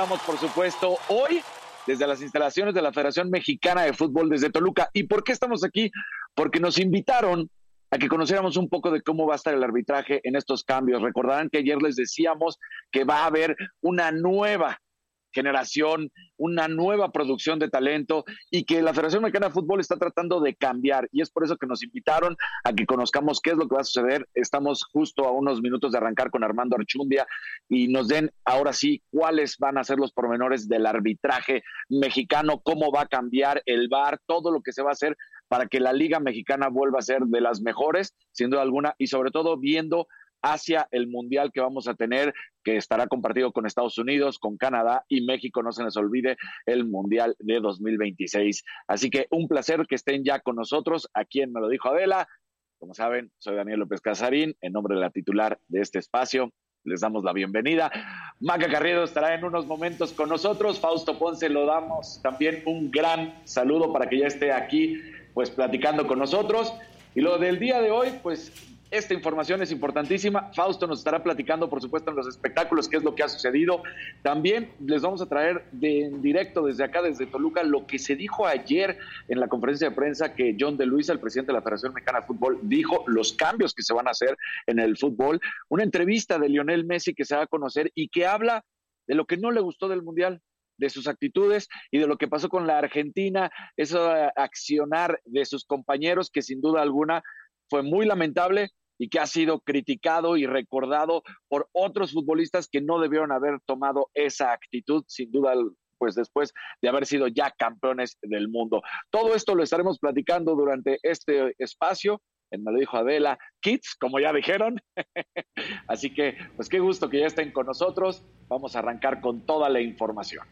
Estamos por supuesto hoy desde las instalaciones de la Federación Mexicana de Fútbol desde Toluca. ¿Y por qué estamos aquí? Porque nos invitaron a que conociéramos un poco de cómo va a estar el arbitraje en estos cambios. Recordarán que ayer les decíamos que va a haber una nueva generación, una nueva producción de talento y que la Federación Mexicana de Fútbol está tratando de cambiar y es por eso que nos invitaron a que conozcamos qué es lo que va a suceder. Estamos justo a unos minutos de arrancar con Armando Archundia y nos den ahora sí cuáles van a ser los pormenores del arbitraje mexicano, cómo va a cambiar el VAR, todo lo que se va a hacer para que la Liga Mexicana vuelva a ser de las mejores, sin duda alguna, y sobre todo viendo hacia el Mundial que vamos a tener, que estará compartido con Estados Unidos, con Canadá y México, no se les olvide, el Mundial de 2026. Así que un placer que estén ya con nosotros, aquí en Me lo dijo Adela. Como saben, soy Daniel López Casarín, en nombre de la titular de este espacio. Les damos la bienvenida. Maca Carriedo estará en unos momentos con nosotros. Fausto Ponce lo damos también un gran saludo para que ya esté aquí, pues platicando con nosotros. Y lo del día de hoy, pues esta información es importantísima. Fausto nos estará platicando, por supuesto, en los espectáculos, qué es lo que ha sucedido. También les vamos a traer de en directo desde acá, desde Toluca, lo que se dijo ayer en la conferencia de prensa que John de Luisa, el presidente de la Federación Mexicana de Fútbol, dijo los cambios que se van a hacer en el fútbol. Una entrevista de Lionel Messi que se va a conocer y que habla de lo que no le gustó del Mundial, de sus actitudes y de lo que pasó con la Argentina, eso accionar de sus compañeros que sin duda alguna fue muy lamentable y que ha sido criticado y recordado por otros futbolistas que no debieron haber tomado esa actitud, sin duda pues después de haber sido ya campeones del mundo. Todo esto lo estaremos platicando durante este espacio. Me lo dijo Adela, Kids, como ya dijeron. Así que, pues qué gusto que ya estén con nosotros. Vamos a arrancar con toda la información.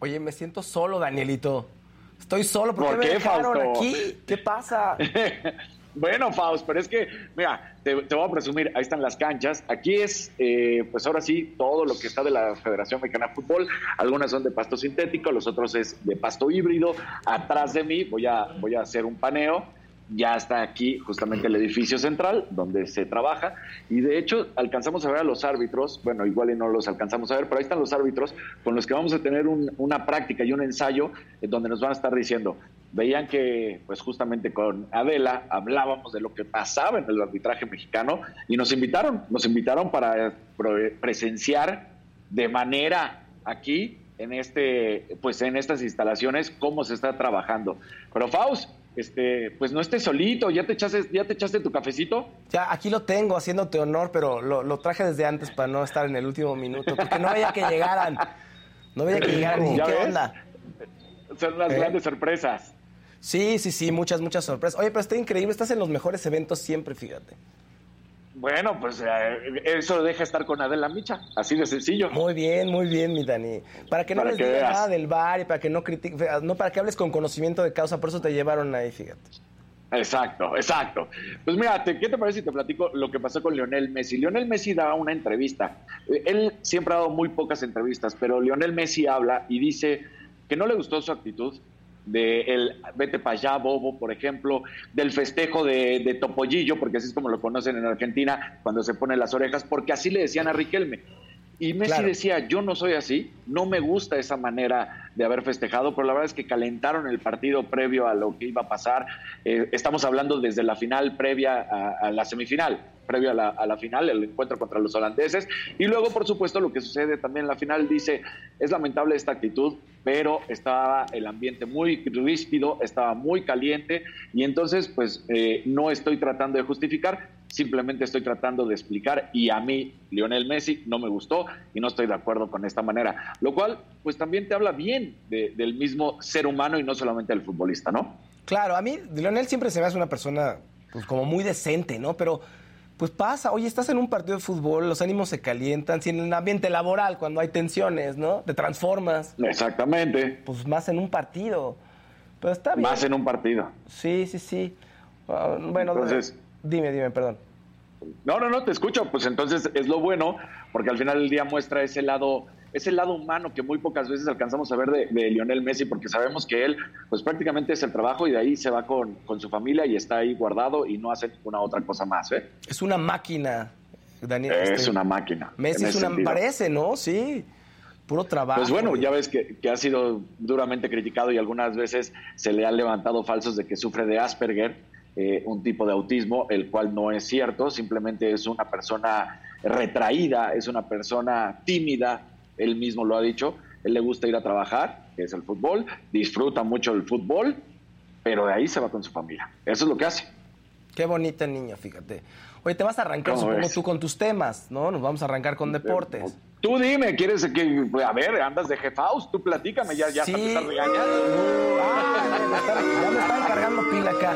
Oye, me siento solo, Danielito. Estoy solo. ¿Por, ¿Por qué, qué, me dejaron Fausto? aquí? ¿Qué pasa? Bueno, Faust, pero es que, mira, te, voy a presumir, ahí están las canchas. Aquí es, eh, pues ahora sí, todo lo que está de la Federación Mexicana de Fútbol. Algunas son de pasto sintético, los otros es de pasto híbrido. Atrás de mí voy a, voy a hacer un paneo. Ya está aquí justamente el edificio central donde se trabaja y de hecho alcanzamos a ver a los árbitros, bueno, igual y no los alcanzamos a ver, pero ahí están los árbitros con los que vamos a tener un, una práctica y un ensayo en donde nos van a estar diciendo, veían que pues justamente con Adela hablábamos de lo que pasaba en el arbitraje mexicano y nos invitaron, nos invitaron para presenciar de manera aquí en este pues en estas instalaciones cómo se está trabajando. Pero Faust, este, pues no estés solito, ya te echaste, ya te echaste tu cafecito. Ya, aquí lo tengo, haciéndote honor, pero lo, lo, traje desde antes para no estar en el último minuto, porque no veía que llegaran. No veía que llegaran ni qué ves? onda. Son las ¿Eh? grandes sorpresas. Sí, sí, sí, muchas, muchas sorpresas. Oye, pero está increíble, estás en los mejores eventos siempre, fíjate. Bueno, pues eh, eso deja estar con Adela Micha, así de sencillo. Muy bien, muy bien, mi Dani. Para que no les digas nada del bar y para que no critiques, no para que hables con conocimiento de causa, por eso te llevaron ahí, fíjate. Exacto, exacto. Pues mira, ¿qué te parece si te platico lo que pasó con Lionel Messi? Lionel Messi da una entrevista. Eh, él siempre ha dado muy pocas entrevistas, pero Lionel Messi habla y dice que no le gustó su actitud, de el vete para allá, bobo, por ejemplo, del festejo de, de, Topollillo, porque así es como lo conocen en Argentina, cuando se pone las orejas, porque así le decían a Riquelme. Y Messi decía, yo no soy así, no me gusta esa manera de haber festejado, pero la verdad es que calentaron el partido previo a lo que iba a pasar. Eh, estamos hablando desde la final previa a la semifinal previo a la, final, el encuentro contra los holandeses. Y luego, por supuesto, lo que sucede también en la final, dice, es lamentable esta actitud, pero estaba el ambiente muy ríspido, estaba muy caliente, y entonces, pues, eh, no estoy tratando de justificar, simplemente estoy tratando de explicar, y a mí, Lionel Messi, no me gustó y no estoy de acuerdo con esta manera. Lo cual, pues, también te habla bien del mismo ser humano y no solamente del futbolista, ¿no? Claro, a mí, Lionel siempre se me hace una persona, pues, como muy decente, ¿no? Pero pues pasa, oye, estás en un partido de fútbol, los ánimos se calientan, si en el ambiente laboral, cuando hay tensiones, ¿no? Te transformas. Exactamente. Pues más en un partido. Pero está bien. Más en un partido. Sí, sí, sí. Ah, bueno, entonces, dime, dime, perdón. No, no, no, te escucho. Pues entonces es lo bueno, porque al final del día muestra ese lado es el lado humano que muy pocas veces alcanzamos a ver de, Lionel Messi, porque sabemos que él, pues prácticamente es el trabajo y de ahí se va con, su familia y está ahí guardado y no hace ninguna otra cosa más. ¿eh? Es una máquina, Daniel. Es este, una máquina. Messi es una, parece, ¿no? Sí. Puro trabajo. Pues bueno, ya ves que, ha sido duramente criticado y algunas veces se le han levantado falsos de que sufre de Asperger, eh, un tipo de autismo, el cual no es cierto, simplemente es una persona retraída, es una persona tímida, él mismo lo ha dicho, él le gusta ir a trabajar, que es el fútbol, disfruta mucho el fútbol, pero de ahí se va con su familia. Eso es lo que hace. Qué bonita niña, fíjate. Oye, te vas a arrancar, supongo tú, con tus temas, ¿no? Nos vamos a arrancar con deportes. Tú dime, ¿quieres que, a ver, andas de jefaus? Tú platícame, ya, ya sí. te estás regañando. Ah, ya me están cargando pila acá.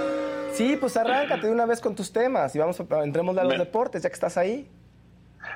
Sí, pues arráncate de una vez con tus temas y vamos a, entremos a los deportes, ya que estás ahí.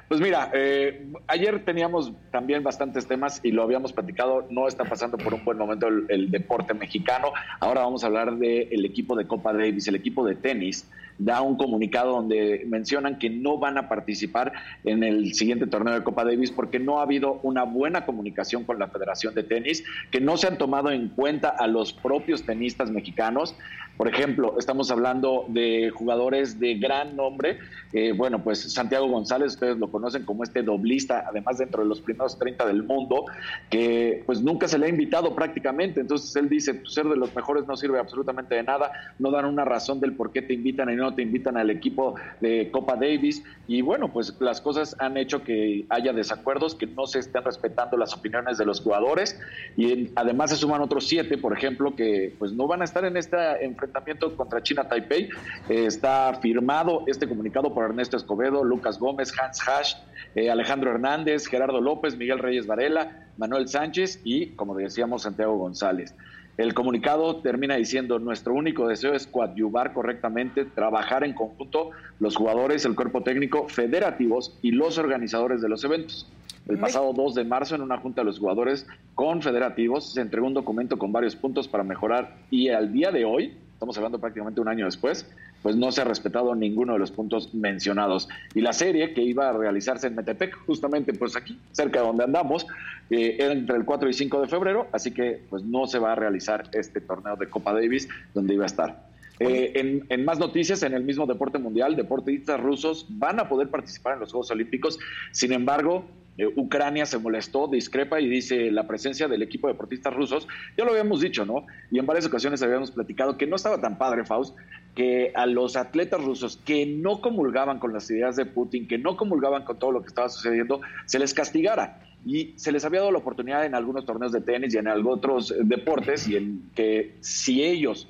Pues mira, eh, ayer teníamos también bastantes temas y lo habíamos platicado, no está pasando por un buen momento el, deporte mexicano. Ahora vamos a hablar del equipo de Copa Davis, el equipo de tenis. Da un comunicado donde mencionan que no van a participar en el siguiente torneo de Copa Davis porque no ha habido una buena comunicación con la Federación de Tenis, que no se han tomado en cuenta a los propios tenistas mexicanos. Por ejemplo, estamos hablando de jugadores de gran nombre. Eh, bueno, pues Santiago González, ustedes lo conocen como este doblista, además dentro de los primeros 30 del mundo, que pues nunca se le ha invitado prácticamente. Entonces él dice, pues, ser de los mejores no sirve absolutamente de nada, no dan una razón del por qué te invitan y no te invitan al equipo de Copa Davis. Y bueno, pues las cosas han hecho que haya desacuerdos, que no se estén respetando las opiniones de los jugadores. Y además se suman otros siete, por ejemplo, que pues no van a estar en esta enfrentamiento contra China Taipei. Eh, está firmado este comunicado por Ernesto Escobedo, Lucas Gómez, Hans Hash, eh, Alejandro Hernández, Gerardo López, Miguel Reyes Varela, Manuel Sánchez y, como decíamos, Santiago González. El comunicado termina diciendo, nuestro único deseo es coadyuvar correctamente, trabajar en conjunto los jugadores, el cuerpo técnico, federativos y los organizadores de los eventos. El pasado 2 de marzo, en una junta de los jugadores confederativos, se entregó un documento con varios puntos para mejorar y al día de hoy, estamos hablando prácticamente un año después, pues no se ha respetado ninguno de los puntos mencionados. Y la serie que iba a realizarse en Metepec, justamente pues aquí, cerca de donde andamos, eh, era entre el 4 y 5 de febrero, así que pues no se va a realizar este torneo de Copa Davis donde iba a estar. Eh, en, más noticias, en el mismo deporte mundial, deportistas rusos van a poder participar en los Juegos Olímpicos. Sin embargo, eh, Ucrania se molestó, discrepa y dice la presencia del equipo de deportistas rusos, ya lo habíamos dicho, ¿no? Y en varias ocasiones habíamos platicado que no estaba tan padre, Faust, que a los atletas rusos que no comulgaban con las ideas de Putin, que no comulgaban con todo lo que estaba sucediendo, se les castigara. Y se les había dado la oportunidad en algunos torneos de tenis y en otros deportes, y en que si ellos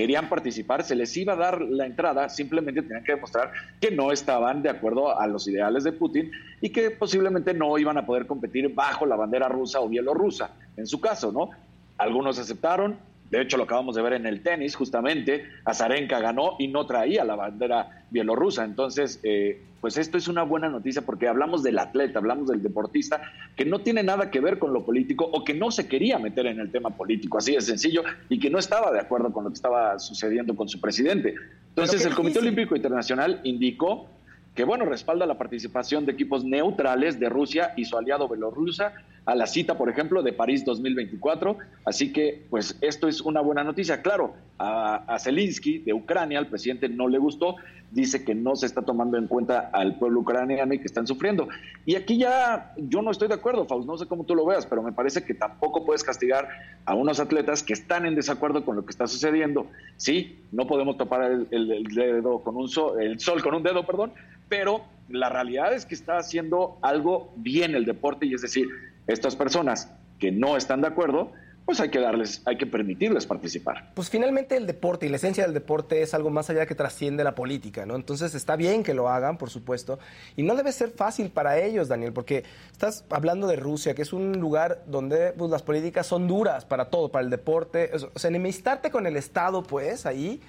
querían participar, se les iba a dar la entrada, simplemente tenían que demostrar que no estaban de acuerdo a los ideales de Putin y que posiblemente no iban a poder competir bajo la bandera rusa o bielorrusa, en su caso, ¿no? Algunos aceptaron, De hecho, lo acabamos de ver en el tenis, justamente. Azarenka ganó y no traía la bandera bielorrusa. Entonces, eh, pues esto es una buena noticia porque hablamos del atleta, hablamos del deportista que no tiene nada que ver con lo político o que no se quería meter en el tema político, así de sencillo, y que no estaba de acuerdo con lo que estaba sucediendo con su presidente. Entonces, el Comité Olímpico Internacional indicó que bueno, respalda la participación de equipos neutrales de Rusia y su aliado Bielorrusia a la cita, por ejemplo, de París 2024. Así que, pues, esto es una buena noticia. Claro, a, Zelensky de Ucrania, al presidente no le gustó, dice que no se está tomando en cuenta al pueblo ucraniano y que están sufriendo. Y aquí ya yo no estoy de acuerdo, Faust, no sé cómo tú lo veas, pero me parece que tampoco puedes castigar a unos atletas que están en desacuerdo con lo que está sucediendo. Sí, no podemos topar el, dedo con un sol, el sol con un dedo, perdón, pero la realidad es que está haciendo algo bien el deporte y es decir, estas personas que no están de acuerdo, pues hay que darles, hay que permitirles participar. Pues finalmente el deporte y la esencia del deporte es algo más allá que trasciende la política, ¿no? Entonces está bien que lo hagan, por supuesto, y no debe ser fácil para ellos, Daniel, porque estás hablando de Rusia, que es un lugar donde pues, las políticas son duras para todo, para el deporte. O sea, enemistarte con el Estado, pues, ahí,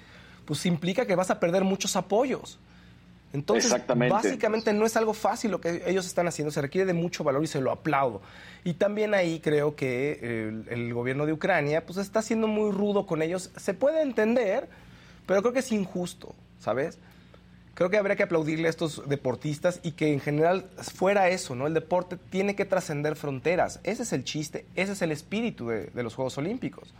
pues implica que vas a perder muchos apoyos. Entonces, básicamente no es algo fácil lo que ellos están haciendo, se requiere de mucho valor y se lo aplaudo. Y también ahí creo que el, gobierno de Ucrania pues está siendo muy rudo con ellos. Se puede entender, pero creo que es injusto, ¿sabes? Creo que habría que aplaudirle a estos deportistas y que en general fuera eso, ¿no? El deporte tiene que trascender fronteras. Ese es el chiste, ese es el espíritu de los Juegos Olímpicos.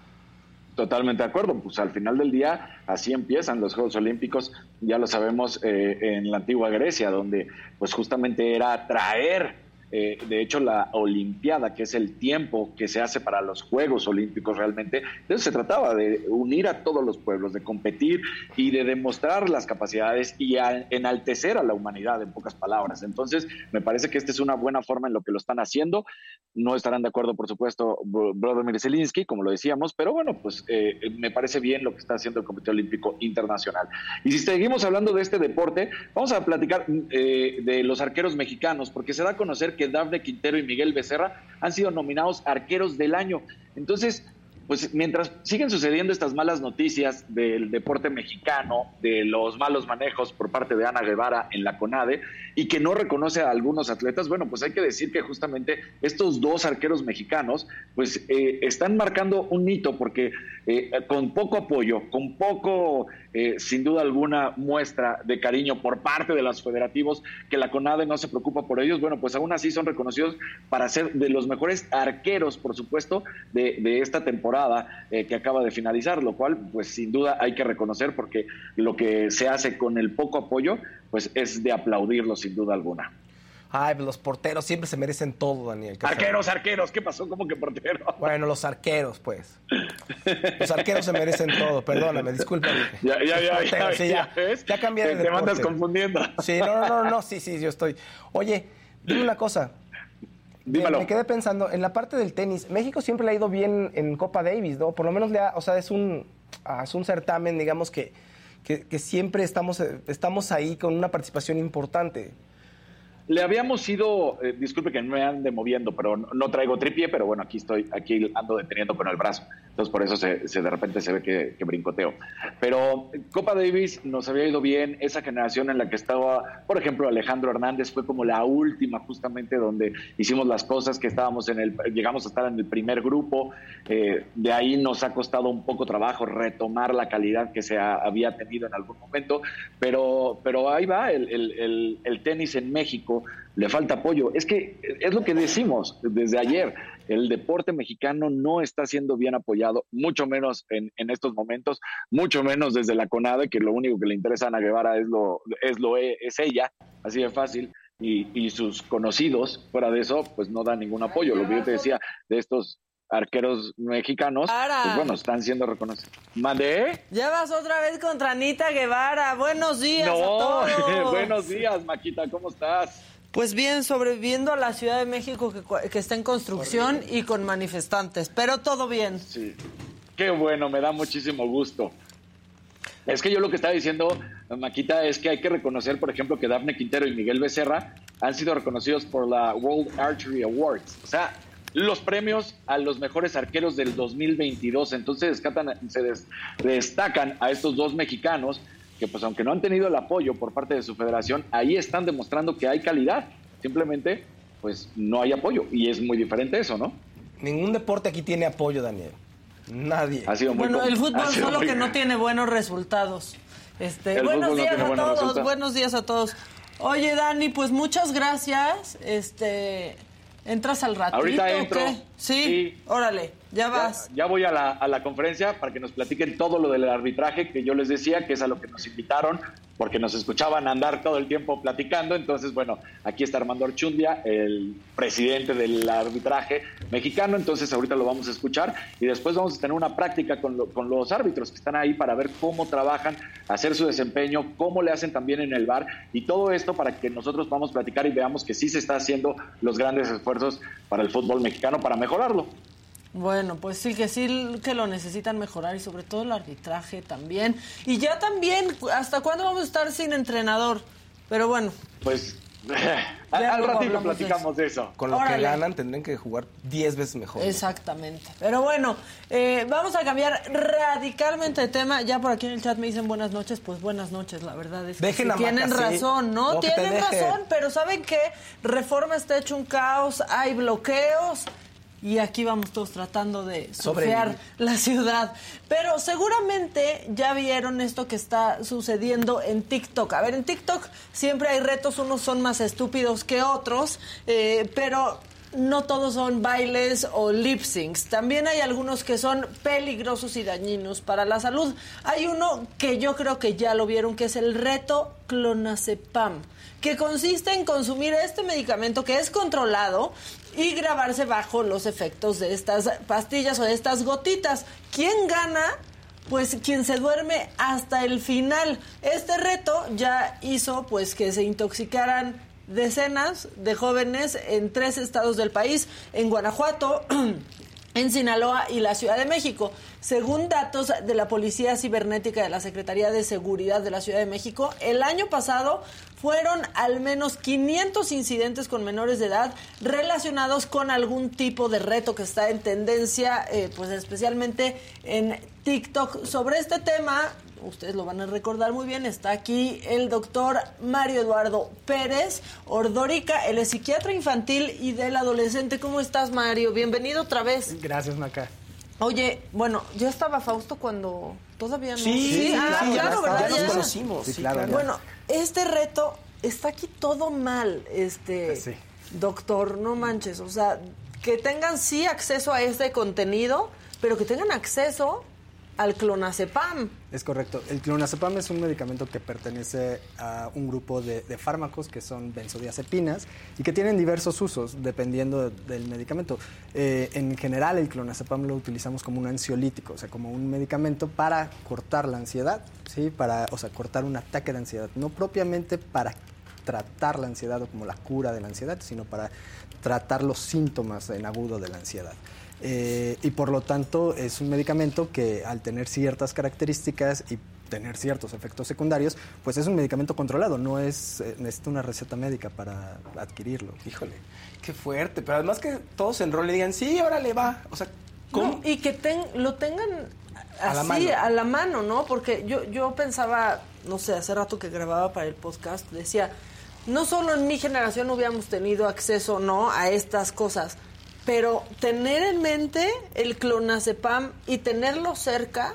Totalmente de acuerdo, pues al final del día así empiezan los Juegos Olímpicos, ya lo sabemos eh, en la antigua Grecia, donde pues justamente era traer eh, de hecho, la Olimpiada, que es el tiempo que se hace para los Juegos Olímpicos realmente, de eso se trataba, de unir a todos los pueblos, de competir y de demostrar las capacidades y enaltecer a la humanidad, en pocas palabras. Entonces, me parece que esta es una buena forma en lo que lo están haciendo. No estarán de acuerdo, por supuesto, Vladimir Zelensky, como lo decíamos, pero bueno, pues eh, me parece bien lo que está haciendo el Comité Olímpico Internacional. Y si seguimos hablando de este deporte, vamos a platicar eh, de los arqueros mexicanos, porque se da a conocer que que Quintero y Miguel Becerra han sido nominados arqueros del año. Entonces, pues mientras siguen sucediendo estas malas noticias del deporte mexicano, de los malos manejos por parte de Ana Guevara en la CONADE y que no reconoce a algunos atletas, bueno, pues hay que decir que justamente estos dos arqueros mexicanos pues eh, están marcando un hito porque eh, con poco apoyo, con poco eh, sin duda alguna muestra de cariño por parte de los federativos, que la CONADE no se preocupa por ellos, bueno, pues aún así son reconocidos para ser de los mejores arqueros, por supuesto, de, esta temporada eh, que acaba de finalizar, lo cual, pues sin duda hay que reconocer porque lo que se hace con el poco apoyo, pues es de aplaudirlo sin duda alguna. Ay, los porteros siempre se merecen todo, Daniel. Arqueros, arqueros, ¿qué pasó? ¿Cómo que portero? Bueno, los arqueros, pues. Los arqueros se merecen todo, perdóname, discúlpame. Ya, ya, ya, ya, sí, ya, ya, cambié de Te, te mandas confundiendo. Sí, no, no, no, no, sí, sí, yo estoy. Oye, dime una cosa. Dímelo. Me quedé pensando, en la parte del tenis, México siempre le ha ido bien en Copa Davis, ¿no? Por lo menos le ha, o sea, es un, ah, es un certamen, digamos, que, que, que siempre estamos, estamos ahí con una participación importante. Le habíamos ido, eh, disculpe que me ande moviendo, pero no, traigo tripié, pero bueno, aquí estoy, aquí ando deteniendo con el brazo. Entonces por eso se, de repente se ve que, brincoteo. Pero Copa Davis nos había ido bien, esa generación en la que estaba, por ejemplo, Alejandro Hernández fue como la última justamente donde hicimos las cosas, que estábamos en el, llegamos a estar en el primer grupo. Eh, de ahí nos ha costado un poco trabajo retomar la calidad que se había tenido en algún momento, pero, pero ahí va el, el tenis en México le falta apoyo. Es que es lo que decimos desde ayer. El deporte mexicano no está siendo bien apoyado, mucho menos en, estos momentos, mucho menos desde la CONADE, que lo único que le interesa a Ana Guevara es lo, es lo es ella, así de fácil. Y, sus conocidos, fuera de eso, pues no dan ningún apoyo. Lo que yo te decía de estos arqueros mexicanos, pues bueno, están siendo reconocidos. ¿Mandé? Ya vas otra vez contra Anita Guevara. Buenos días a todos. buenos días, Maquita, ¿cómo estás? Pues bien, sobreviviendo a la Ciudad de México que, está en construcción y con manifestantes, pero todo bien. Sí, qué bueno, me da muchísimo gusto. Es que yo lo que estaba diciendo, Maquita, es que hay que reconocer, por ejemplo, que Dafne Quintero y Miguel Becerra han sido reconocidos por la World Archery Awards. O sea, los premios a los mejores arqueros del 2022. Entonces se destacan a estos dos mexicanos que pues aunque no han tenido el apoyo por parte de su federación, ahí están demostrando que hay calidad. Simplemente pues no hay apoyo y es muy diferente eso, ¿no? Ningún deporte aquí tiene apoyo, Daniel. Nadie. bueno, el fútbol solo que no tiene buenos resultados. Este, buenos días a todos, buenos días a todos. Oye, Dani, pues muchas gracias. Este, ¿entras al ratito Ahorita entro. ¿Sí? órale, ya vas. Ya, voy a la, a la conferencia para que nos platiquen todo lo del arbitraje que yo les decía, que es a lo que nos invitaron porque nos escuchaban andar todo el tiempo platicando. Entonces, bueno, aquí está Armando Archundia, el presidente del arbitraje mexicano. Entonces, ahorita lo vamos a escuchar y después vamos a tener una práctica con, con los árbitros que están ahí para ver cómo trabajan, hacer su desempeño, cómo le hacen también en el bar y todo esto para que nosotros podamos platicar y veamos que sí se está haciendo los grandes esfuerzos para el fútbol mexicano para mejorarlo. Bueno, pues sí, que sí que lo necesitan mejorar y sobre todo el arbitraje también. Y ya también, ¿hasta cuándo vamos a estar sin entrenador? Pero bueno. Pues al ratito platicamos de eso. Con lo que ganan tendrían que jugar 10 veces mejor. Exactamente. Pero bueno, eh, vamos a cambiar radicalmente de tema. Ya por aquí en el chat me dicen buenas noches. Pues buenas noches, la verdad es que tienen razón, ¿no? tienen razón, pero ¿saben qué? Reforma está hecho un caos, hay bloqueos y aquí vamos todos tratando de surfear la ciudad. Pero seguramente ya vieron esto que está sucediendo en TikTok. A ver, en TikTok siempre hay retos, unos son más estúpidos que otros, eh, pero no todos son bailes o lip syncs. También hay algunos que son peligrosos y dañinos para la salud. Hay uno que yo creo que ya lo vieron, que es el reto clonazepam que consiste en consumir este medicamento que es controlado y grabarse bajo los efectos de estas pastillas o de estas gotitas. ¿Quién gana? Pues quien se duerme hasta el final. Este reto ya hizo pues que se intoxicaran decenas de jóvenes en tres estados del país, en Guanajuato, en Sinaloa y la Ciudad de México. Según datos de la Policía Cibernética de la Secretaría de Seguridad de la Ciudad de México, el año pasado fueron al menos 500 incidentes con menores de edad relacionados con algún tipo de reto que está en tendencia, eh, pues especialmente en TikTok. Sobre este tema, ustedes lo van a recordar muy bien, está aquí el doctor Mario Eduardo Pérez Ordórica, él es psiquiatra infantil y del adolescente. ¿Cómo estás, Mario? Bienvenido otra vez. Gracias, Maca. Oye, bueno, yo estaba Fausto cuando todavía no. Sí, ah, claro, ¿verdad? Ya, nos conocimos. Sí, claro. Bueno, este reto está aquí todo mal, este sí. doctor, no manches, o sea, que tengan sí acceso a este contenido, pero que tengan acceso al clonazepam. Es correcto. El clonazepam es un medicamento que pertenece a un grupo de, fármacos que son benzodiazepinas y que tienen diversos usos dependiendo del medicamento. Eh, en general, el clonazepam lo utilizamos como un ansiolítico, o sea, como un medicamento para cortar la ansiedad, ¿sí? Para, o sea, cortar un ataque de ansiedad, no propiamente para tratar la ansiedad o como la cura de la ansiedad, sino para tratar los síntomas en agudo de la ansiedad. Eh, y por lo tanto es un medicamento que al tener ciertas características y tener ciertos efectos secundarios, pues es un medicamento controlado, no es eh, necesita una receta médica para adquirirlo. Híjole, qué fuerte, pero además que todos se enrolen y digan, sí, órale, va, o sea, ¿cómo? y que lo tengan así, a la, mano, ¿no? Porque yo, yo pensaba, no sé, hace rato que grababa para el podcast, decía, no solo en mi generación hubiéramos tenido acceso, ¿no?, a estas cosas, pero tener en mente el clonazepam y tenerlo cerca,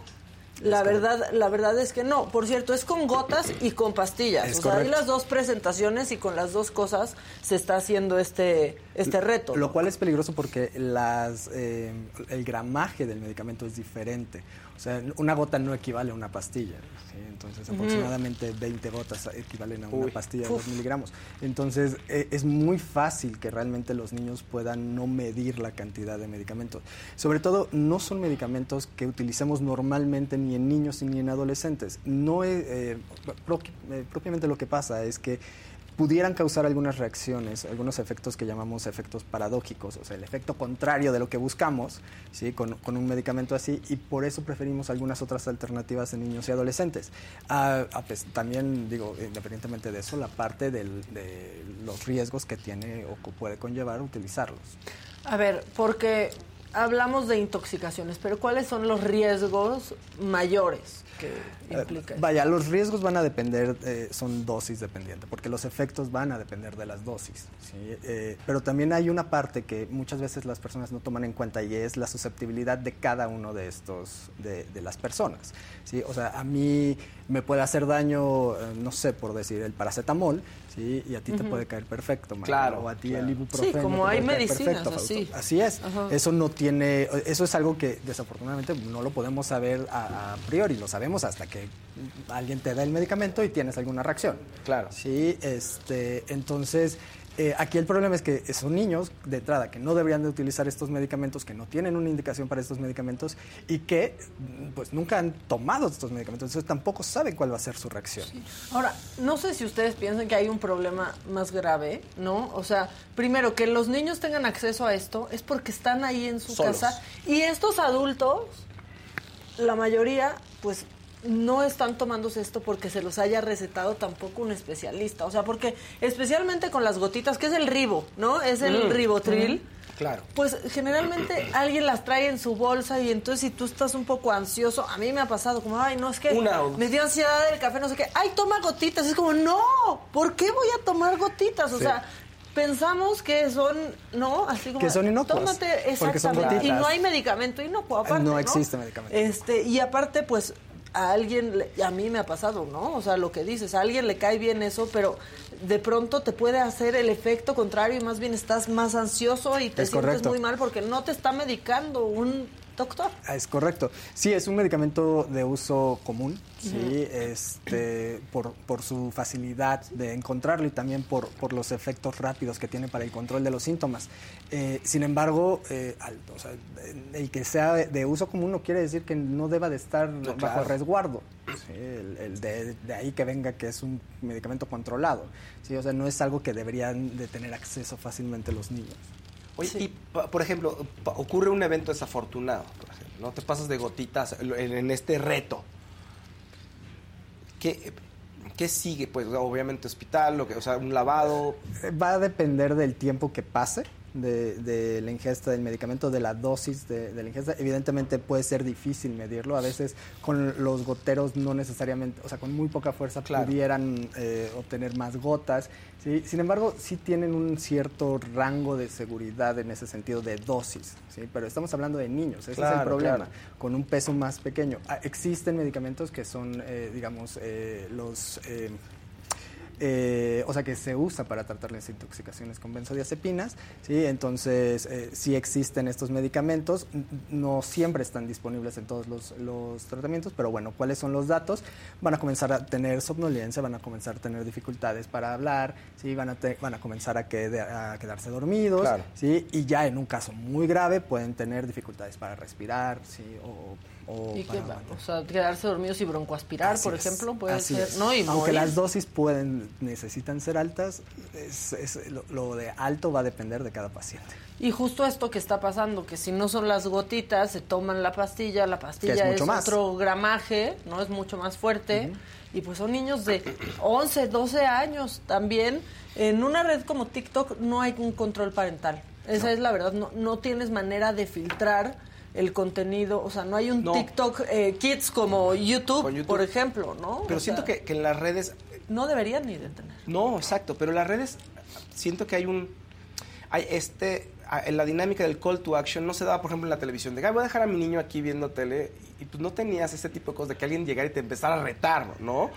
la verdad, la verdad es que no. Por cierto, es con gotas y con pastillas. o sea, hay las dos presentaciones y con las dos cosas se está haciendo este, este reto. Lo cual es peligroso porque las, eh, el gramaje del medicamento es diferente. O sea, una gota no equivale a una pastilla. Entonces, aproximadamente 20 gotas equivalen a una pastilla de 2 miligramos. Entonces, e, es muy fácil que realmente los niños puedan no medir la cantidad de medicamentos. Sobre todo, no son medicamentos que utilicemos normalmente ni en niños ni en adolescentes. No eh, eh, propiamente lo que pasa es que pudieran causar algunas reacciones, algunos efectos que llamamos efectos paradójicos, o sea, el efecto contrario de lo que buscamos ¿sí? con, un medicamento así, y por eso preferimos algunas otras alternativas en niños y adolescentes. Ah, también, digo, independientemente de eso, la parte de los riesgos que tiene o que puede conllevar utilizarlos. A ver, porque hablamos de intoxicaciones, pero ¿cuáles son los riesgos mayores? Que eh, implica. vaya, los riesgos van a depender, eh, son dosis dependientes, porque los efectos van a depender de las dosis. Eh, pero también hay una parte que muchas veces las personas no toman en cuenta y es la susceptibilidad de cada uno de estos, de, de las personas. ¿sí? O sea, a mí me puede hacer daño, no sé, por decir, el paracetamol, ¿sí? Y a ti te puede caer perfecto, Claro. O a ti el ibuprofeno. Sí, como hay medicinas así. Así es. Eso no tiene, eso es algo que desafortunadamente no lo podemos saber a, a, priori, lo sabemos hasta que alguien te da el medicamento y tienes alguna reacción. Claro. Sí, este, entonces eh, aquí el problema es que son niños de entrada que no deberían de utilizar estos medicamentos, que no tienen una indicación para estos medicamentos y que pues nunca han tomado estos medicamentos, entonces tampoco saben cuál va a ser su reacción. Ahora, no sé si ustedes piensan que hay un problema más grave, ¿no? O sea, primero, que los niños tengan acceso a esto es porque están ahí en su casa y estos adultos, la mayoría, pues no están tomándose esto porque se los haya recetado tampoco un especialista. O sea, porque especialmente con las gotitas, que es el ribo, ¿no? Es el mm. ribotril. Claro. Pues generalmente alguien las trae en su bolsa y entonces si tú estás un poco ansioso, a mí me ha pasado como, ay, no, es que me dio ansiedad el café, no sé qué, ay, toma gotitas. Es como, no, ¿por qué voy a tomar gotitas? O sea, pensamos que son, ¿no? Así como, que son inocuas. Tómate, exactamente. y no hay medicamento inocuo, aparte, No existe medicamento. Este, y aparte, pues, a alguien, a mí me ha pasado, ¿no? O sea, lo que dices, a alguien le cae bien eso, pero de pronto te puede hacer el efecto contrario y más bien estás más ansioso y te sientes muy mal porque no te está medicando un doctor. Ah, es correcto. Sí, es un medicamento de uso común, sí, este, por, por, su facilidad de encontrarlo y también por, por, los efectos rápidos que tiene para el control de los síntomas. Eh, sin embargo, eh, el que sea de, uso común no quiere decir que no deba de estar bajo resguardo. el, de, de, ahí que venga que es un medicamento controlado. ¿sí? O sea, no es algo que deberían de tener acceso fácilmente los niños. Oye, y por ejemplo, ocurre un evento desafortunado, por ejemplo, ¿no? Te pasas de gotitas en, este reto. ¿Qué, ¿Qué sigue? Pues obviamente hospital, lo que, o sea, un lavado. Va a depender del tiempo que pase de, la ingesta del medicamento, de la dosis de, la ingesta. Evidentemente puede ser difícil medirlo. A veces con los goteros no necesariamente, o sea, con muy poca fuerza pudieran eh, obtener más gotas. ¿sí? Sin embargo, sí tienen un cierto rango de seguridad en ese sentido de dosis. ¿sí? Pero estamos hablando de niños, ese es el problema, con un peso más pequeño. Ah, existen medicamentos que son, eh, digamos, eh, los eh, o sea que se usa para tratar las intoxicaciones con benzodiazepinas, ¿sí? entonces eh, sí existen estos medicamentos, no siempre están disponibles en todos los, tratamientos, pero bueno, ¿cuáles son los datos? Van a comenzar a tener somnolencia, van a comenzar a tener dificultades para hablar, ¿sí? van, a van a comenzar a, quedarse dormidos, ¿sí? y ya en un caso muy grave pueden tener dificultades para respirar, ¿sí? o o, sea, quedarse dormidos y broncoaspirar, por ejemplo, puede ser, ¿no? Y Aunque las dosis pueden, necesitan ser altas, es, lo, de alto va a depender de cada paciente. Y justo esto que está pasando, que si no son las gotitas, se toman la pastilla, la pastilla es, otro gramaje, ¿no? Es mucho más fuerte. Y pues son niños de 11, 12 años también. En una red como TikTok no hay un control parental. Esa es la verdad. No, no tienes manera de filtrar el contenido, o sea, no hay un TikTok eh, Kids como YouTube, por ejemplo, ¿no? Pero siento que, en las redes... No deberían ni de tener. No, exacto, pero en las redes siento que hay un... Hay este la dinámica del call to action no se daba, por ejemplo, en la televisión. De, voy a dejar a mi niño aquí viendo tele y pues no tenías ese tipo de cosas de que alguien llegara y te empezara a retar, ¿no?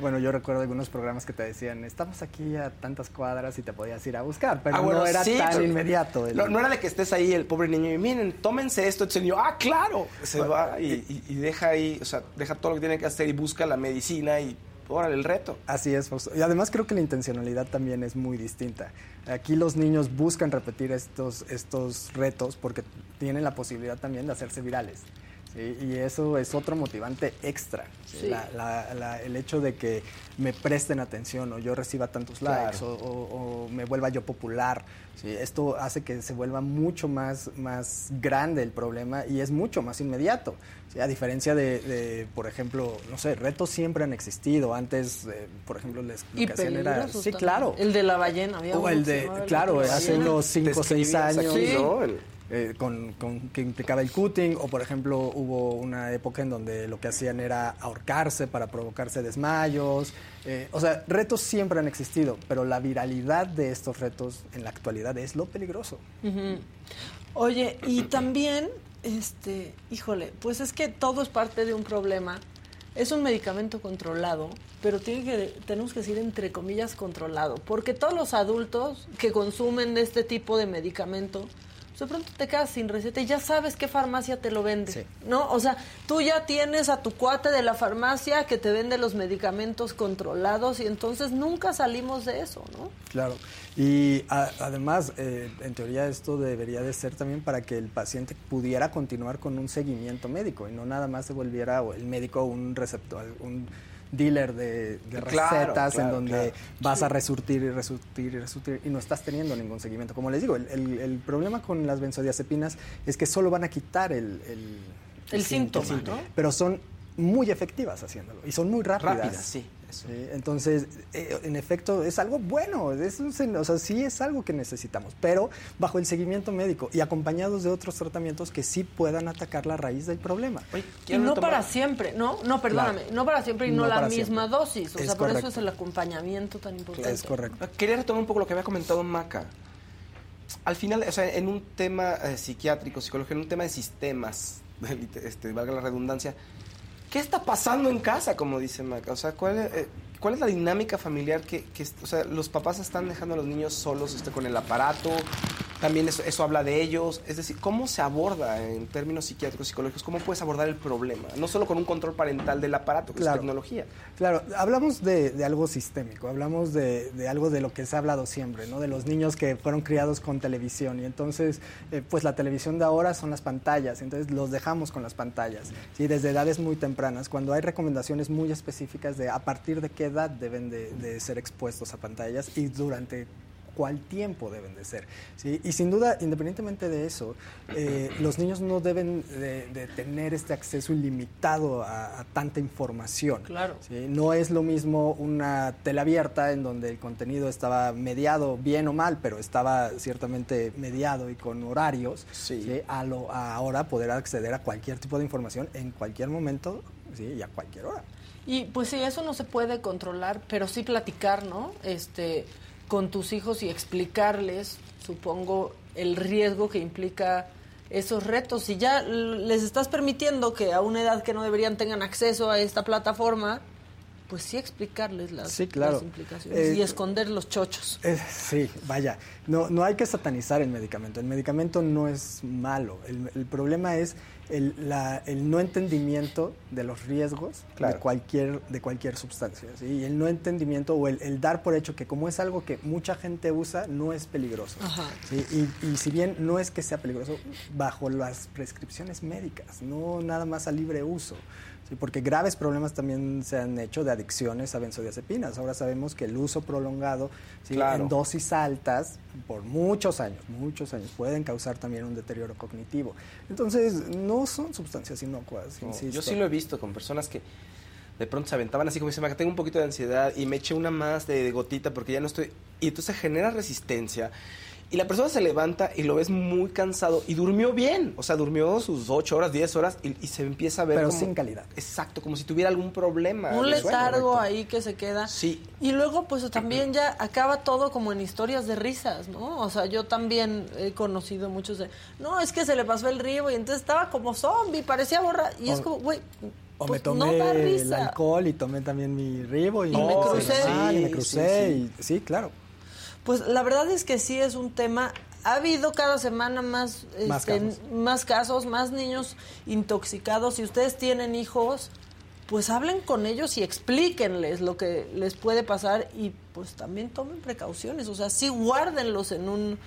Bueno, yo recuerdo algunos programas que te decían, estamos aquí a tantas cuadras y te podías ir a buscar, pero ah, no era tan inmediato. No, era de que estés ahí el pobre niño y miren, tómense esto. Entonces ah, claro, se va y, y deja ahí, o sea, deja todo lo que tiene que hacer y busca la medicina y órale, el reto. Así es, y además creo que la intencionalidad también es muy distinta. Aquí los niños buscan repetir estos, estos retos porque tienen la posibilidad también de hacerse virales. Y eso es otro motivante extra. el hecho de que me presten atención o yo reciba tantos likes o, me vuelva yo popular. Esto hace que se vuelva mucho más, más grande el problema y es mucho más inmediato. A diferencia de, por ejemplo, no sé, retos siempre han existido. Antes, eh, por ejemplo, que hacían era... Sí, claro. El de la ballena. Había o el de, claro, hace unos 5 o 6 años. Eh, con, que implicaba el cutting, o por ejemplo hubo una época en donde lo que hacían era ahorcarse para provocarse desmayos. Eh, o sea, retos siempre han existido, pero la viralidad de estos retos en la actualidad es lo peligroso. Oye, y también, este, híjole, pues es que todo es parte de un problema. Es un medicamento controlado, pero tiene que, tenemos que decir entre comillas controlado, porque todos los adultos que consumen este tipo de medicamento, de pronto te quedas sin receta y ya sabes qué farmacia te lo vende, ¿no? O sea, tú ya tienes a tu cuate de la farmacia que te vende los medicamentos controlados y entonces nunca salimos de eso, ¿no? Claro. Y además, eh, en teoría esto debería de ser también para que el paciente pudiera continuar con un seguimiento médico y no nada más se volviera el médico un receptor, un dealer de, recetas en donde vas a resurtir y resurtir y resurtir y no estás teniendo ningún seguimiento. Como les digo, el, problema con las benzodiazepinas es que solo van a quitar el, el, síntoma, pero son muy efectivas haciéndolo y son muy rápidas. Rápidas, sí entonces, eh, en efecto, es algo bueno, es o sea, sí es algo que necesitamos, pero bajo el seguimiento médico y acompañados de otros tratamientos que sí puedan atacar la raíz del problema. y no para siempre, ¿no? No, perdóname, no para siempre y no, la misma dosis, o sea, por eso es el acompañamiento tan importante. Es correcto. Quería retomar un poco lo que había comentado Maca. Al final, o sea, en un tema eh, psiquiátrico, psicológico, en un tema de sistemas, este, valga la redundancia, ¿qué está pasando en casa, como dice Maca? O sea, ¿cuál es, eh, ¿cuál es la dinámica familiar que, que, o sea, los papás están dejando a los niños solos este, con el aparato? También eso, eso, habla de ellos. Es decir, ¿cómo se aborda en términos psiquiátricos, psicológicos? ¿Cómo puedes abordar el problema? No solo con un control parental del aparato, que es tecnología. Claro, hablamos de, algo sistémico, hablamos de, de, algo de lo que se ha hablado siempre, ¿no? De los niños que fueron criados con televisión y entonces, eh, pues la televisión de ahora son las pantallas, entonces los dejamos con las pantallas, ¿sí? Desde edades muy tempranas, cuando hay recomendaciones muy específicas de a partir de qué edad deben de, de ser expuestos a pantallas y durante cuál tiempo deben de ser. ¿sí? Y sin duda, independientemente de eso, eh, los niños no deben de, tener este acceso ilimitado a, tanta información. Claro. ¿sí? No es lo mismo una tele abierta en donde el contenido estaba mediado bien o mal, pero estaba ciertamente mediado y con horarios, sí. a, lo, ahora poder acceder a cualquier tipo de información en cualquier momento ¿sí? y a cualquier hora. Y pues sí, eso no se puede controlar, pero sí platicar, ¿no? Este, con tus hijos y explicarles, supongo, el riesgo que implica esos retos. Si ya les estás permitiendo que a una edad que no deberían tengan acceso a esta plataforma, pues sí explicarles las, implicaciones y eh, esconder los chochos. Eh, sí, vaya, no, no hay que satanizar el medicamento. El medicamento no es malo. el problema es el, el, no entendimiento de los riesgos de, cualquier, de cualquier sustancia. Y el no entendimiento o el, dar por hecho que como es algo que mucha gente usa, no es peligroso. Y, y, si bien no es que sea peligroso, bajo las prescripciones médicas, no nada más a libre uso porque graves problemas también se han hecho de adicciones a benzodiazepinas. Ahora sabemos que el uso prolongado en dosis altas por muchos años, muchos años, pueden causar también un deterioro cognitivo. Entonces, no son sustancias inocuas. yo sí lo he visto con personas que de pronto se aventaban así como dicen, tengo un poquito de ansiedad y me eché una más de gotita porque ya no estoy... Y entonces genera resistencia y la persona se levanta y lo ves muy cansado y durmió bien. O sea, durmió sus 8 horas, 10 horas y, se empieza a ver. Pero sin calidad. Exacto, como si tuviera algún problema. Un letargo ahí que se queda. Sí. Y luego, pues también ya acaba todo como en historias de risas, ¿no? O sea, yo también he conocido muchos de. No, es que se le pasó el río y entonces estaba como zombie, parecía borrar. Y es como, güey. O me pues, tomé el alcohol y tomé también mi ribo y, me crucé. y me crucé. Y, sí, claro. Pues la verdad es que sí es un tema. Ha habido cada semana más, más, este, casos. más casos, más niños intoxicados. Si ustedes tienen hijos, pues hablen con ellos y explíquenles lo que les puede pasar y pues también tomen precauciones. O sea, sí guárdenlos en un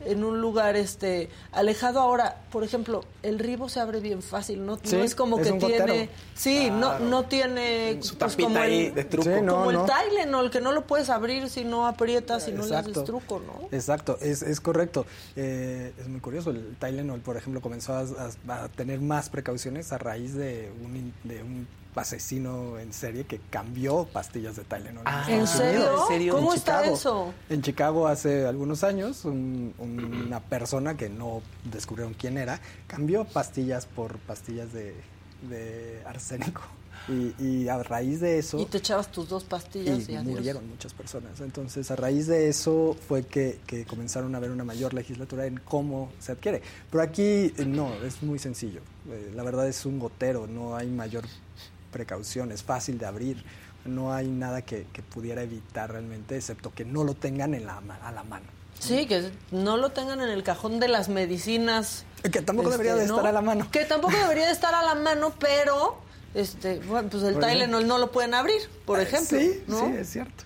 en un lugar este alejado. Ahora, por ejemplo, el ribo se abre bien fácil, no, no es como que tiene, sí, no no tiene su pues, como el, de truco, como el Tylenol que no lo puedes abrir si no aprietas, si no le haces truco, ¿no? Exacto, es, es correcto. Eh, es muy curioso, el Tylenol, por ejemplo, comenzó a, a, tener más precauciones a raíz de un, de un asesino en serie que cambió pastillas de Tylenol. Ah, ¿En, serio? ¿Cómo está eso? En Chicago hace algunos años, una persona que no descubrieron quién era, cambió pastillas por pastillas de, arsénico. Y, a raíz de eso... Y te echabas tus dos pastillas y, murieron muchas personas. Entonces, a raíz de eso fue que, comenzaron a ver una mayor legislatura en cómo se adquiere. Pero aquí eh, no, es muy sencillo. Eh, la verdad es un gotero, no hay mayor precaución, es fácil de abrir, no hay nada que, pudiera evitar realmente, excepto que no lo tengan en la, a la mano. Sí, que no lo tengan en el cajón de las medicinas. Que tampoco debería de este, estar a la mano. Que tampoco debería de estar a la mano, pero este, bueno, pues el Tylenol no lo pueden abrir, por eh, ejemplo. Sí, sí, es cierto.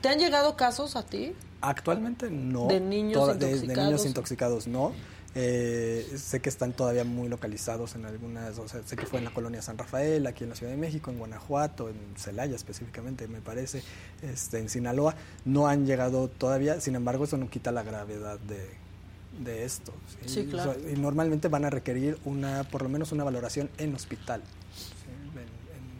¿Te han llegado casos a ti? Actualmente no. ¿De niños intoxicados? de niños intoxicados no. Eh, sé que están todavía muy localizados en algunas, o sea, sé que fue en la colonia San Rafael, aquí en la Ciudad de México, en Guanajuato, en Celaya específicamente, me parece, este, en Sinaloa. No han llegado todavía, sin embargo, eso no quita la gravedad de, esto. ¿sí? claro. y normalmente van a requerir una, por lo menos una valoración en hospital.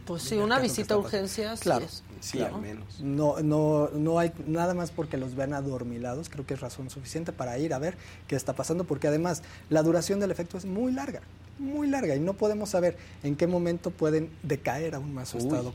pues sí, una visita a urgencias. Claro. Sí, al menos. No, no, no hay nada más porque los vean adormilados, creo que es razón suficiente para ir a ver qué está pasando, porque además la duración del efecto es muy larga, muy larga, y no podemos saber en qué momento pueden decaer aún más su estado.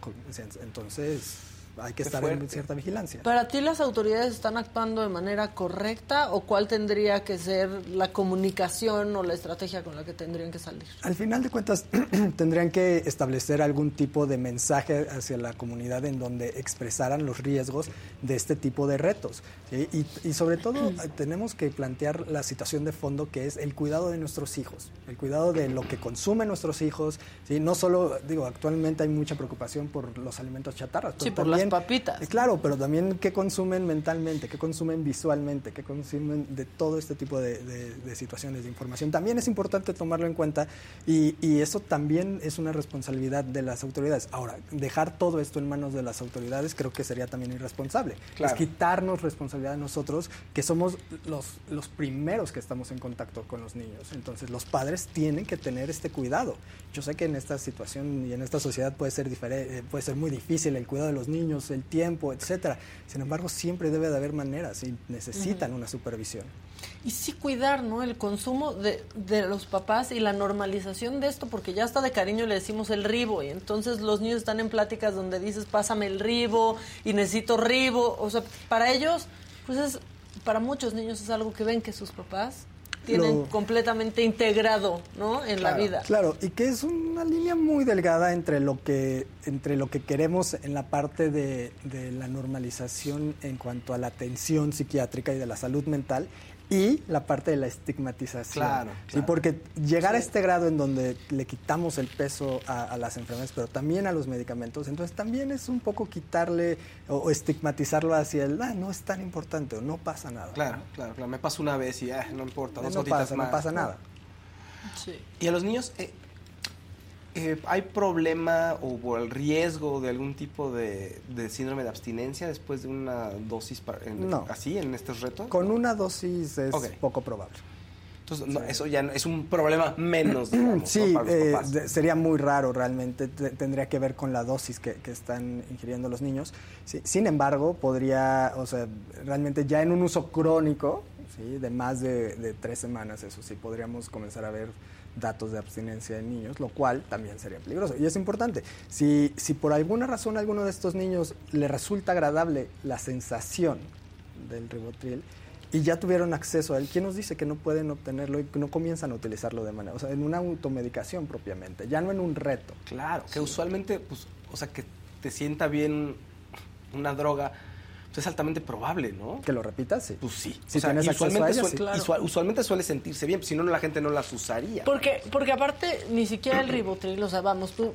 Entonces, hay que estar en cierta vigilancia. ¿Para ti las autoridades están actuando de manera correcta o cuál tendría que ser la comunicación o la estrategia con la que tendrían que salir? Al final de cuentas, tendrían que establecer algún tipo de mensaje hacia la comunidad en donde expresaran los riesgos de este tipo de retos. Y, sobre todo tenemos que plantear la situación de fondo que es el cuidado de nuestros hijos, el cuidado de lo que consumen nuestros hijos. ¿sí? No solo, digo, actualmente hay mucha preocupación por los alimentos chatarras, pero por papitas. Claro, pero también qué consumen mentalmente, qué consumen visualmente, qué consumen de todo este tipo de, situaciones de información. También es importante tomarlo en cuenta y, eso también es una responsabilidad de las autoridades. Ahora, dejar todo esto en manos de las autoridades creo que sería también irresponsable. Es quitarnos responsabilidad de nosotros, que somos los, los primeros que estamos en contacto con los niños. Entonces, los padres tienen que tener este cuidado. Yo sé que en esta situación y en esta sociedad puede ser, diferente, puede ser muy difícil el cuidado de los niños el tiempo, etcétera. Sin embargo, siempre debe de haber maneras y necesitan una supervisión. Y sí cuidar, ¿no? El consumo de, de, los papás y la normalización de esto, porque ya hasta de cariño le decimos el ribo, y entonces los niños están en pláticas donde dices, pásame el ribo, y necesito ribo. O sea, para ellos, pues es, para muchos niños es algo que ven que sus papás tienen completamente integrado ¿no? en la vida. Claro, y que es una línea muy delgada entre lo que, entre lo que queremos en la parte de, de la normalización en cuanto a la atención psiquiátrica y de la salud mental y la parte de la estigmatización. Claro. Sí, porque llegar a este grado en donde le quitamos el peso a, las enfermedades, pero también a los medicamentos, entonces también es un poco quitarle o, estigmatizarlo hacia el, ah, no es tan importante o no pasa nada. Claro, claro, claro. Me pasa una vez y ah, no importa, dos no pasa, más. No pasa nada. Sí. Y a los niños, eh, eh, ¿hay problema o el riesgo de algún tipo de, síndrome de abstinencia después de una dosis así en estos retos? Con una dosis es poco probable. Entonces, eso ya es un problema menos. sí, eh, sería muy raro realmente. tendría que ver con la dosis que, están ingiriendo los niños. sin embargo, podría, o sea, realmente ya en un uso crónico, ¿sí? de más de, de tres semanas, eso sí, podríamos comenzar a ver datos de abstinencia en niños, lo cual también sería peligroso. Y es importante, si, si por alguna razón a alguno de estos niños le resulta agradable la sensación del ribotril y ya tuvieron acceso a él, ¿quién nos dice que no pueden obtenerlo y que no comienzan a utilizarlo de manera, o sea, en una automedicación propiamente, ya no en un reto? Claro, que usualmente, pues, o sea, que te sienta bien una droga es altamente probable, ¿no? Que lo repitas, sí. Pues sí. Si tienes usualmente, suele, usualmente suele sentirse bien, si no, la gente no las usaría. Porque, porque aparte, ni siquiera el ribotril, o sea, vamos, tú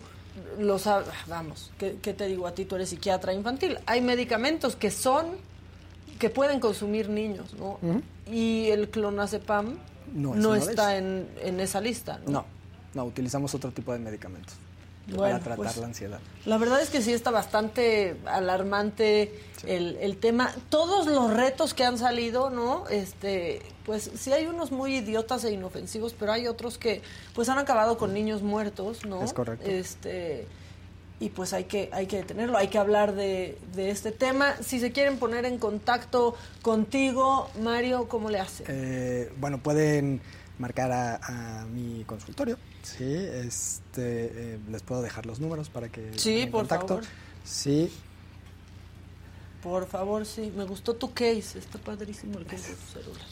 lo sabes, vamos, ¿qué, te digo a ti? Tú eres psiquiatra infantil. Hay medicamentos que son que pueden consumir niños, ¿no? Y el clonazepam no, está en, en, esa lista, ¿no? No, no, utilizamos otro tipo de medicamentos para tratar pues, la ansiedad. La verdad es que sí está bastante alarmante el, el, tema. Todos los retos que han salido, ¿no? Este, pues sí hay unos muy idiotas e inofensivos, pero hay otros que pues han acabado con niños muertos, ¿no? Es correcto. Este, y pues hay que, hay que detenerlo, hay que hablar de, de, este tema. Si se quieren poner en contacto contigo, Mario, ¿cómo le hace? Eh, bueno, pueden marcar a, mi consultorio, sí, este, eh, les puedo dejar los números para que sí, por contacto. favor. Sí. Por favor, sí. Me gustó tu case, está padrísimo el case de tu celular.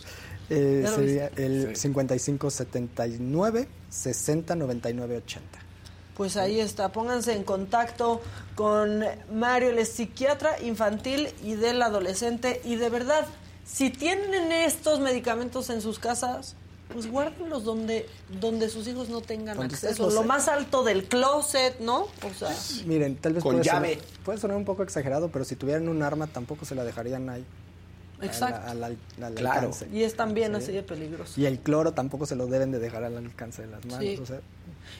Eh, sería el 5579 60 99 80 pues ahí está. Pónganse en contacto con Mario, el psiquiatra infantil y del adolescente. Y de verdad, si tienen estos medicamentos en sus casas, pues guárdenlos donde, donde sus hijos no tengan acceso. Lo más alto del closet, ¿no? O sea, miren, tal vez puede, Sonar, puede sonar un poco exagerado, pero si tuvieran un arma tampoco se la dejarían ahí. Exacto. Al, claro. Y es también así de peligroso. Y el cloro tampoco se lo deben de dejar al alcance de las manos.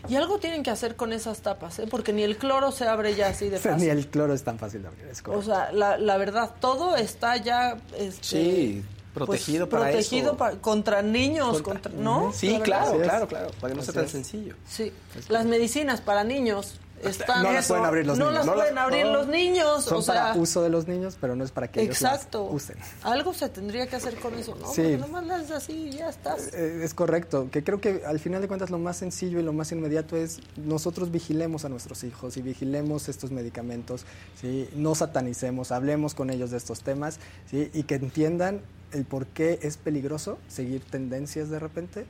y algo tienen que hacer con esas tapas, ¿eh? porque ni el cloro se abre ya así de fácil. ni el cloro es tan fácil de abrir. o sea, la, la, verdad, todo está ya... Este, sí. Protegido pues, para protegido contra niños, contra, ¿no? Sí, claro, claro, claro, para que no sea tan sencillo. Sí, las medicinas para niños están no las pueden abrir los no niños. Las pueden abrir los niños. Son para uso de los niños, pero no es para que exacto. ellos usen. Algo se tendría que hacer con eso, ¿no? Sí. nomás las así y ya estás. Eh, es correcto. Que creo que al final de cuentas lo más sencillo y lo más inmediato es nosotros vigilemos a nuestros hijos y vigilemos estos medicamentos, ¿sí? No satanicemos, hablemos con ellos de estos temas, ¿sí? Y que entiendan el por qué es peligroso seguir tendencias de repente,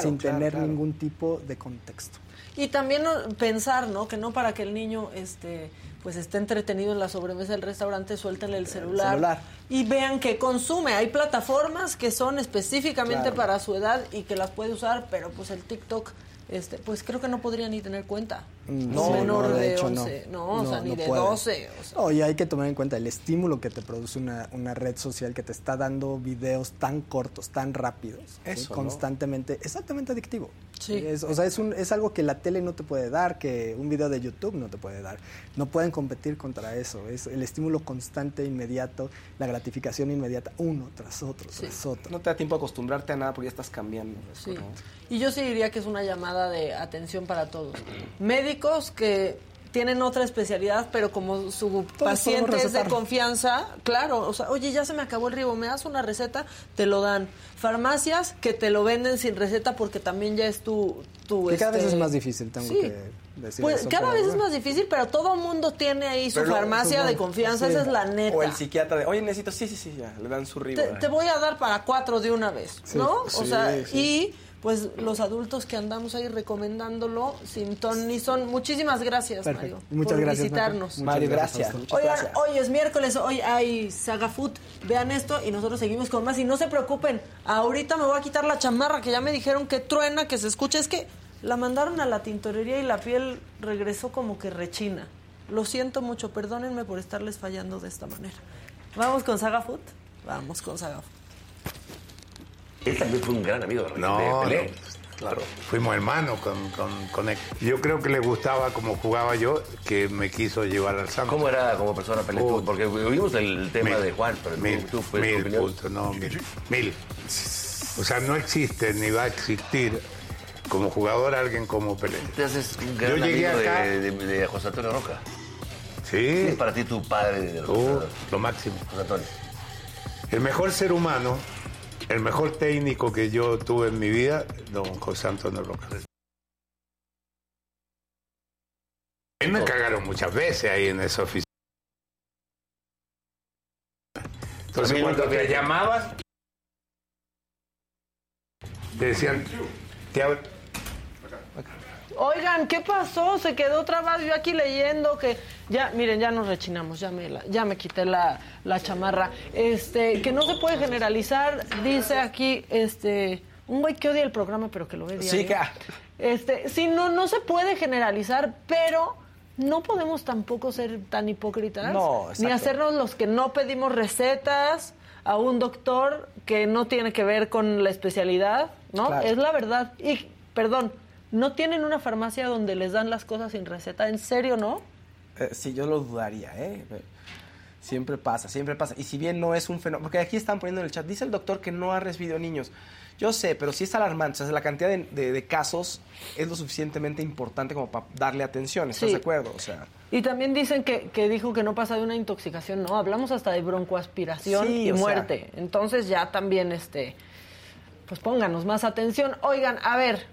sin tener ningún tipo de contexto. Y también pensar, ¿no? Que no para que el niño este pues esté entretenido en la sobremesa del restaurante, suéltenle el celular, y vean que consume. Hay plataformas que son específicamente para su edad y que las puede usar, pero pues el TikTok este, pues creo que no podrían ni tener cuenta. Mm, no, menor de, 11, no. o sea, ni de 12. O y hay que tomar en cuenta el estímulo que te produce una, una red social que te está dando videos tan cortos, tan rápidos, constantemente, exactamente adictivo. Sí. o sea, es, un, es algo que la tele no te puede dar, que un video de YouTube no te puede dar. No pueden competir contra eso. Es el estímulo constante, inmediato, la gratificación inmediata, uno tras otro, tras otro. No te da tiempo a acostumbrarte a nada porque ya estás cambiando. Sí. Y yo sí diría que es una llamada de atención para todos. Médicos que tienen otra especialidad, pero como su paciente es de confianza, claro, o sea, oye, ya se me acabó el ribo, me das una receta, te lo dan. Farmacias que te lo venden sin receta porque también ya es tu... tu que cada vez este, es más difícil, tengo que decir Pues cada vez es más difícil, pero todo mundo tiene ahí su farmacia de confianza, esa es la neta. O el psiquiatra de, oye, necesito, sí, sí, sí, ya, le dan su ribo. Te, te voy a dar para cuatro de una vez, ¿no? o sea, y pues los adultos que andamos ahí recomendándolo sin ton ni son. Muchísimas gracias, Mario, Muchas por gracias, visitarnos. Mario, gracias. Oigan, hoy es miércoles, hoy hay Saga Food. Vean esto y nosotros seguimos con más. Y no se preocupen, ahorita me voy a quitar la chamarra que ya me dijeron que truena, que se escucha. Es que la mandaron a la tintorería y la piel regresó como que rechina. Lo siento mucho, perdónenme por estarles fallando de esta manera. ¿Vamos con Saga Food? Vamos con Saga Food. Él también fue un gran amigo de, no, Pelé. claro, fuimos hermanos con, con, él. Yo creo que le gustaba como jugaba yo, que me quiso llevar al Santos. ¿Cómo era como persona Pelé? Porque oímos el tema de Juan, pero mil, tú, tú mil puntos, no, mil, mil. O sea, no existe ni va a existir como jugador alguien como Pelé. Te haces un gran yo llegué amigo acá, de, de, José Antonio Roca. Sí. ¿Quién es para ti tu padre de uh, Lo máximo. José Antonio. El mejor ser humano el mejor técnico que yo tuve en mi vida, don José Antonio Roca. me cagaron muchas veces ahí en esa oficina. Entonces cuando te llamabas, te decían, te Oigan, ¿qué pasó? Se quedó otra vez yo aquí leyendo que ya, miren, ya nos rechinamos, ya me, ya me quité la, chamarra. Este, que no se puede generalizar, dice aquí, este, un güey que odia el programa, pero que lo ve. Sí, Este, sí, no, no se puede generalizar, pero no podemos tampoco ser tan hipócritas. ni hacernos los que no pedimos recetas a un doctor que no tiene que ver con la especialidad, ¿no? Es la verdad. Y, perdón, ¿no tienen una farmacia donde les dan las cosas sin receta? ¿En serio, no? Eh, sí, yo lo dudaría, ¿eh? Siempre pasa, siempre pasa. Y si bien no es un fenómeno, porque aquí están poniendo en el chat, dice el doctor que no ha recibido niños. Yo sé, pero si es alarmante. O sea, la cantidad de, casos es lo suficientemente importante como para darle atención. ¿Estás de acuerdo? O sea. Y también dicen que, dijo que no pasa de una intoxicación, ¿no? Hablamos hasta de broncoaspiración y muerte. Entonces ya también, este, pues pónganos más atención. Oigan, a ver,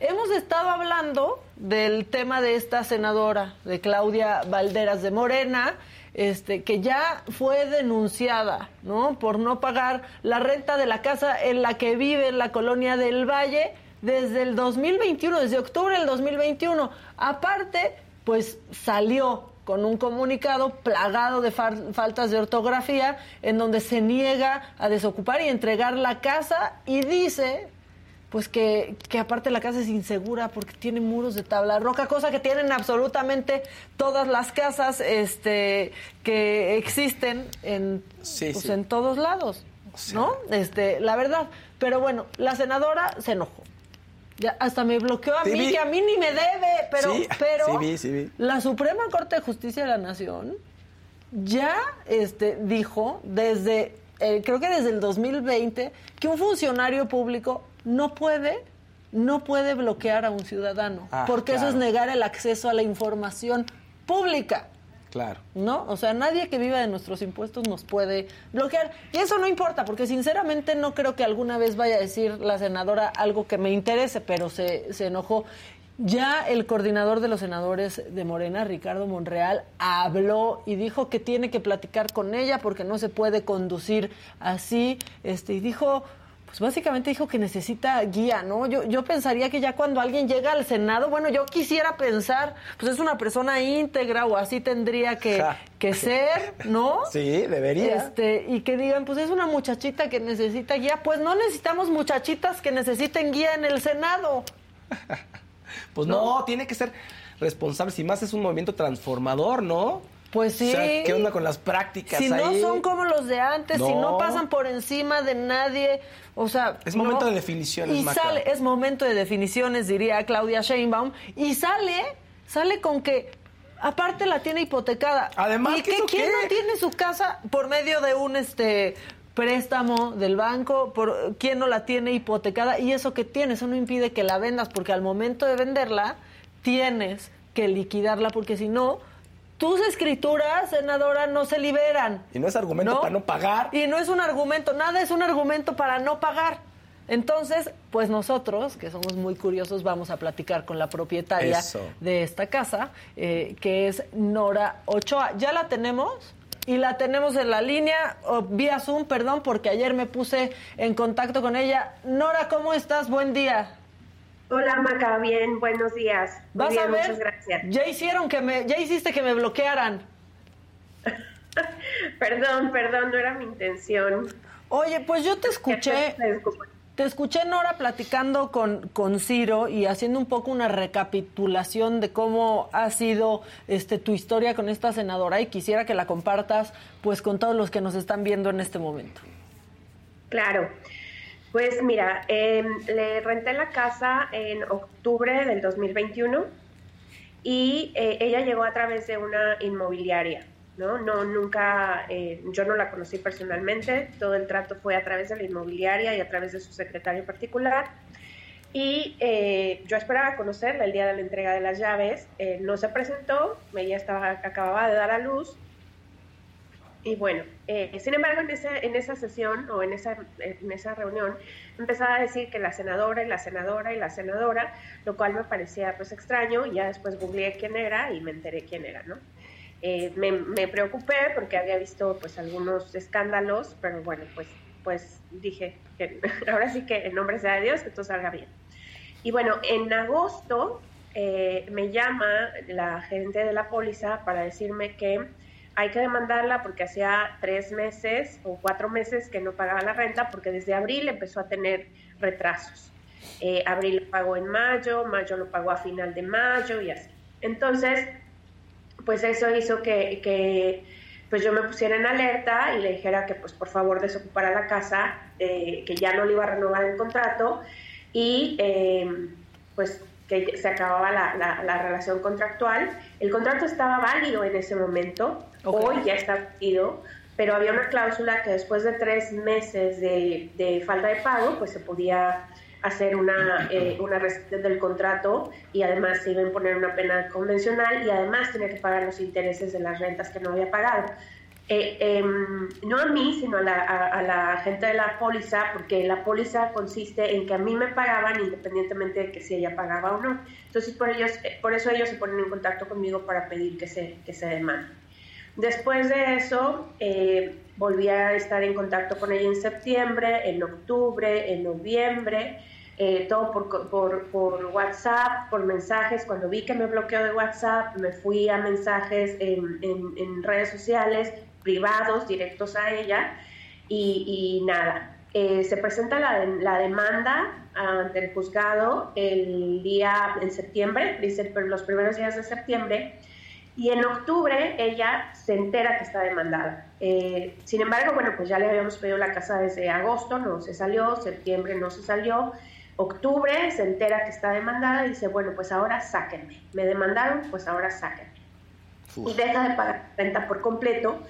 hemos estado hablando del tema de esta senadora, de Claudia Valderas de Morena, este, que ya fue denunciada, ¿no? Por no pagar la renta de la casa en la que vive en la colonia del Valle desde el 2021, desde octubre del 2021. Aparte, pues salió con un comunicado plagado de faltas de ortografía en donde se niega a desocupar y entregar la casa y dice pues que, que, aparte la casa es insegura porque tiene muros de tabla roca, cosa que tienen absolutamente todas las casas este, que existen en, pues, en todos lados, ¿no? Este, la verdad. Pero bueno, la senadora se enojó. Ya hasta me bloqueó a mí, que a mí ni me debe, pero, pero la Suprema Corte de Justicia de la Nación ya este, dijo desde, eh, creo que desde el 2020, que un funcionario público no puede no puede bloquear a un ciudadano, ah, porque eso es negar el acceso a la información pública. Claro. ¿No? O sea, nadie que viva de nuestros impuestos nos puede bloquear. Y eso no importa, porque sinceramente no creo que alguna vez vaya a decir la senadora algo que me interese, pero se, se enojó. Ya el coordinador de los senadores de Morena, Ricardo Monreal, habló y dijo que tiene que platicar con ella porque no se puede conducir así. Este, y dijo, pues básicamente dijo que necesita guía, ¿no? Yo, yo pensaría que ya cuando alguien llega al Senado, bueno, yo quisiera pensar, pues es una persona íntegra o así tendría que, que ser, ¿no? Sí, debería. Este, y que digan, pues es una muchachita que necesita guía. Pues no necesitamos muchachitas que necesiten guía en el Senado. pues no, tiene que ser responsable, si más es un movimiento transformador, ¿no? Pues sí. ¿qué onda con las prácticas si no son como los de antes, si no pasan por encima de nadie, o sea... Es momento de definiciones, Y sale, es momento de definiciones, diría Claudia Sheinbaum, y sale, sale con que aparte la tiene hipotecada. Además, ¿Y que, quién no tiene su casa por medio de un este préstamo del banco, por quién no la tiene hipotecada y eso que tiene, eso no impide que la vendas porque al momento de venderla tienes que liquidarla porque si no tus escrituras, senadora, no se liberan. Y no es argumento para no pagar. Y no es un argumento, nada es un argumento para no pagar. Entonces, pues nosotros, que somos muy curiosos, vamos a platicar con la propietaria de esta casa, eh, que es Nora Ochoa. ¿Ya la tenemos? Y la tenemos en la línea, vía Zoom, perdón, porque ayer me puse en contacto con ella. Nora, ¿cómo estás? Buen día. Hola Maca, bien, buenos días. ¿Vas a ver? Muchas gracias. Ya hicieron que me, ya hiciste que me bloquearan. perdón, perdón, no era mi intención. Oye, pues yo te escuché. Te escuché, Nora, platicando con, con Ciro y haciendo un poco una recapitulación de cómo ha sido este, tu historia con esta senadora y quisiera que la compartas pues con todos los que nos están viendo en este momento. Claro. Pues mira, em, le renté la casa en octubre del 2021 y eh, ella llegó a través de una inmobiliaria, ¿no? No, nunca, eh, yo no la conocí personalmente, todo el trato fue a través de la inmobiliaria y a través de su secretario particular. Y eh, yo esperaba conocerla el día de la entrega de las llaves, no se presentó, ella estaba, acababa de dar a luz y bueno, eh, sin embargo, en esa, en esa sesión o en esa, en esa reunión empezaba a decir que la senadora y la senadora y la senadora, lo cual me parecía pues extraño y ya después googleé quién era y me enteré quién era, ¿no? Eh, me, me, preocupé porque había visto pues algunos escándalos, pero bueno, pues, pues dije que ahora sí que en nombre sea de Dios que todo salga bien. Y bueno, en agosto eh, me llama la gerente de la póliza para decirme que hay que demandarla porque hacía tres meses o cuatro meses que no pagaba la renta porque desde abril empezó a tener retrasos. Eh, abril lo pagó en mayo, mayo lo pagó a final de mayo y así. Entonces, pues eso hizo que, que pues yo me pusiera en alerta y le dijera que pues por favor desocupara la casa, eh, que ya no le iba a renovar el contrato y eh, pues que se acababa la, la, relación contractual. El contrato estaba válido en ese momento, hoy ya está válido, pero había una cláusula que después de tres meses de, falta de pago, pues se podía hacer una, eh, una restricción del contrato y además se iba a imponer una pena convencional y además tenía que pagar los intereses de las rentas que no había pagado. Eh, em, no a mí, sino a la, a, la, gente de la póliza, porque la póliza consiste en que a mí me pagaban independientemente de que si ella pagaba o no. Entonces, por, ellos, eh, por eso ellos se ponen en contacto conmigo para pedir que se, que se demande. Después de eso, eh, volví a estar en contacto con ella en septiembre, en octubre, en noviembre, eh, todo por, WhatsApp, por mensajes. Cuando vi que me bloqueó de WhatsApp, me fui a mensajes en, redes sociales privados, directos a ella, y, nada. Eh, se presenta la, la, demanda ante el juzgado el día en septiembre, dice los primeros días de septiembre, y en octubre ella se entera que está demandada. Eh, sin embargo, bueno, pues ya le habíamos pedido la casa desde agosto, no se salió, septiembre no se salió, octubre se entera que está demandada y dice, bueno, pues ahora sáquenme. Me demandaron, pues ahora sáquenme. Y deja de pagar renta por completo,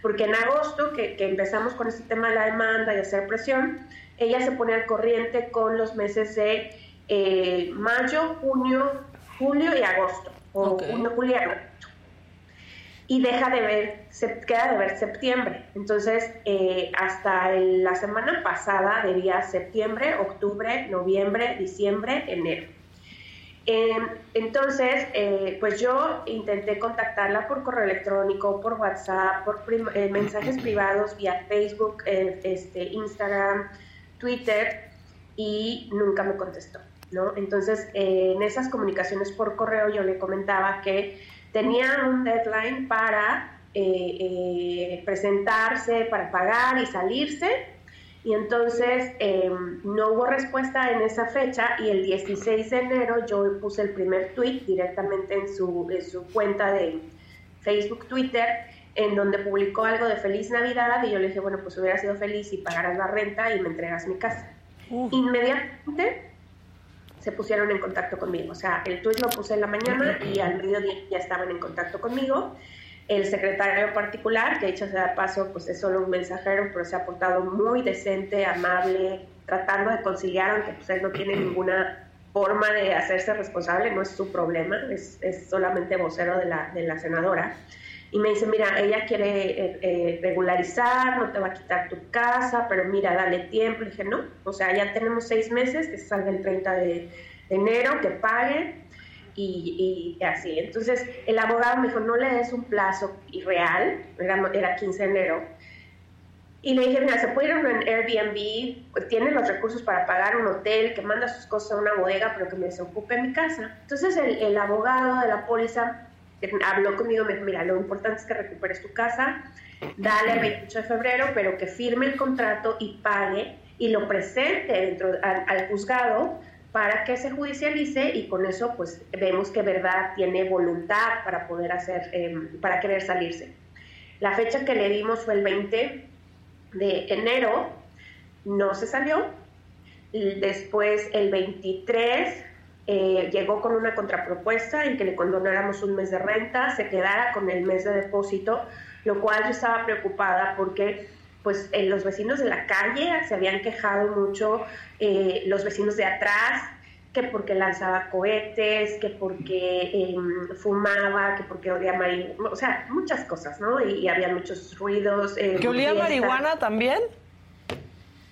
porque en agosto, que, empezamos con este tema de la demanda y hacer presión, ella se pone al corriente con los meses de eh, mayo, junio, julio y agosto, o junio, julio y deja de ver, se queda de ver septiembre. Entonces, eh, hasta la semana pasada debía septiembre, octubre, noviembre, diciembre, enero. Em, entonces, eh, pues yo intenté contactarla por correo electrónico, por WhatsApp, por eh, mensajes privados vía Facebook, este, Instagram, Twitter, y nunca me contestó. ¿no? Entonces, en esas comunicaciones por correo yo le comentaba que tenía un deadline para eh, eh, presentarse, para pagar y salirse. Y entonces em, no hubo respuesta en esa fecha y el 16 de enero yo puse el primer tweet directamente en su, su cuenta de Facebook, Twitter, en donde publicó algo de feliz Navidad y yo le dije, bueno, pues hubiera sido feliz si pagaras la renta y me entregas mi casa. Inmediatamente se pusieron en contacto conmigo. O sea, el tweet lo puse en la mañana y al mediodía ya estaban en contacto conmigo. El secretario particular, que dicho sea de paso, pues es solo un mensajero, pero se ha portado muy decente, amable, tratando de conciliar, aunque pues él no tiene ninguna forma de hacerse responsable, no es su problema, es, es solamente vocero de la, de la senadora. Y me dice, mira, ella quiere eh, eh, regularizar, no te va a quitar tu casa, pero mira, dale tiempo. Le dije, no, o sea, ya tenemos seis meses, que salga el 30 de, enero, que pague y, así. Entonces, el abogado me dijo, no le des un plazo irreal, era, era 15 de enero. Y le dije, mira, se puede ir a un Airbnb, tiene los recursos para pagar un hotel, que manda sus cosas a una bodega, pero que me desocupe mi casa. Entonces, el, el abogado de la póliza habló conmigo, me dijo, mira, lo importante es que recuperes tu casa, dale el 28 de febrero, pero que firme el contrato y pague y lo presente dentro al, juzgado para que se judicialice y con eso pues vemos que verdad tiene voluntad para poder hacer, em, para querer salirse. La fecha que le dimos fue el 20 de enero, no se salió. Después el 23 eh, llegó con una contrapropuesta en que le condonáramos un mes de renta, se quedara con el mes de depósito, lo cual yo estaba preocupada porque pues eh, los vecinos de la calle se habían quejado mucho, eh, los vecinos de atrás, que porque lanzaba cohetes, que porque em, fumaba, que porque olía marihuana, o sea, muchas cosas, ¿no? Y, había muchos ruidos. ¿Que olía marihuana también?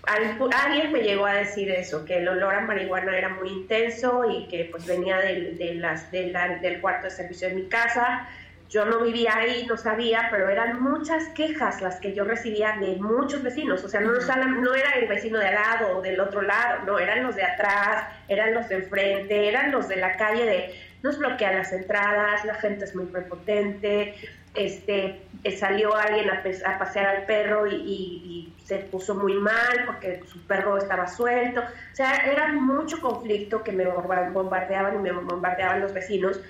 Alguien me llegó a decir eso, que el olor a marihuana era muy intenso y que pues venía de, las, del cuarto de servicio de mi casa. Yo no vivía ahí, no sabía, pero eran muchas quejas las que yo recibía de muchos vecinos. O sea, no, no era el vecino de al lado o del otro lado, no, eran los de atrás, eran los de enfrente, eran los de la calle de nos bloquean las entradas, la gente es muy prepotente, este, salió alguien a, pasear al perro y, se puso muy mal porque su perro estaba suelto. O sea, era mucho conflicto que me bombardeaban y me bombardeaban los vecinos.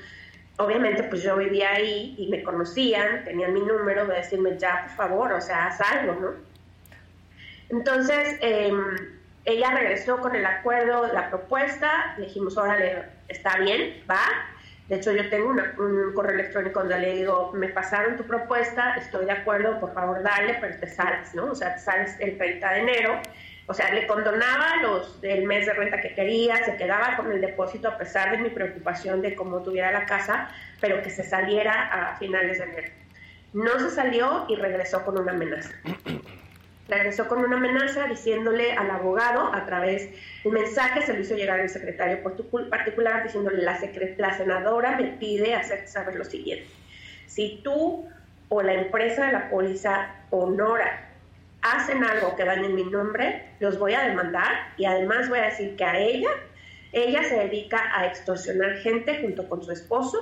obviamente pues yo vivía ahí y me conocían, tenían mi número, de decirme ya, por favor, o sea, haz algo, ¿no? Entonces, em, ella regresó con el acuerdo, la propuesta, le dijimos, órale, está bien, va. De hecho, yo tengo un correo electrónico donde le digo, me pasaron tu propuesta, estoy de acuerdo, por favor, dale, pero te sales, ¿no? O sea, te sales el 30 de enero o sea, le condonaba los del mes de renta que quería, se quedaba con el depósito a pesar de mi preocupación de cómo tuviera la casa, pero que se saliera a finales de enero. No se salió y regresó con una amenaza. Regresó con una amenaza diciéndole al abogado a través un mensaje, se lo hizo llegar al secretario particular diciéndole la, la senadora me pide hacer saber lo siguiente. Si tú o la empresa de la póliza honora hacen algo que dañe mi nombre, los voy a demandar y además voy a decir que a ella, ella se dedica a extorsionar gente junto con su esposo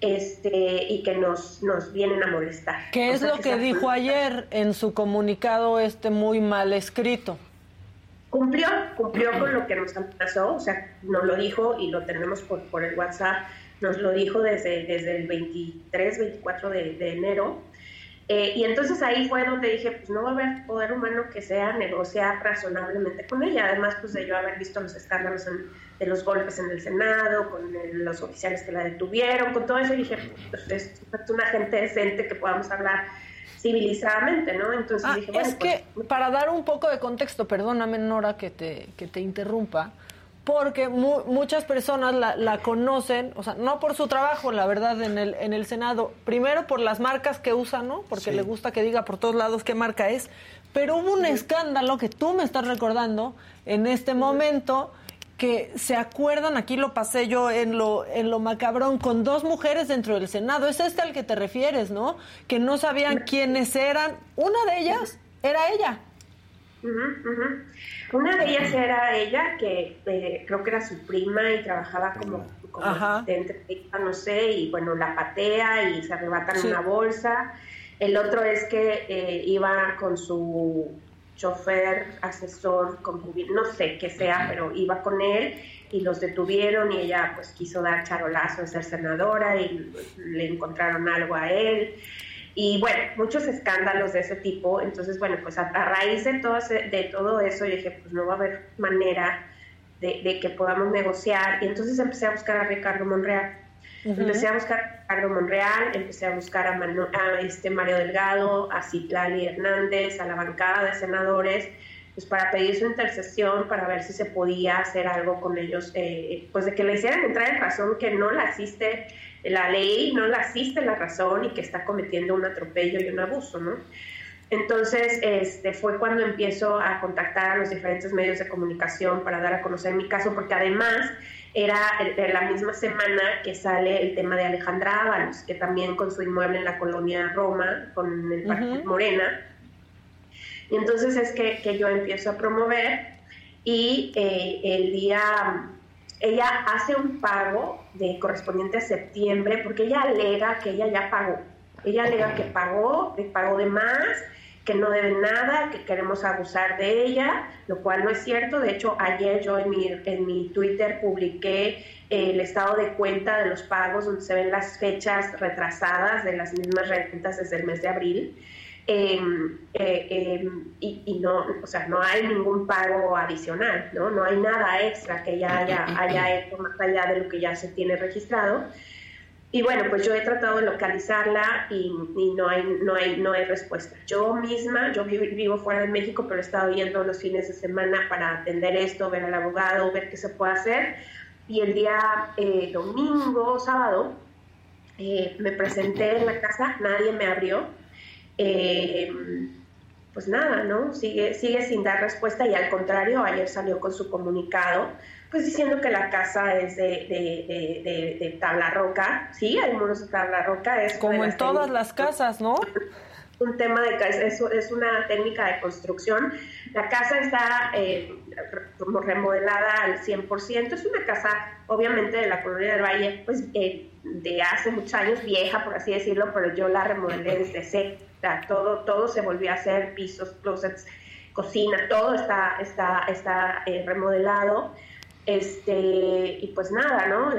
este, y que nos, nos vienen a molestar. ¿Qué es lo que, dijo ayer en su comunicado este muy mal escrito? Cumplió, cumplió con lo que nos pasó, o sea, nos lo dijo y lo tenemos por, por el WhatsApp, nos lo dijo desde, desde el 23, 24 de, de enero eh, y entonces ahí fue donde dije, pues no va a haber poder humano que sea negociar razonablemente con ella. Además, pues de yo haber visto los escándalos de los golpes en el Senado, con los oficiales que la detuvieron, con todo eso, dije, pues es, una gente decente que podamos hablar civilizadamente, ¿no? Entonces ah, dije, bueno, es que pues, para dar un poco de contexto, perdóname Nora que te, que te interrumpa, porque muchas personas la, conocen, o sea, no por su trabajo, la verdad, en el, en el Senado, primero por las marcas que usa, ¿no? Porque le gusta que diga por todos lados qué marca es, pero hubo un escándalo que tú me estás recordando en este momento que se acuerdan, aquí lo pasé yo en lo, en lo macabrón, con dos mujeres dentro del Senado. Es este al que te refieres, ¿no? Que no sabían quiénes eran. Una de ellas era ella. Una de ellas era ella, que eh, creo que era su prima y trabajaba como, como asistente, no sé, y bueno, la patea y se arrebatan una bolsa. El otro es que eh, iba con su chofer, asesor, no sé qué sea, pero iba con él y los detuvieron y ella pues quiso dar charolazo de ser senadora y le encontraron algo a él y bueno, muchos escándalos de ese tipo. Entonces, bueno, pues a, raíz de todo, de todo eso, yo dije, pues no va a haber manera de, que podamos negociar. Y entonces empecé a buscar a Ricardo Monreal. Empecé a buscar a Ricardo Monreal, empecé a buscar a, a, este Mario Delgado, a Citlali Hernández, a la bancada de senadores, pues para pedir su intercesión, para ver si se podía hacer algo con ellos, eh, pues de que le hicieran entrar en razón que no la asiste la ley no la asiste la razón y que está cometiendo un atropello y un abuso, ¿no? Entonces, este, fue cuando empiezo a contactar a los diferentes medios de comunicación para dar a conocer mi caso, porque además era la misma semana que sale el tema de Alejandra Ábalos, que también con su inmueble en la colonia Roma, con el Parque Morena. Y entonces es que, yo empiezo a promover y eh, el día ella hace un pago de correspondiente a septiembre porque ella alega que ella ya pagó. Ella alega que pagó, que pagó de más, que no debe nada, que queremos abusar de ella, lo cual no es cierto. De hecho, ayer yo en mi, en mi Twitter publiqué el estado de cuenta de los pagos donde se ven las fechas retrasadas de las mismas rentas desde el mes de abril. Em, eh, em, y, no, o sea, no hay ningún pago adicional, ¿no? No hay nada extra que ella haya, haya hecho más allá de lo que ya se tiene registrado. Y bueno, pues yo he tratado de localizarla y, no, hay, no, hay, no hay respuesta. Yo misma, yo vivo, fuera de México, pero he estado yendo los fines de semana para atender esto, ver al abogado, ver qué se puede hacer. Y el día eh, domingo, sábado, eh, me presenté en la casa, nadie me abrió eh, pues nada, ¿no? Sigue, sigue sin dar respuesta y al contrario, ayer salió con su comunicado, pues diciendo que la casa es de, de, tabla roca, sí, hay muros de tabla roca. Es Como en todas las casas, ¿no? Un tema de es, es una técnica de construcción. La casa está eh, como remodelada al 100%. Es una casa, obviamente, de la colonia del Valle, pues eh, de hace muchos años, vieja, por así decirlo, pero yo la remodelé desde cero todo, todo se volvió a hacer, pisos, closets, cocina, todo está, está, está eh, remodelado. Este, y pues nada, ¿no?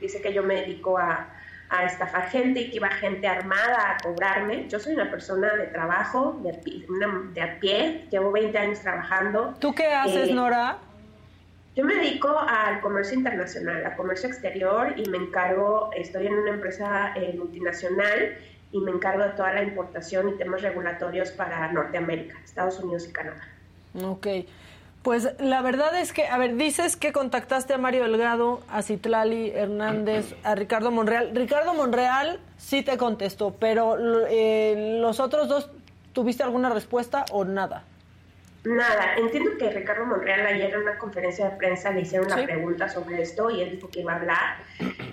dice que yo me dedico a, a estafar gente y que iba gente armada a cobrarme. Yo soy una persona de trabajo, de, de a pie, llevo 20 años trabajando. ¿Tú qué haces, eh, Nora? Yo me dedico al comercio internacional, al comercio exterior y me encargo, estoy en una empresa eh, multinacional y me encargo de toda la importación y temas regulatorios para Norteamérica, Estados Unidos y Canadá. Ok. Pues la verdad es que, a ver, dices que contactaste a Mario Delgado, a Citlali Hernández, a Ricardo Monreal. Ricardo Monreal sí te contestó, pero eh, los otros dos, ¿tuviste alguna respuesta o nada? Nada, entiendo que Ricardo Monreal ayer en una conferencia de prensa le hicieron una pregunta sobre esto y él dijo que iba a hablar.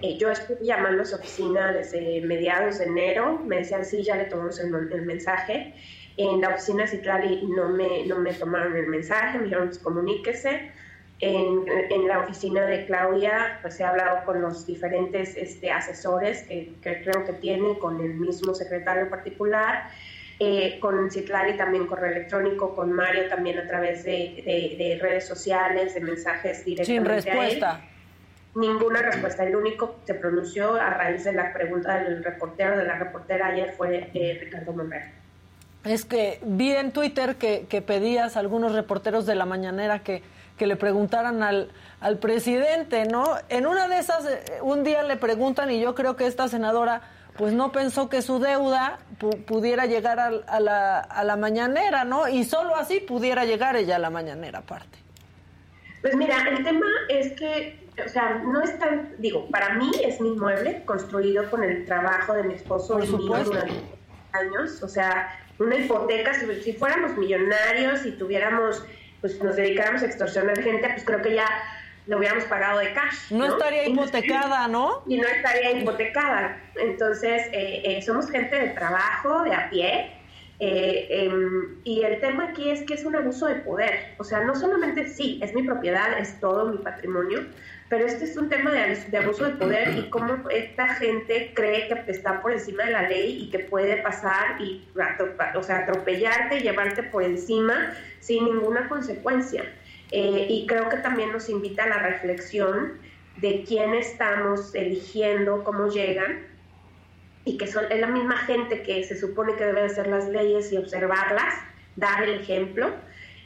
Eh, yo estuve llamando a su oficina desde mediados de enero, me decían sí, ya le tomamos el, el mensaje en la oficina de Citlali no me, no me tomaron el mensaje, me dijeron, pues, comuníquese. En, en, la oficina de Claudia, pues he hablado con los diferentes este, asesores que, creo que tiene, con el mismo secretario particular, eh, con Citlali también correo electrónico, con Mario también a través de, de, redes sociales, de mensajes directamente. Sin respuesta. Ninguna respuesta. El único que se pronunció a raíz de la pregunta del reportero, de la reportera ayer, fue eh, Ricardo Monreal es que vi en Twitter que, que, pedías a algunos reporteros de la mañanera que, que le preguntaran al, al, presidente, ¿no? En una de esas, eh, un día le preguntan y yo creo que esta senadora pues no pensó que su deuda pudiera llegar a, a, la, a la mañanera, ¿no? Y solo así pudiera llegar ella a la mañanera aparte. Pues mira, el tema es que, o sea, no es tan, digo, para mí es mi inmueble construido con el trabajo de mi esposo y mío durante años, o sea, una hipoteca, si, fuéramos millonarios y tuviéramos, pues nos dedicáramos a extorsionar gente, pues creo que ya lo hubiéramos pagado de cash. No, estaría hipotecada, ¿no? Y no estaría hipotecada. Entonces, eh, eh, somos gente de trabajo, de a pie. Eh, em, y el tema aquí es que es un abuso de poder. O sea, no solamente sí, es mi propiedad, es todo mi patrimonio, pero este es un tema de, abuso de poder y cómo esta gente cree que está por encima de la ley y que puede pasar y, o sea, atropellarte y llevarte por encima sin ninguna consecuencia. Eh, y creo que también nos invita a la reflexión de quién estamos eligiendo, cómo llegan, y que son, es la misma gente que se supone que debe hacer las leyes y observarlas, dar el ejemplo,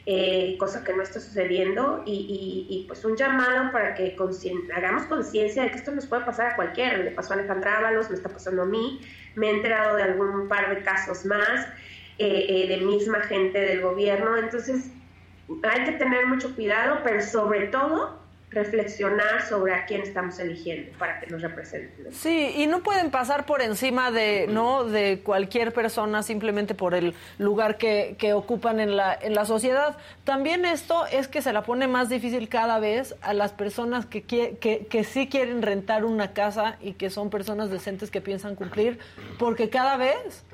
eh, cosa que no está sucediendo y, pues un llamado para que hagamos conciencia de que esto nos puede pasar a cualquiera. Le pasó a Alejandra Ábalos, me está pasando a mí, me he enterado de algún par de casos más eh, eh, de misma gente del gobierno. Entonces hay que tener mucho cuidado, pero sobre todo reflexionar sobre a quién estamos eligiendo para que nos representen. Sí, y no pueden pasar por encima de no de cualquier persona simplemente por el lugar que, que ocupan en la, en la sociedad. También esto es que se la pone más difícil cada vez a las personas que, que, que sí quieren rentar una casa y que son personas decentes que piensan cumplir, porque cada vez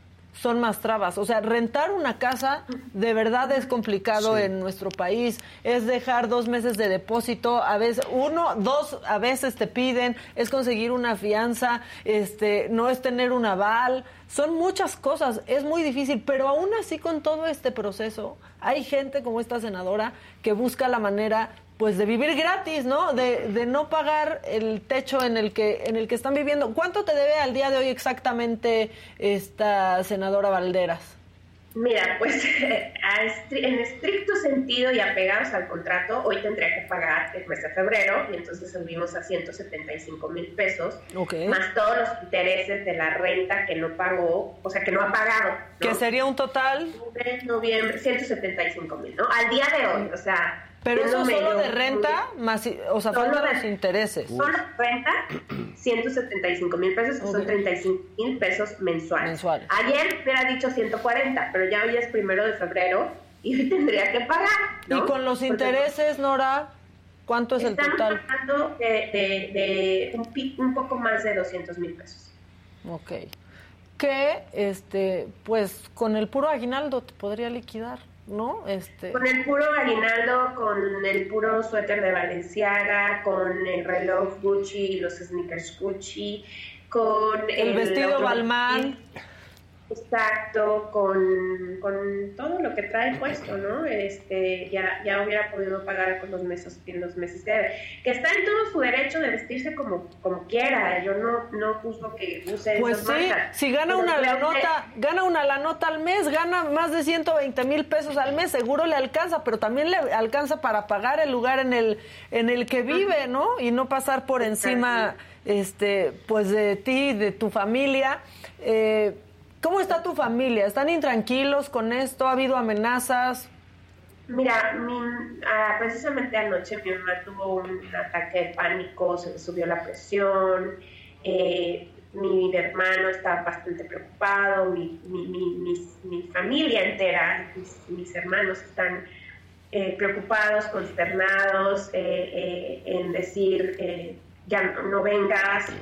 son más trabas. O sea, rentar una casa de verdad es complicado en nuestro país. Es dejar dos meses de depósito, a veces uno, dos, a veces te piden, es conseguir una fianza, este, no es tener un aval. Son muchas cosas, es muy difícil, pero aún así con todo este proceso hay gente como esta senadora que busca la manera pues de vivir gratis, ¿no? De, de, no pagar el techo en el que en el que están viviendo. ¿Cuánto te debe al día de hoy exactamente esta senadora Valderas? Mira, pues en estricto sentido y apegados al contrato, hoy tendría que pagar el mes de febrero y entonces subimos a 175 mil pesos, más todos los intereses de la renta que no pagó, o sea, que no ha pagado. ¿Qué sería un total? Noviembre, 175 mil, ¿no? Al día de hoy, o sea, pero eso solo de renta, más, o sea, solo de los intereses. Solo renta, 175 mil pesos, que son 35 mil pesos mensuales. Ayer hubiera dicho 140, pero ya hoy es primero de febrero y hoy tendría que pagar. ¿Y con los intereses, Nora? ¿Cuánto es el total? Estamos hablando de, de, un, un poco más de 200 mil pesos. Ok. Que, este, pues, con el puro aguinaldo te podría liquidar. ¿No? Este... Con el puro aguinaldo, con el puro suéter de Valenciaga, con el reloj Gucci y los sneakers Gucci, con el, vestido Balmain. Exacto, con, con, todo lo que trae puesto, ¿no? Este, ya, ya hubiera podido pagar con los meses, en los meses que, que está en todo su derecho de vestirse como, como quiera. Yo no, no juzgo que use Pues sí, si gana una la nota, gana una la nota al mes, gana más de 120 mil pesos al mes, seguro le alcanza, pero también le alcanza para pagar el lugar en el, en el que vive, ¿no? Y no pasar por encima, este, pues de ti, de tu familia. Eh, ¿Cómo está tu familia? ¿Están intranquilos con esto? ¿Ha habido amenazas? Mira, ah, precisamente anoche mi mamá tuvo un ataque de pánico, se le subió la presión, eh, mi hermano está bastante preocupado, mi, familia entera, mis, hermanos están eh, preocupados, consternados eh, en decir, ya no vengas,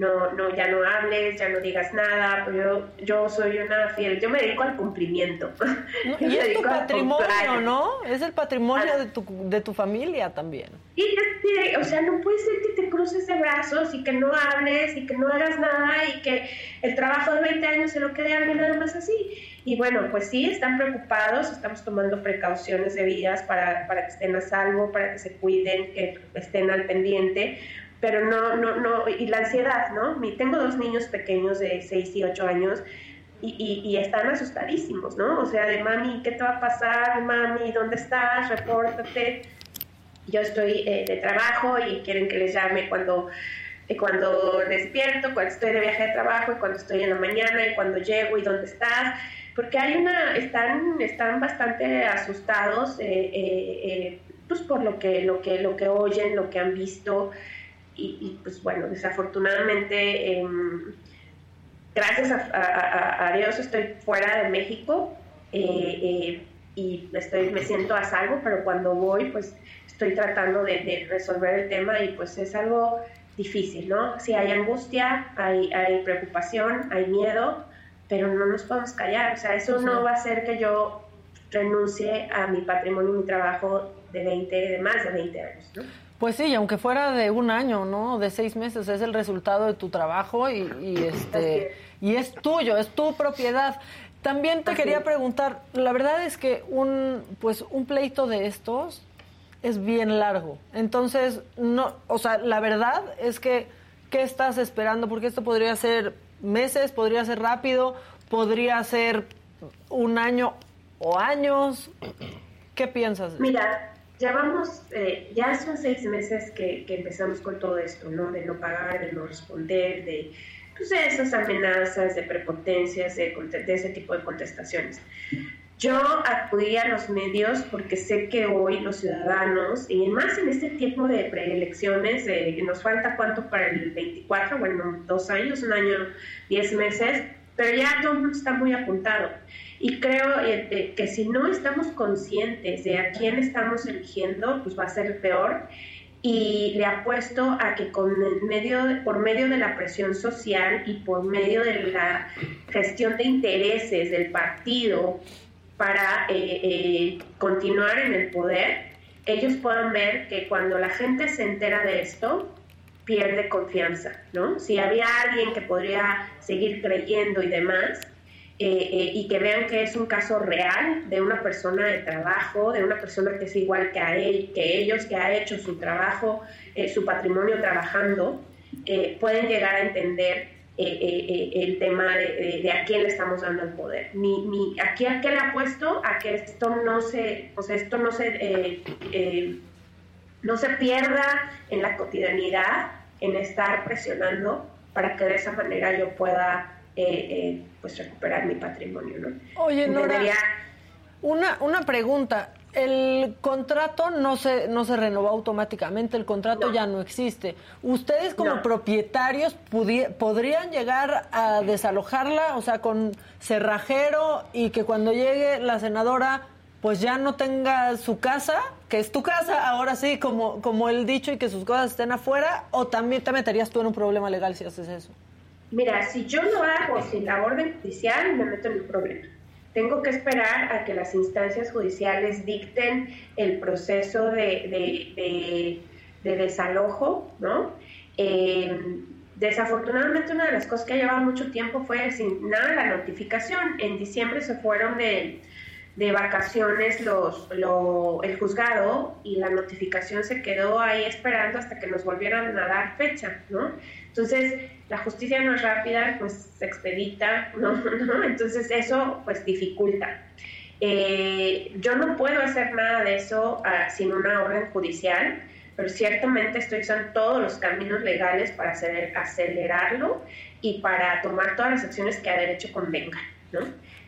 no, no, ya no hables, ya no digas nada, pues yo, yo soy una fiel, yo me dedico al cumplimiento. y es tu patrimonio, ¿no? Es el patrimonio de, tu, de tu familia también. Y o sea, no puede ser que te cruces de brazos y que no hables y que no hagas nada y que el trabajo de 20 años se lo quede a alguien nada más así. Y bueno, pues sí, están preocupados, estamos tomando precauciones debidas para, para que estén a salvo, para que se cuiden, que estén al pendiente, pero no, no, no, y la ansiedad, ¿no? Tengo dos niños pequeños de 6 y 8 años y, y, están asustadísimos, ¿no? O sea, de mami, ¿qué te va a pasar? Mami, ¿dónde estás? Repórtate. Yo estoy eh, de trabajo y quieren que les llame cuando, eh, cuando despierto, cuando estoy de viaje de trabajo y cuando estoy en la mañana y cuando llego y dónde estás. Porque hay una, están, están bastante asustados, eh, pues por lo que, lo que, lo que oyen, lo que han visto y, pues bueno, desafortunadamente, em, gracias a, Dios estoy fuera de México eh, eh, y estoy, me siento a salvo, pero cuando voy pues estoy tratando de, resolver el tema y pues es algo difícil, ¿no? Si hay angustia, hay, hay preocupación, hay miedo, pero no nos podemos callar, o sea, eso no va a hacer que yo renuncie a mi patrimonio y mi trabajo de 20, de más de 20 años, ¿no? Pues sí, aunque fuera de un año, ¿no? De seis meses, es el resultado de tu trabajo y, este y es tuyo, es tu propiedad. También te quería preguntar, la verdad es que un pues un pleito de estos es bien largo. Entonces, no, o sea, la verdad es que ¿qué estás esperando? Porque esto podría ser meses, podría ser rápido, podría ser un año o años. ¿Qué piensas? Mira, ya vamos, eh, ya son seis meses que, empezamos con todo esto, ¿no? De no pagar, de no responder, de, pues, esas amenazas, de prepotencias, de, ese tipo de contestaciones. Yo acudí a los medios porque sé que hoy los ciudadanos, y más en este tiempo de preelecciones, que nos falta cuánto para el 24, bueno, dos años, un año, diez meses, pero ya todo está muy apuntado. Y creo eh, eh, que si no estamos conscientes de a quién estamos eligiendo, pues va a ser peor. Y le apuesto a que con medio, por medio de la presión social y por medio de la gestión de intereses del partido para eh, continuar en el poder, ellos puedan ver que cuando la gente se entera de esto, pierde confianza, ¿no? Si había alguien que podría seguir creyendo y demás, eh, eh, y que vean que es un caso real de una persona de trabajo, de una persona que es igual que, a él, que ellos, que ha hecho su trabajo, eh, su patrimonio trabajando, pueden llegar a entender el tema de, a quién le estamos dando el poder. Aquí a qué le apuesto a que esto no se, o sea, esto no se, no se pierda en la cotidianidad, en estar presionando para que de esa manera yo pueda eh, eh, pues recuperar mi patrimonio, ¿no? Oye, Nora, una, una pregunta. El contrato no se, no se renovó automáticamente, el contrato ya no existe. ¿Ustedes como propietarios podrían llegar a desalojarla, o sea, con cerrajero y que cuando llegue la senadora pues ya no tenga su casa, que es tu casa, ahora sí, como, como el dicho, y que sus cosas estén afuera, o también te meterías tú en un problema legal si haces eso? Mira, si yo lo hago sin la orden judicial, me meto en un problema. Tengo que esperar a que las instancias judiciales dicten el proceso de, de, desalojo, ¿no? Eh, Desafortunadamente una de las cosas que ha llevado mucho tiempo fue sin nada la notificación. En diciembre se fueron de, de vacaciones los, el juzgado y la notificación se quedó ahí esperando hasta que nos volvieran a dar fecha, ¿no? Entonces, la justicia no es rápida, pues se expedita, ¿no? Entonces eso pues dificulta. Eh, yo no puedo hacer nada de eso ah, sin una orden judicial pero ciertamente estoy usando todos los caminos legales para hacer, acelerarlo y para tomar todas las acciones que a derecho convengan, ¿no?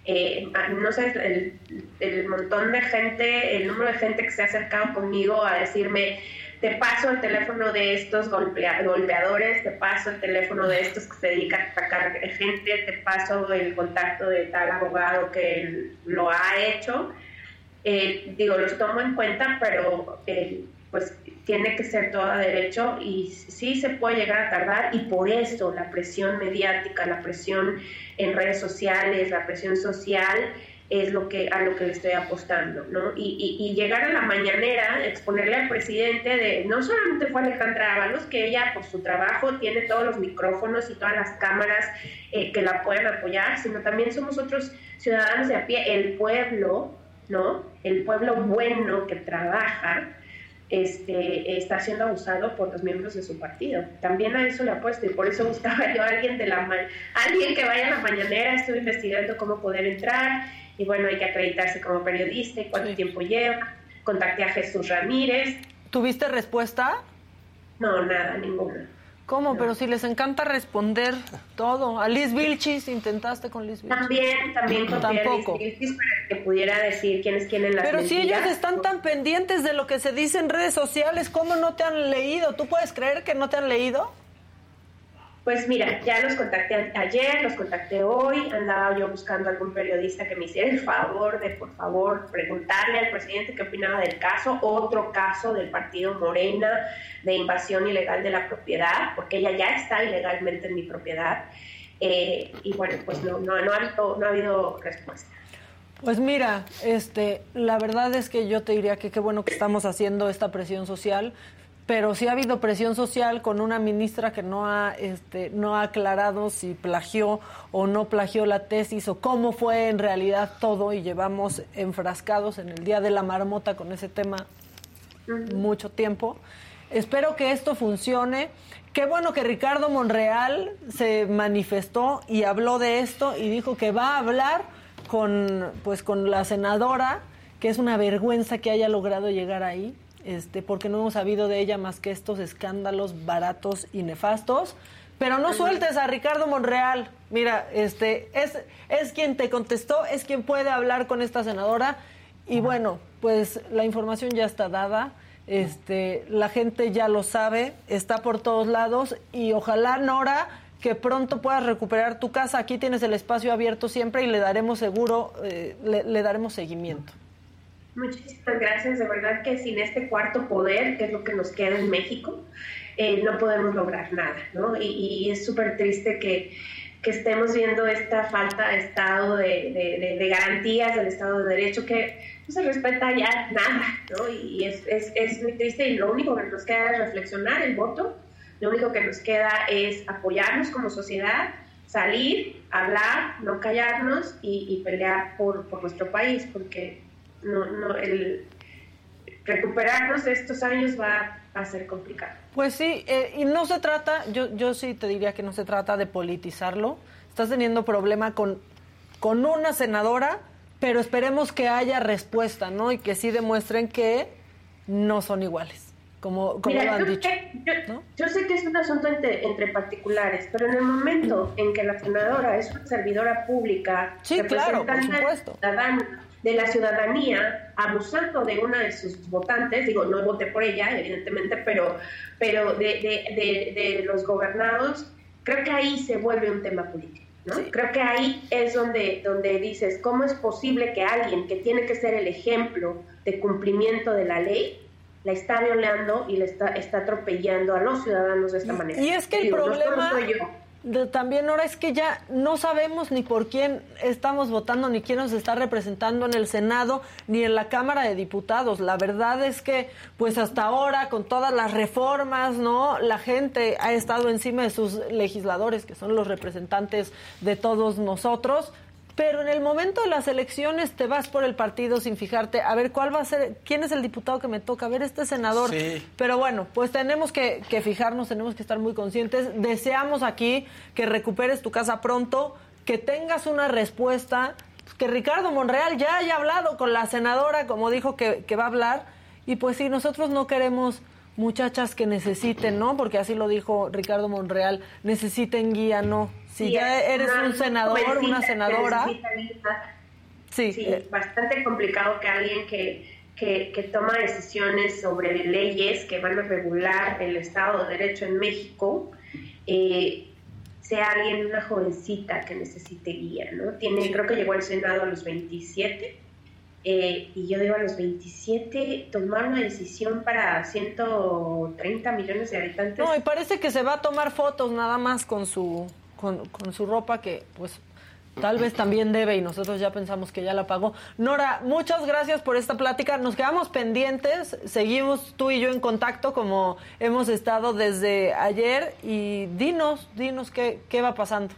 Eh, no sé, el, el, montón de gente, el número de gente que se ha acercado conmigo a decirme, te paso el teléfono de estos golpeadores, te paso el teléfono de estos que se dedican a atacar gente, te paso el contacto de tal abogado que lo ha hecho. Eh, digo, los tomo en cuenta, pero eh, pues tiene que ser todo derecho y sí se puede llegar a tardar y por eso la presión mediática, la presión en redes sociales, la presión social es lo que a lo que le estoy apostando, ¿no? Y, llegar a la mañanera, exponerle al presidente de, no solamente fue Alejandra Ábalos, que ella por su trabajo tiene todos los micrófonos y todas las cámaras eh, que la pueden apoyar, sino también somos otros ciudadanos de a pie, el pueblo, ¿no? El pueblo bueno que trabaja, este, está siendo abusado por los miembros de su partido. También a eso le apuesto y por eso buscaba yo a alguien, de la alguien que vaya a la mañanera, estoy investigando cómo poder entrar y bueno, hay que acreditarse como periodista y cuánto tiempo lleva. Contacté a Jesús Ramírez. ¿Tuviste respuesta? No, nada, ninguna. ¿Cómo? Pero si les encanta responder todo. A Liz Vilchis, ¿intentaste con Liz Vilchis? También, también con Tampoco. Liz Vilchis para que pudiera decir quién es quién en la Pero si ellos están tan pendientes de lo que se dice en redes sociales, ¿cómo no te han leído? ¿Tú puedes creer que no te han leído? Pues mira, ya los contacté ayer, los contacté hoy, andaba yo buscando algún periodista que me hiciera el favor de, por favor, preguntarle al presidente qué opinaba del caso, otro caso del partido Morena de invasión ilegal de la propiedad, porque ella ya está ilegalmente en mi propiedad. Eh, y bueno, pues no, no, no, ha no ha habido respuesta. Pues mira, este, la verdad es que yo te diría que qué bueno que estamos haciendo esta presión social pero sí ha habido presión social con una ministra que no ha, este, no ha aclarado si plagió o no plagió la tesis o cómo fue en realidad todo y llevamos enfrascados en el Día de la Marmota con ese tema mucho tiempo. Espero que esto funcione. Qué bueno que Ricardo Monreal se manifestó y habló de esto y dijo que va a hablar con, pues, con la senadora, que es una vergüenza que haya logrado llegar ahí este, porque no hemos sabido de ella más que estos escándalos baratos y nefastos. Pero no sueltes a Ricardo Monreal. Mira, este, es, es quien te contestó, es quien puede hablar con esta senadora. Y bueno, pues la información ya está dada. Este, la gente ya lo sabe, está por todos lados y ojalá Nora que pronto puedas recuperar tu casa. Aquí tienes el espacio abierto siempre y le daremos seguro, eh, le daremos seguimiento. Muchísimas gracias. De verdad que sin este cuarto poder, que es lo que nos queda en México, eh, no podemos lograr nada, ¿no? Y, es súper triste que, que, estemos viendo esta falta de Estado, de, de, garantías del Estado de Derecho, que no se respeta ya nada, ¿no? Y es, es, es muy triste y lo único que nos queda es reflexionar el voto, lo único que nos queda es apoyarnos como sociedad, salir, hablar, no callarnos y, y pelear por, por nuestro país, porque no, no, el recuperarnos de estos años va a ser complicado. Pues sí, eh, y no se trata, yo, yo sí te diría que no se trata de politizarlo. Estás teniendo problema con, con una senadora, pero esperemos que haya respuesta, ¿no? Y que sí demuestren que no son iguales, como, como lo han dicho. yo, sé que es un asunto entre, entre, particulares, pero en el momento en que la senadora es una servidora pública, sí, claro, por supuesto de la ciudadanía abusando de una de sus votantes, digo, no voté por ella, evidentemente, pero, pero de, de, de, los gobernados, creo que ahí se vuelve un tema político. ¿no? Creo que ahí es donde, donde dices, ¿cómo es posible que alguien que tiene que ser el ejemplo de cumplimiento de la ley la está violando y le está, está atropellando a los ciudadanos de esta manera? Y es que el problema... también ahora es que ya no sabemos ni por quién estamos votando, ni quién nos está representando en el Senado, ni en la Cámara de Diputados. La verdad es que, pues hasta ahora, con todas las reformas, ¿no? La gente ha estado encima de sus legisladores, que son los representantes de todos nosotros. Pero en el momento de las elecciones te vas por el partido sin fijarte a ver cuál va a ser, quién es el diputado que me toca, a ver este senador. Pero bueno, pues tenemos que, fijarnos, tenemos que estar muy conscientes. Deseamos aquí que recuperes tu casa pronto, que tengas una respuesta, que Ricardo Monreal ya haya hablado con la senadora, como dijo que, que va a hablar. Y pues si nosotros no queremos muchachas que necesiten, ¿no? Porque así lo dijo Ricardo Monreal, necesiten guía, no si ya eres un senador, una senadora. Sí, sí eh. bastante complicado que alguien que, que, toma decisiones sobre leyes que van a regular el Estado de Derecho en México eh, sea alguien, una jovencita que necesite guía, ¿no? Tiene, creo que llegó al Senado a los 27. Eh, y yo digo a los 27 tomar una decisión para 130 millones de habitantes. No, y parece que se va a tomar fotos nada más con su con, su ropa que pues tal vez también debe y nosotros ya pensamos que ya la pagó. Nora, muchas gracias por esta plática. Nos quedamos pendientes, seguimos tú y yo en contacto como hemos estado desde ayer y dinos, dinos qué, qué va pasando.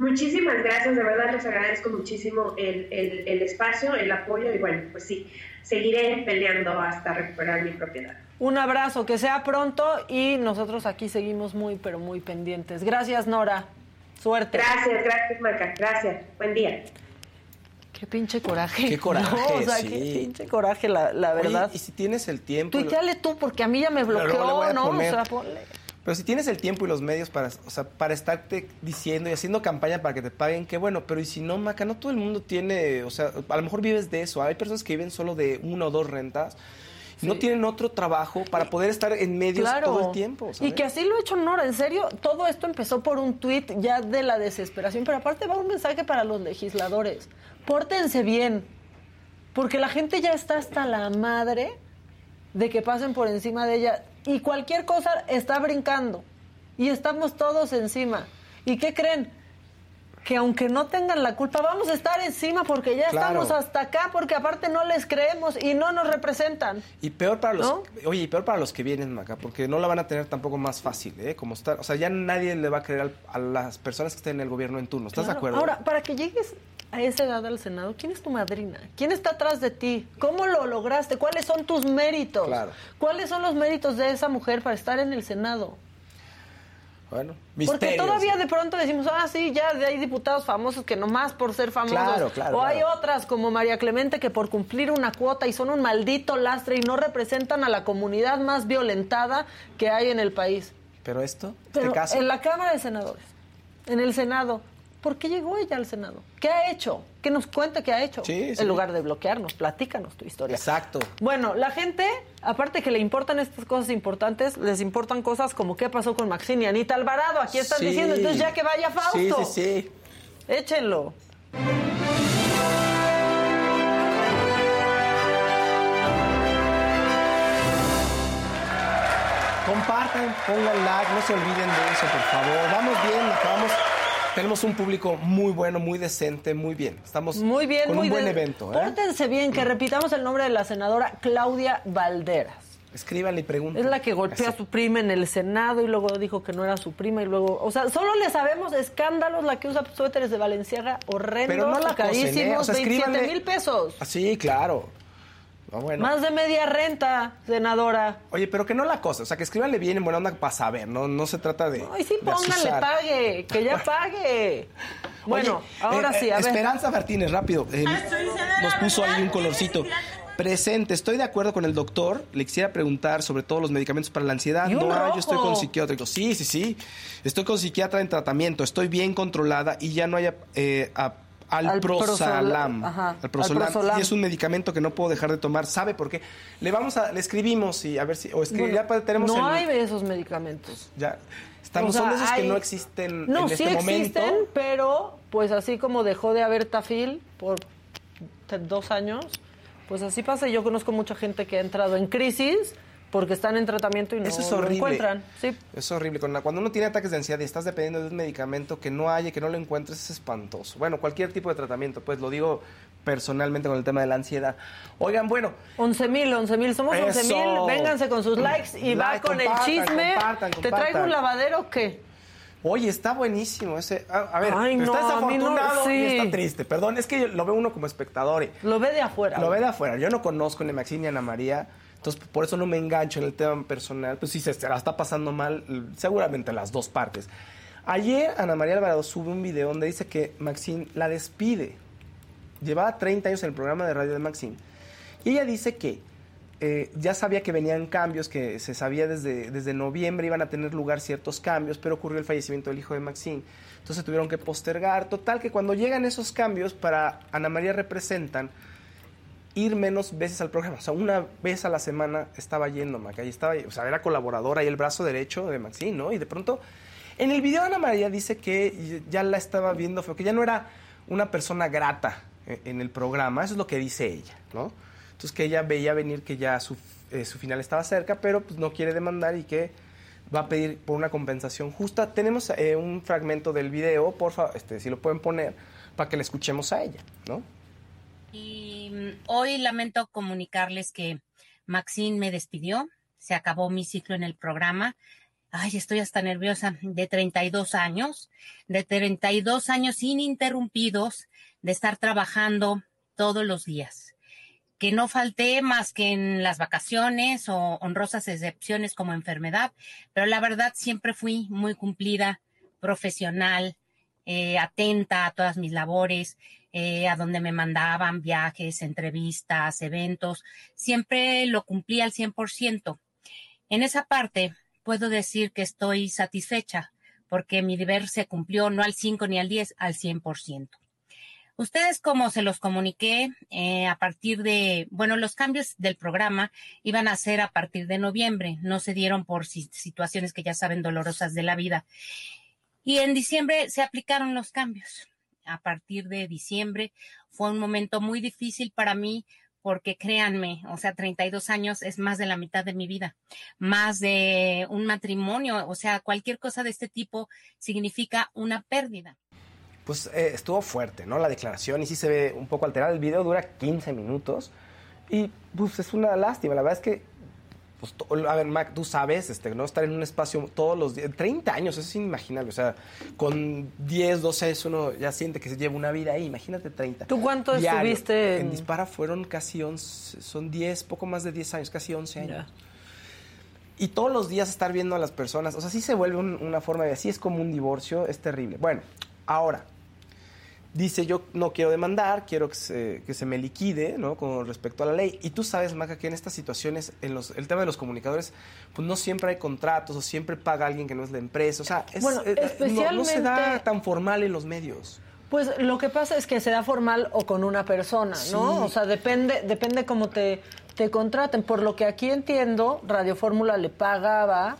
Muchísimas gracias, de verdad les agradezco muchísimo el, el, el espacio, el apoyo y bueno, pues sí, seguiré peleando hasta recuperar mi propiedad. Un abrazo, que sea pronto y nosotros aquí seguimos muy, pero muy pendientes. Gracias, Nora. Suerte. Gracias, gracias, Marca. Gracias. Buen día. Qué pinche coraje. Qué coraje. o sea, qué pinche coraje, la, verdad. y si tienes el tiempo. Tuiteale tú, porque a mí ya me bloqueó, ¿no? O sea, ponle. Pero si tienes el tiempo y los medios para, o sea, para estarte diciendo y haciendo campaña para que te paguen, qué bueno. Pero y si no, Maca, no todo el mundo tiene, o sea, a lo mejor vives de eso. Hay personas que viven solo de una o dos rentas no tienen otro trabajo para poder estar en medios todo el tiempo. Y que así lo ha hecho Nora, en serio, todo esto empezó por un tuit ya de la desesperación, pero aparte va un mensaje para los legisladores. Pórtense bien, porque la gente ya está hasta la madre de que pasen por encima de ella y cualquier cosa está brincando y estamos todos encima. ¿Y qué creen? que aunque no tengan la culpa, vamos a estar encima porque ya estamos hasta acá, porque aparte no les creemos y no nos representan. Y peor para los, oye, y peor para los que vienen acá, porque no la van a tener tampoco más fácil, ¿eh? Como estar, o sea, ya nadie le va a creer a, las personas que estén en el gobierno en turno, ¿estás de acuerdo? Ahora, para que llegues a esa edad al Senado, ¿quién es tu madrina? ¿Quién está atrás de ti? ¿Cómo lo lograste? ¿Cuáles son tus méritos? Claro. ¿Cuáles son los méritos de esa mujer para estar en el Senado? Bueno, Porque todavía de pronto decimos, ah, sí, ya hay diputados famosos que nomás por ser famosos. o hay otras como María Clemente que por cumplir una cuota y son un maldito lastre y no representan a la comunidad más violentada que hay en el país. Pero esto, este caso. En la Cámara de Senadores, en el Senado, ¿Por qué llegó ella al Senado? ¿Qué ha hecho? ¿Qué nos cuenta qué ha hecho? En lugar de bloquearnos, platícanos tu historia. Exacto. Bueno, la gente, aparte que le importan estas cosas importantes, les importan cosas como qué pasó con Maxine y Anita Alvarado. Aquí están diciendo, entonces ya que vaya Fausto. Sí, sí, sí. Échenlo. Compartan, pongan like, no se olviden de eso, por favor. Vamos bien, acabamos tenemos un público muy bueno, muy decente, muy bien. Estamos muy bien, con un buen evento. ¿eh? Pórtense bien, que repitamos el nombre de la senadora Claudia Valderas. Escríbanle y pregunten. Es la que golpeó a su prima en el Senado y luego dijo que no era su prima y luego, o sea, solo le sabemos escándalos la que usa suéteres de Valenciaga horrendos, Pero no la carísimos, ¿eh? o 27 mil pesos. Ah, sí, claro. Más de media renta, senadora. Oye, pero que no la cosa, o sea, que escríbanle bien en buena onda para saber, no, no se trata de. Ay, sí, pónganle, pague, que ya pague. Bueno, ahora eh, sí, a ver. Esperanza Martínez, rápido. Eh, nos puso ahí un colorcito. Presente, estoy de acuerdo con el doctor. Le quisiera preguntar sobre todos los medicamentos para la ansiedad. No, yo estoy con psiquiatra. Sí, sí, sí. Estoy con psiquiatra en tratamiento. Estoy bien controlada y ya no hay eh, al prosalam. Al prosalam. Y es un medicamento que no puedo dejar de tomar. ¿Sabe por qué? Le vamos a, le escribimos y a ver si, o ya tenemos. No hay de esos medicamentos. Ya. Estamos, son esos que no existen no, en este sí existen, pero pues así como dejó de haber tafil por dos años, pues así pasa. Yo conozco mucha gente que ha entrado en crisis porque están en tratamiento y no Eso es lo encuentran. Sí. Es horrible. Cuando uno tiene ataques de ansiedad y estás dependiendo de un medicamento que no haya, que no lo encuentres, es espantoso. Bueno, cualquier tipo de tratamiento, pues lo digo personalmente con el tema de la ansiedad. Oigan, bueno. 11 mil, 11 mil, somos 11 mil. Vénganse con sus likes y va con el chisme. ¿Te traigo un lavadero o qué? Oye, está buenísimo ese. A, ver, está desafortunado y está triste. Perdón, es que lo ve uno como espectador. lo ve de afuera. Lo ve de afuera. Yo no conozco ni a Maxine ni a Ana María. Entonces, por eso no me engancho en el tema personal. Pues si se está pasando mal, seguramente las dos partes. Ayer Ana María Alvarado sube un video donde dice que Maxine la despide. Llevaba 30 años en el programa de radio de Maxine. Y ella dice que eh, ya sabía que venían cambios, que se sabía desde, desde noviembre iban a tener lugar ciertos cambios, pero ocurrió el fallecimiento del hijo de Maxine. Entonces tuvieron que postergar. Total, que cuando llegan esos cambios, para Ana María representan ir menos veces al programa. O sea, una vez a la semana estaba yendo, Maca, y estaba, o sea, era colaboradora y el brazo derecho de Maxine, ¿no? Y de pronto, en el video Ana María dice que ya la estaba viendo que ya no era una persona grata eh, en el programa, eso es lo que dice ella, ¿no? Entonces que ella veía venir que ya su, eh, su final estaba cerca, pero pues no quiere demandar y que va a pedir por una compensación justa. Tenemos eh, un fragmento del video, por favor, este, si lo pueden poner, para que le escuchemos a ella, ¿no? Y mm, hoy lamento comunicarles que Maxine me despidió, se acabó mi ciclo en el programa. Ay, estoy hasta nerviosa, de 32 años, de 32 años ininterrumpidos de estar trabajando todos los días que no falté más que en las vacaciones o honrosas excepciones como enfermedad, pero la verdad siempre fui muy cumplida, profesional, eh, atenta a todas mis labores, eh, a donde me mandaban viajes, entrevistas, eventos, siempre lo cumplí al 100%. En esa parte puedo decir que estoy satisfecha porque mi deber se cumplió no al 5 ni al 10, al 100%. Ustedes, como se los comuniqué, eh, a partir de, bueno, los cambios del programa iban a ser a partir de noviembre, no se dieron por situaciones que ya saben dolorosas de la vida. Y en diciembre se aplicaron los cambios. A partir de diciembre fue un momento muy difícil para mí porque créanme, o sea, 32 años es más de la mitad de mi vida, más de un matrimonio, o sea, cualquier cosa de este tipo significa una pérdida pues eh, estuvo fuerte, ¿no? La declaración y sí se ve un poco alterada. El video dura 15 minutos y pues es una lástima. La verdad es que, pues, a ver, Mac, tú sabes, este, ¿no? Estar en un espacio todos los días, 30 años, eso es inimaginable. O sea, con 10, 12 uno ya siente que se lleva una vida ahí. Imagínate 30. ¿Tú cuánto estuviste? En... Dispara fueron casi 11, son 10, poco más de 10 años, casi 11 años. Y todos los días estar viendo a las personas, o sea, sí se vuelve una forma de, así es como un divorcio, es terrible. Bueno, ahora, dice yo no quiero demandar, quiero que se, que se, me liquide, ¿no? Con respecto a la ley. Y tú sabes, Maca, que en estas situaciones, en los, el tema de los comunicadores, pues no siempre hay contratos o siempre paga alguien que no es la empresa. O sea, es, bueno, especialmente... Eh, no, se da tan formal en los medios. Pues lo que pasa es que se da formal o con una persona, ¿no? O sea, depende, depende cómo te, te contraten. Por lo que aquí entiendo, Radio Fórmula le pagaba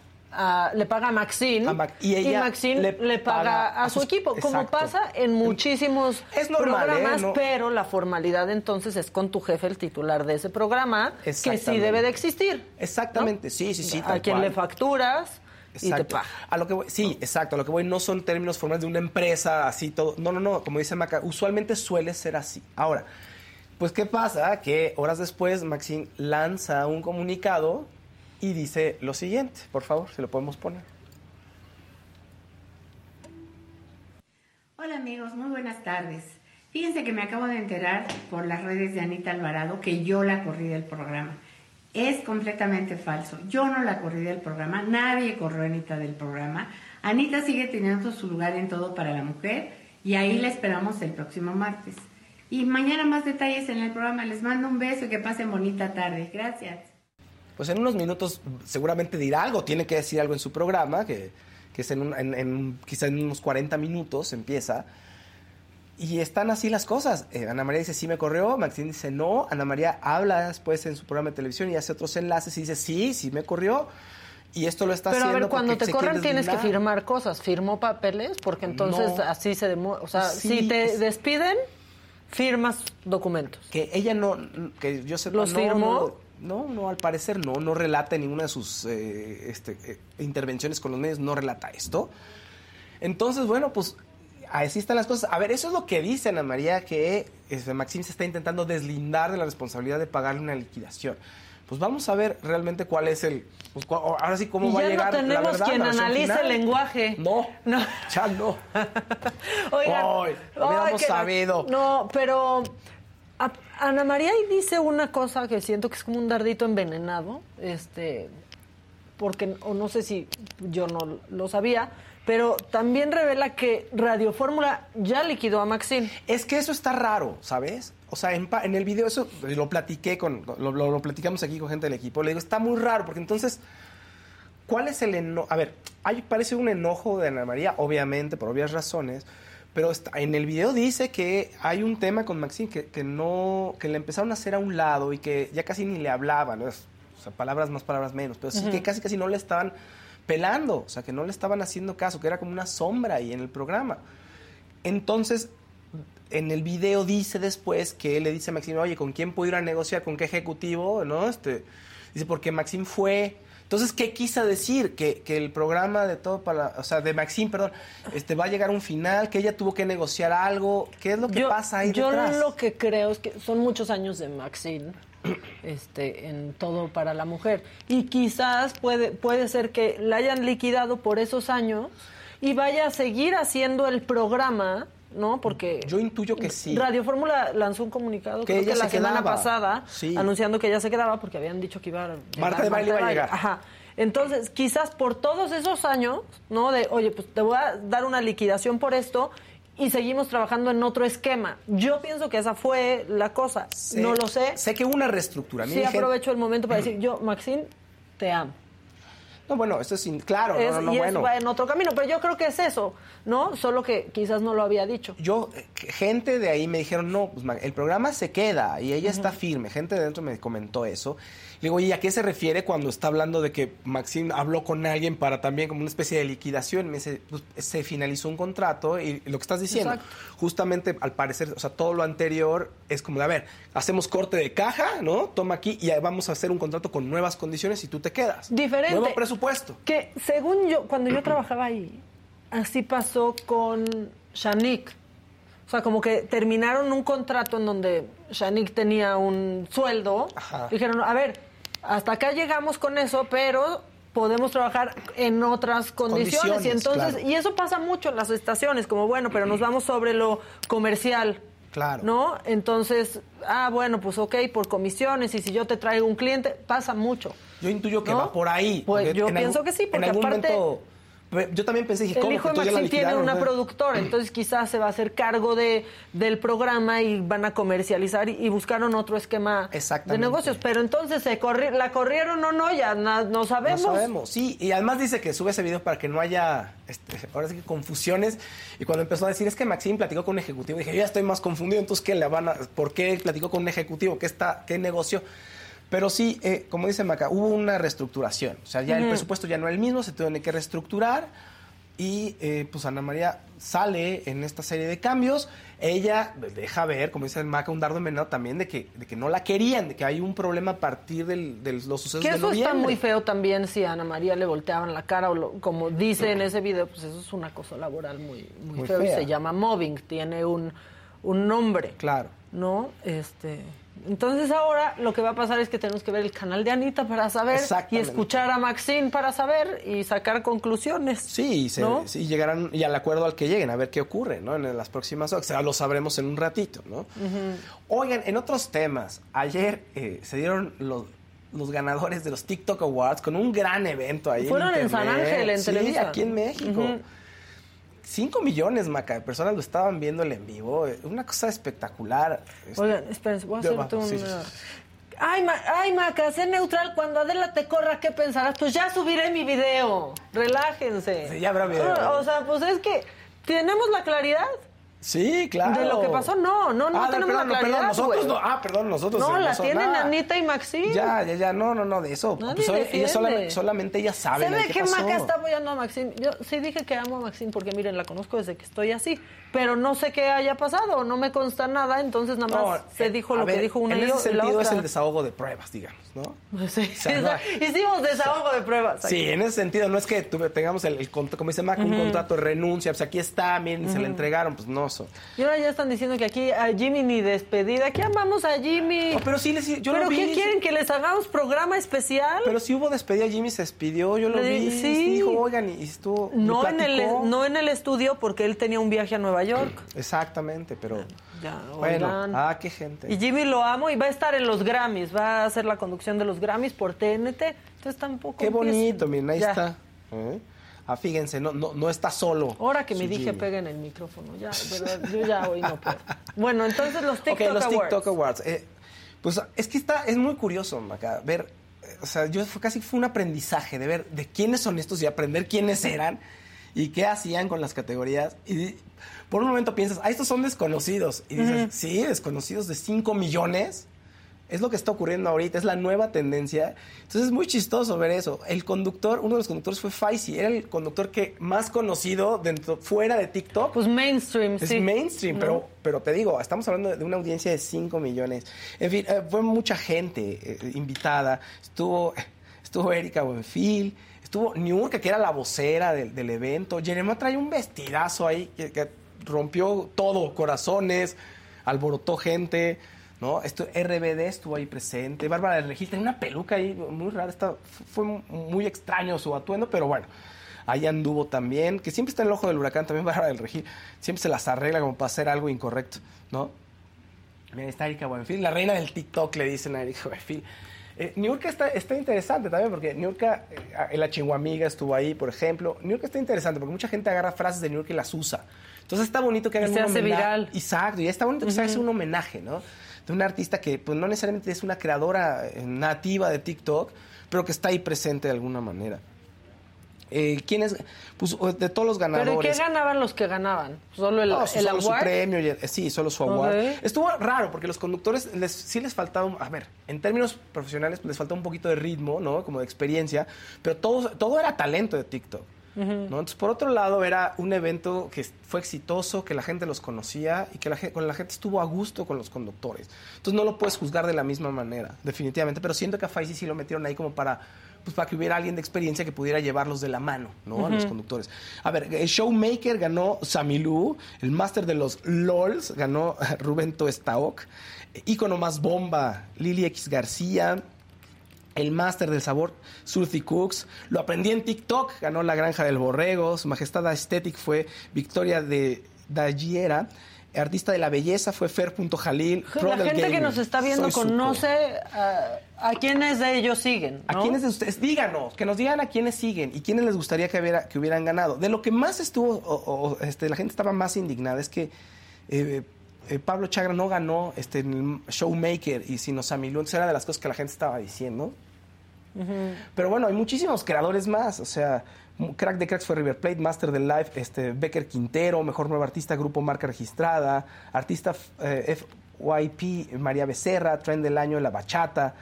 le paga a Maxine y, Maxine le, paga, a, su, equipo, como pasa en muchísimos programas, ¿eh? pero la formalidad entonces es con tu jefe, el titular de ese programa, que sí debe de existir. Exactamente, sí, sí, sí. A quien le facturas. Y te paga. A lo que voy, sí, exacto. A lo que voy no son términos formales de una empresa, así todo. No, no, no. Como dice Maca, usualmente suele ser así. Ahora, pues, ¿qué pasa? Que horas después Maxine lanza un comunicado y dice lo siguiente, por favor, si lo podemos poner. Hola amigos, muy buenas tardes. Fíjense que me acabo de enterar por las redes de Anita Alvarado que yo la corrí del programa. Es completamente falso. Yo no la corrí del programa, nadie corrió a Anita del programa. Anita sigue teniendo su lugar en todo para la mujer y ahí la esperamos el próximo martes. Y mañana más detalles en el programa. Les mando un beso y que pasen bonita tarde. Gracias pues en unos minutos seguramente dirá algo, tiene que decir algo en su programa, que, es en, en, quizá en unos 40 minutos empieza. Y están así las cosas. Eh, Ana María dice, sí me corrió. Maxine dice, no. Ana María habla después en su programa de televisión y hace otros enlaces y dice, sí, sí me corrió. Y esto lo está haciendo. Pero a ver, cuando te corren tienes que firmar cosas. ¿Firmó papeles? Porque entonces así se demuestra. O sea, si te despiden, firmas documentos. Que ella no. Que yo sé ¿Los firmó? no, no, al parecer no, no relata en ninguna de sus eh, este, eh, intervenciones con los medios, no relata esto. Entonces, bueno, pues así están las cosas. A ver, eso es lo que dice Ana María, que este, Maxim se está intentando deslindar de la responsabilidad de pagarle una liquidación. Pues vamos a ver realmente cuál es el. Pues, ahora sí, cómo va a llegar. No tenemos la quien analice el lenguaje. No, no. Ya no. Oigan, Hoy, hubiéramos sabido. No, pero. Ana María ahí dice una cosa que siento que es como un dardito envenenado, este, porque, o no sé si yo no lo sabía, pero también revela que Radio Fórmula ya liquidó a Maxine. Es que eso está raro, ¿sabes? O sea, en, en el video eso lo platiqué con, lo, lo, platicamos aquí con gente del equipo. Le digo, está muy raro, porque entonces, ¿cuál es el enojo? A ver, hay, parece un enojo de Ana María, obviamente, por obvias razones, pero está, en el video dice que hay un tema con Maxine que, que, no, que le empezaron a hacer a un lado y que ya casi ni le hablaban, o sea, palabras más, palabras menos, pero sí que casi casi no le estaban pelando, o sea, que no le estaban haciendo caso, que era como una sombra ahí en el programa. Entonces, en el video dice después que le dice a Maxim, oye, ¿con quién puedo ir a negociar? ¿Con qué ejecutivo? ¿No? Este, dice, porque Maxim fue... Entonces, ¿qué quiso decir? Que, que, el programa de todo para, o sea, de Maxim, perdón, este, va a llegar a un final, que ella tuvo que negociar algo. ¿Qué es lo que pasa ahí yo detrás? Yo lo que creo es que son muchos años de Maxim este, en todo para la mujer. Y quizás puede, puede ser que la hayan liquidado por esos años y vaya a seguir haciendo el programa. ¿No? Porque yo intuyo que sí. Radio Fórmula lanzó un comunicado que la semana pasada anunciando que ella se quedaba porque habían dicho que iba a Marta de baile iba a llegar. Ajá. Entonces, quizás por todos esos años, ¿no? De, oye, pues te voy a dar una liquidación por esto y seguimos trabajando en otro esquema. Yo pienso que esa fue la cosa. no lo sé. Sé que una reestructura. Sí, aprovecho el momento para decir, yo, Maxine, te amo. No, bueno, eso es claro, no, no, y bueno. va en otro camino, pero yo creo que es eso, ¿no? Solo que quizás no lo había dicho. Yo, eh, gente de ahí me dijeron, no, pues el programa se queda y ella está firme. Gente de dentro me comentó eso. Le digo, ¿y a qué se refiere cuando está hablando de que Maxim habló con alguien para también como una especie de liquidación? Me dice, pues, se finalizó un contrato y lo que estás diciendo, justamente al parecer, o sea, todo lo anterior es como de, a ver, hacemos corte de caja, ¿no? Toma aquí y vamos a hacer un contrato con nuevas condiciones y tú te quedas. Diferente. Nuevo presupuesto. Que según yo, cuando yo trabajaba ahí, así pasó con Shanik. O sea, como que terminaron un contrato en donde Shanik tenía un sueldo. Dijeron, a ver, hasta acá llegamos con eso, pero podemos trabajar en otras condiciones. y entonces, y eso pasa mucho en las estaciones, como bueno, pero nos vamos sobre lo comercial. Claro. ¿No? Entonces, ah, bueno, pues ok, por comisiones, y si yo te traigo un cliente, pasa mucho. Yo intuyo que va por ahí. Pues yo pienso que sí, porque aparte. Yo también pensé, dije, El hijo de Maxim tiene una productora, entonces quizás se va a hacer cargo de, del programa y van a comercializar y, buscaron otro esquema de negocios. Pero entonces, se corri ¿la corrieron o no? Ya no sabemos. No sabemos, sí. Y además dice que sube ese video para que no haya, este, ahora sí que confusiones. Y cuando empezó a decir, es que Maxim platicó con un ejecutivo, dije, yo ya estoy más confundido, entonces, ¿qué le van a, ¿por qué platicó con un ejecutivo? ¿Qué, está, qué negocio? Pero sí, eh, como dice Maca, hubo una reestructuración. O sea, ya el presupuesto ya no era el mismo, se tiene que reestructurar. Y eh, pues Ana María sale en esta serie de cambios. Ella deja ver, como dice Maca, un dardo envenenado también de que, de que no la querían, de que hay un problema a partir de los sucesos que de eso está muy feo también si a Ana María le volteaban la cara o como dice en ese video, pues eso es una cosa laboral muy, muy, feo y se llama mobbing, tiene un, un nombre. Claro. ¿No? Este... Entonces ahora lo que va a pasar es que tenemos que ver el canal de Anita para saber y escuchar a Maxine para saber y sacar conclusiones. Sí, y llegarán y al acuerdo al que lleguen, a ver qué ocurre, ¿no? En las próximas horas, lo sabremos en un ratito, ¿no? Oigan, en otros temas, ayer eh, se dieron los, los ganadores de los TikTok Awards con un gran evento ahí. Fueron en, San Ángel, en sí, aquí en México. 5 millones, Maca, de personas lo estaban viendo en vivo. Una cosa espectacular. Oigan, espérense, voy a hacerte una... Ay, ay, Maca, sé neutral. Cuando Adela te corra, ¿qué pensarás? Pues ya subiré mi video. Relájense. Sí, ya habrá video. O, sea, pues es que tenemos la claridad Sí, claro. De lo que pasó, no, no, no ah, tenemos la claridad, perdón, nosotros no, ah, perdón, nosotros no. la tienen Anita y Maxine. Ya, ya, ya, no, no, no, de eso. Pues, ella solamente, solamente ella sabe. ¿Sabe qué, Maca está apoyando a Maxine? Yo sí dije que amo a Maxine porque miren, la conozco desde que estoy así, pero no sé qué haya pasado, no me consta nada, entonces nada más se eh, dijo lo que dijo una en ese sentido es el desahogo de pruebas, digamos, ¿no? Sí, hicimos desahogo de pruebas. Sí, en ese sentido no es que tengamos el, como dice Mac, un contrato de renuncia, pues aquí está, miren, se le entregaron, pues no. So. Y ahora ya están diciendo que aquí a Jimmy ni despedida, aquí amamos a Jimmy. pero sí, les, yo ¿Pero lo vi. qué quieren, que les hagamos programa especial? Pero si hubo despedida, Jimmy se despidió, yo lo vi, sí. dijo, oigan, y estuvo... No en, el, no en el estudio porque él tenía un viaje a Nueva York. Exactamente, pero... Ya, bueno, ah, qué gente. Y Jimmy lo amo y va a estar en los Grammys, va a hacer la conducción de los Grammys por TNT. Entonces tampoco. Qué bonito, miren, ahí está. ¿Eh? Ah, fíjense, no, no, no está solo. Ahora que me dije peguen el micrófono, ya, yo ya hoy no puedo. Bueno, entonces los TikTok okay, los TikTok Awards. Eh, pues es que está, es muy curioso, Maca, ver, o sea, yo fue, casi fue un aprendizaje de ver de quiénes son estos y aprender quiénes eran y qué hacían con las categorías. Y por un momento piensas, ah, estos son desconocidos. Y dices, sí, desconocidos de 5 millones. Es lo que está ocurriendo ahorita, es la nueva tendencia. Entonces es muy chistoso ver eso. El conductor, uno de los conductores fue Faisy, era el conductor que más conocido dentro, fuera de TikTok. Pues mainstream, es mainstream, pero, pero te digo, estamos hablando de una audiencia de 5 millones. En fin, eh, fue mucha gente eh, invitada. Estuvo, estuvo Erika Buenfil, estuvo Niurka, que era la vocera del, evento. Jeremy trae un vestidazo ahí que rompió todo, corazones, alborotó gente. ¿no? Esto, RBD estuvo ahí presente, Bárbara del Regil tenía una peluca ahí muy rara, fue muy extraño su atuendo, pero bueno, ahí anduvo también, que siempre está en el ojo del huracán, también Bárbara del Regil, siempre se las arregla como para hacer algo incorrecto, ¿no? Mira, está Erika Buenfil, la reina del TikTok le dicen a Erika Buenfil. Eh, está, está interesante también porque Niurka, eh, la chinguamiga estuvo ahí, por ejemplo. Niurka está interesante porque mucha gente agarra frases de Niurka y las usa. Entonces está bonito que hagan y se hace viral. Exacto, y está bonito que se haga un homenaje, ¿no? de un artista que pues, no necesariamente es una creadora eh, nativa de TikTok, pero que está ahí presente de alguna manera. Eh, ¿Quiénes? Pues de todos los ganadores. ¿Pero qué ganaban los que ganaban? ¿Solo el, solo su premio, eh, sí, solo su award. Estuvo raro porque los conductores les, sí les faltaba, a ver, en términos profesionales pues, les faltaba un poquito de ritmo, ¿no? Como de experiencia, pero todo, todo era talento de TikTok. Entonces, por otro lado, era un evento que fue exitoso, que la gente los conocía y que la gente, con la gente estuvo a gusto con los conductores. Entonces, no lo puedes juzgar de la misma manera, definitivamente. Pero siento que a Faisy sí lo metieron ahí como para, pues, para que hubiera alguien de experiencia que pudiera llevarlos de la mano, ¿no? A los conductores. A ver, el Showmaker ganó Samilú, el Master de los LOLs ganó Rubén Toestaok, Icono más bomba, Lili X García, el máster del sabor, Surthy Cooks. Lo aprendí en TikTok, ganó la Granja del Borrego. Su Majestad Aesthetic fue Victoria de Dalliera. Artista de la belleza fue Fer.jalil. La gente que nos está viendo conoce a, quiénes de ellos siguen. A quiénes de ustedes, díganos, que nos digan a quiénes siguen y quiénes les gustaría que, hubiera, que hubieran ganado. De lo que más estuvo, o, este, la gente estaba más indignada es que eh, eh, Pablo Chagra no ganó este, en el Showmaker y sino Samilú. Entonces era de las cosas que la gente estaba diciendo. Pero bueno, hay muchísimos creadores más. O sea, Crack de Cracks fue River Plate, Master del Life, este, Becker Quintero, Mejor Nueva Artista, Grupo Marca Registrada, Artista eh, FYP, María Becerra, Trend del Año, La Bachata.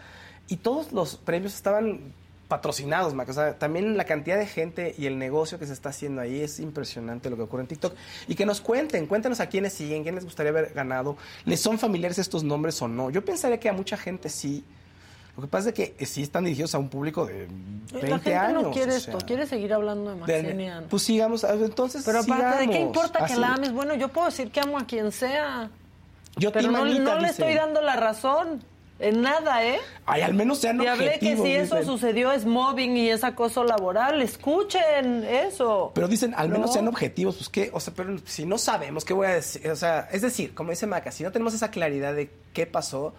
Y todos los premios estaban patrocinados, Mac. O sea, también la cantidad de gente y el negocio que se está haciendo ahí es impresionante lo que ocurre en TikTok. Y que nos cuenten, cuéntenos a quiénes siguen, quién les gustaría haber ganado, ¿les son familiares estos nombres o no? Yo pensaría que a mucha gente sí, lo que pasa es que sí están dirigidos a un público de 20 la gente años. no quiere esto, quiere seguir hablando de Maxinian. Pues sigamos, entonces Pero aparte, ¿de qué importa que la ames? Bueno, yo puedo decir que amo a quien sea. Yo pero no, no le estoy dando la razón. En nada, ¿eh? Ay, al menos sean Y hablé que si eso sucedió es mobbing y es acoso laboral. Escuchen eso. Pero dicen, al menos sean objetivos. Pues qué, o sea, pero si no sabemos, ¿qué voy a decir? O sea, es decir, como dice Maca, si no tenemos esa claridad de qué pasó,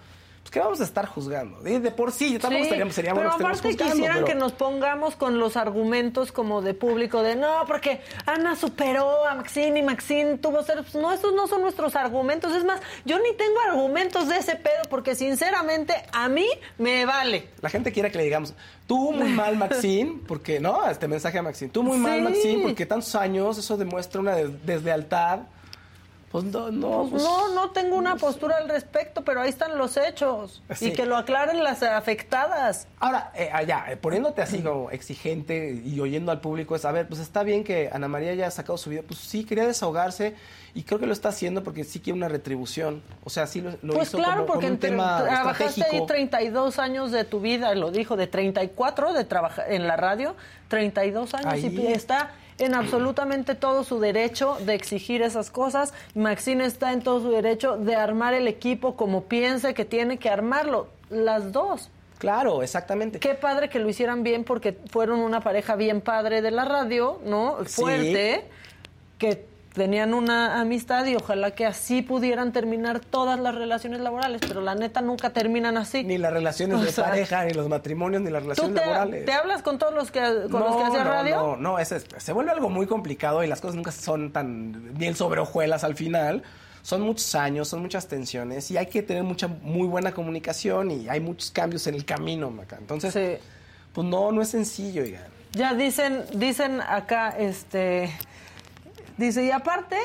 pues ¿qué vamos a estar juzgando? De, por sí, tampoco estaríamos, sería pero bueno aparte quisieran que nos pongamos con los argumentos como de público de no, porque Ana superó a Maxine y Maxine tuvo ser... No, esos no son nuestros argumentos. Es más, yo ni tengo argumentos de ese pedo porque sinceramente a mí me vale. La gente quiere que le digamos, tú muy mal Maxine, porque, ¿no? Este mensaje a Maxine, tú muy mal Maxine porque tantos años, eso demuestra una deslealtad Pues no, no, pues, no, no tengo una postura al respecto, pero ahí están los hechos. Y que lo aclaren las afectadas. Ahora, eh, allá, eh, poniéndote así como exigente y oyendo al público, es, a ver, pues está bien que Ana María haya sacado su vida, pues sí, quería desahogarse y creo que lo está haciendo porque sí quiere una retribución. O sea, sí lo, lo pues hizo claro, como, porque un tema trabajaste ahí 32 años de tu vida, lo dijo, de 34 de trabajar en la radio, 32 años y está en absolutamente todo su derecho de exigir esas cosas. Maxine está en todo su derecho de armar el equipo como piense que tiene que armarlo. Las dos. Claro, exactamente. Qué padre que lo hicieran bien porque fueron una pareja bien padre de la radio, ¿no? Fuerte, que tenían una amistad y ojalá que así pudieran terminar todas las relaciones laborales, pero la neta nunca terminan así. Ni las relaciones de pareja, ni los matrimonios, ni las relaciones te, laborales. ¿Te hablas con todos los que, con los que hacían radio? No, no, es, se vuelve algo muy complicado y las cosas nunca son tan bien sobre hojuelas al final. Son muchos años, son muchas tensiones y hay que tener mucha, muy buena comunicación y hay muchos cambios en el camino, Maca. Entonces, pues no, no es sencillo, oigan. Ya dicen, dicen acá, este, Dice, y aparte,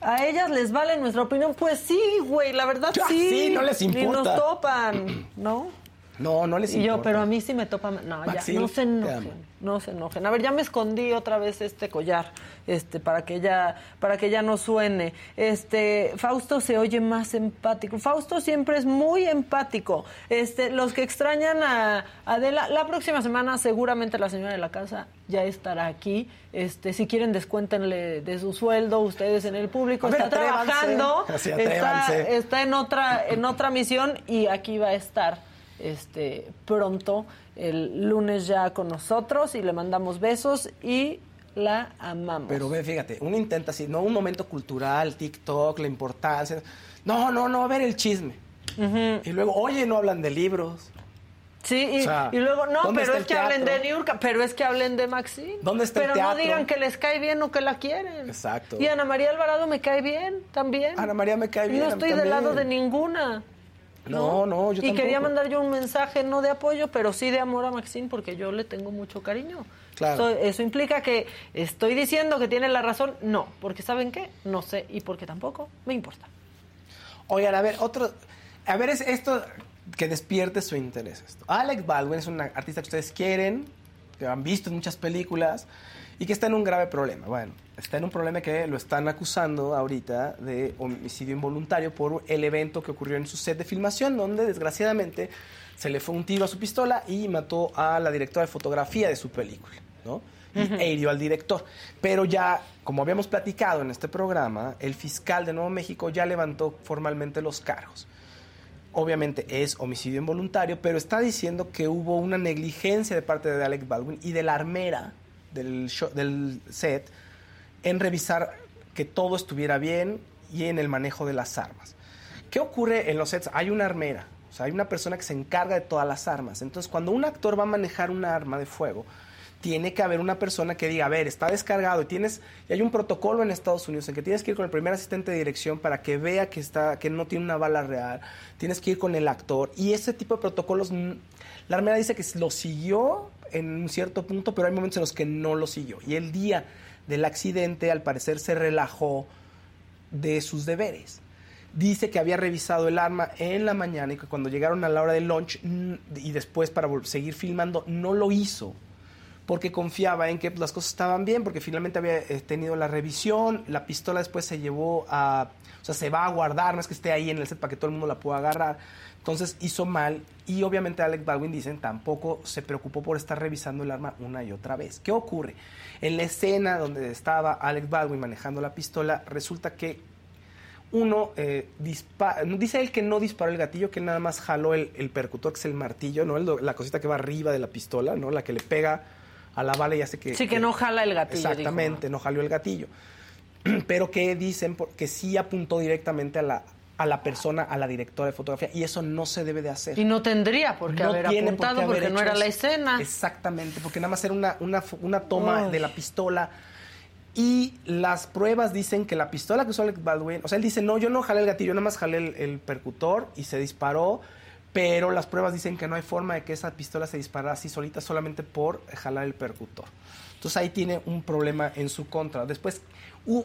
a ellas les vale nuestra opinión. Pues sí, güey, la verdad sí. Sí, no les importa. Ni nos topan, ¿no? No, no les importa. Y yo, pero a mí sí me topan. No, ya, no se enojen no se enojen. A ver, ya me escondí otra vez este collar, este, para que ya, para que ya no suene. Este, Fausto se oye más empático. Fausto siempre es muy empático. Este, los que extrañan a Adela, la próxima semana seguramente la señora de la casa ya estará aquí. Este, si quieren descuéntenle de su sueldo, ustedes en el público está trabajando, está, está en otra, en otra misión y aquí va a estar este pronto el lunes ya con nosotros y le mandamos besos y la amamos. Pero ve, fíjate, uno intenta así, no un momento cultural, TikTok, la importancia. No, no, no, a ver el chisme. Y luego, oye, no hablan de libros. Sí, y, luego, no, pero es que hablen de Niurka, pero es que hablen de Maxine. ¿Dónde está pero el teatro? no digan que les cae bien o que la quieren. Exacto. Y Ana María Alvarado me cae bien también. Ana María me cae bien. Y no estoy del lado de ninguna. No, no, yo Y quería mandar yo un mensaje, no de apoyo, pero sí de amor a Maxine, porque yo le tengo mucho cariño. Claro. Eso, implica que estoy diciendo que tiene la razón, no, porque ¿saben qué? No sé, y porque tampoco me importa. Oigan, a ver, otro... A ver, es esto que despierte su interés. Esto. Alex Baldwin es un artista que ustedes quieren, que han visto en muchas películas, y que está en un grave problema. Bueno, está en un problema que lo están acusando ahorita de homicidio involuntario por el evento que ocurrió en su set de filmación, donde desgraciadamente se le fue un tiro a su pistola y mató a la directora de fotografía de su película, ¿no? Y hirió al director. Pero ya, como habíamos platicado en este programa, el fiscal de Nuevo México ya levantó formalmente los cargos. Obviamente es homicidio involuntario, pero está diciendo que hubo una negligencia de parte de Alec Baldwin y de la armera del, del set en revisar que todo estuviera bien y en el manejo de las armas. ¿Qué ocurre en los sets? Hay una armera, o sea, hay una persona que se encarga de todas las armas. Entonces, cuando un actor va a manejar una arma de fuego, tiene que haber una persona que diga, a ver, está descargado y tienes y hay un protocolo en Estados Unidos en que tienes que ir con el primer asistente de dirección para que vea que está que no tiene una bala real, tienes que ir con el actor y ese tipo de protocolos la armera dice que lo siguió en un cierto punto, pero hay momentos en los que no lo siguió y el día del accidente, al parecer se relajó de sus deberes. Dice que había revisado el arma en la mañana y que cuando llegaron a la hora del lunch y después para seguir filmando, no lo hizo porque confiaba en que las cosas estaban bien, porque finalmente había eh, tenido la revisión, la pistola después se llevó a, o sea, se va a guardar, no es que esté ahí en el set para que todo el mundo la pueda agarrar. Entonces hizo mal y obviamente Alec Baldwin dicen tampoco se preocupó por estar revisando el arma una y otra vez. ¿Qué ocurre? En la escena donde estaba Alec Baldwin manejando la pistola, resulta que uno eh, dice él que no disparó el gatillo, que nada más jaló el, percutor, que es el martillo, ¿no? la cosita que va arriba de la pistola, ¿no? La que le pega a la bala y hace que... Sí, que, no jala el gatillo. Exactamente, no jaló el gatillo. Pero que dicen que sí apuntó directamente a la, a la persona, a la directora de fotografía, y eso no se debe de hacer. Y no tendría por qué haber apuntado porque no era la escena. Exactamente, porque nada más era una, una, una toma de la pistola. Y las pruebas dicen que la pistola que usó Alec Baldwin, o sea, él dice, no, yo no jalé el gatillo, nada más jalé el, percutor y se disparó, pero las pruebas dicen que no hay forma de que esa pistola se disparara así solita solamente por jalar el percutor. Entonces ahí tiene un problema en su contra. Después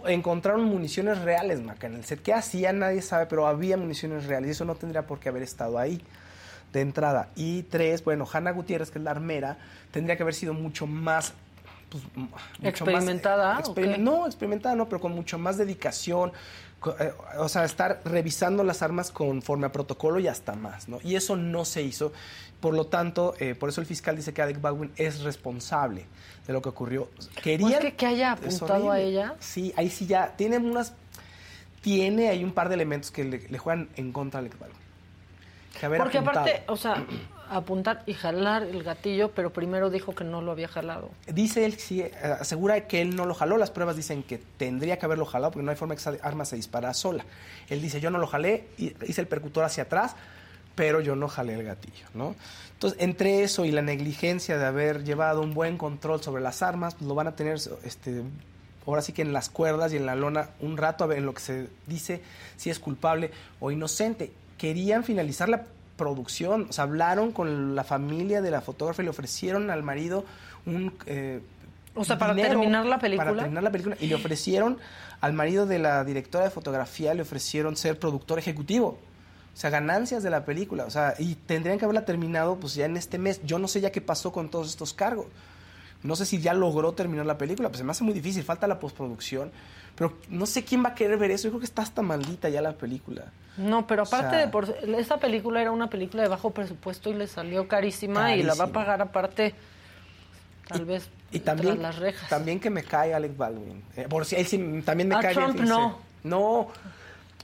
encontraron municiones reales, Maca, en el set. ¿Qué hacía? Nadie sabe, pero había municiones reales y eso no tendría por qué haber estado ahí de entrada. Y tres, bueno, Hanna Gutiérrez, que es la armera, tendría que haber sido mucho más pues, experimentada. No, experimentada no, pero con mucho más dedicación, eh, o sea, estar revisando las armas conforme a protocolo y hasta más, ¿no? Y eso no se hizo. Por lo tanto, eh, por eso el fiscal dice que Alec Baldwin es responsable de lo que ocurrió. Quería que, haya apuntado a ella. Sí, ahí sí ya tiene unas tiene ahí un par de elementos que le, juegan en contra a Alec Baldwin. Porque aparte, o sea, apuntar y jalar el gatillo, pero primero dijo que no lo había jalado. Dice él, sí, asegura que él no lo jaló. Las pruebas dicen que tendría que haberlo jalado porque no hay forma que esa arma se dispara sola. Él dice, yo no lo jalé, hice el percutor hacia atrás, pero yo no jalé el gatillo, ¿no? Entonces, entre eso y la negligencia de haber llevado un buen control sobre las armas, pues lo van a tener, este, ahora sí que en las cuerdas y en la lona un rato a ver en lo que se dice si es culpable o inocente. Querían finalizar la producción, o sea, hablaron con la familia de la fotógrafa y le ofrecieron al marido un... Eh, o sea, para terminar la película. Para terminar la película. Y le ofrecieron al marido de la directora de fotografía, le ofrecieron ser productor ejecutivo. O sea, ganancias de la película. O sea, y tendrían que haberla terminado pues ya en este mes. Yo no sé ya qué pasó con todos estos cargos. No sé si ya logró terminar la película. Pues se me hace muy difícil. Falta la postproducción. Pero no sé quién va a querer ver eso. Yo creo que está hasta maldita ya la película. No, pero aparte de por esta película era una película de bajo presupuesto y le salió carísima, y la va a pagar aparte tal vez y también las rejas. También que me cae Alec Baldwin. Eh, por si él también me a cae Trump bien. No. No.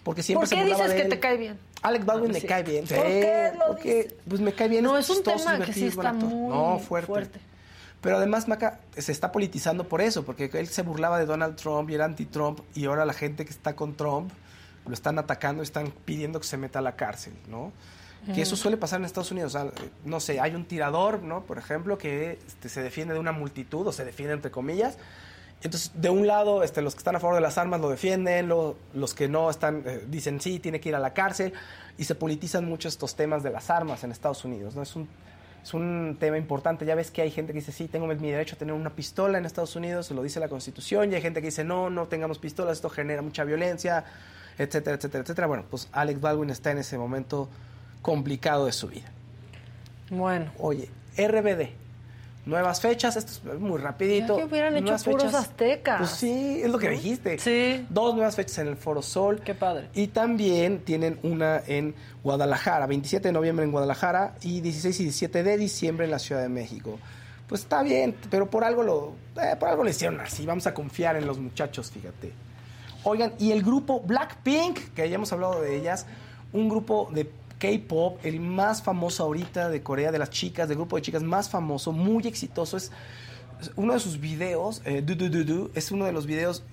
Porque siempre ¿Por qué dices que te cae bien? Alec Baldwin me cae bien. ¿Por qué lo porque, Pues me cae bien. No, es, un tema que sí está muy no, fuerte. Pero además Maca se está politizando por eso, porque él se burlaba de Donald Trump y era anti-Trump y ahora la gente que está con Trump lo están atacando y están pidiendo que se meta a la cárcel, ¿no? Que eso suele pasar en Estados Unidos. no sé, hay un tirador, ¿no? Por ejemplo, que este, se defiende de una multitud o se defiende entre comillas. Entonces, de un lado, este, los que están a favor de las armas lo defienden, los que no están eh, dicen sí, tiene que ir a la cárcel y se politizan mucho estos temas de las armas en Estados Unidos, ¿no? Es un, es un tema importante. Ya ves que hay gente que dice, sí, tengo mi derecho a tener una pistola en Estados Unidos, se lo dice la Constitución, y hay gente que dice, no, no tengamos pistolas, esto genera mucha violencia, etcétera, etcétera, etcétera. Bueno, pues Alex Baldwin está en ese momento complicado de su vida. Bueno. Oye, RBD, nuevas fechas, esto es muy rapidito. Que hubieran hecho puros aztecas. Pues sí, es lo que dijiste. Sí. Dos nuevas fechas en el Foro Sol. Qué padre. Y también tienen una en Guadalajara, 27 de noviembre en Guadalajara y 16 y 17 de diciembre en la Ciudad de México. Pues está bien, pero por algo lo, eh, por algo le hicieron así. Vamos a confiar en los muchachos, fíjate. Oigan, y el grupo Blackpink, que ya hemos hablado de ellas, un grupo de K-pop, el más famoso ahorita de Corea, de las chicas, del grupo de chicas más famoso, muy exitoso. Es uno de sus videos, Do Do Do es uno de los videos,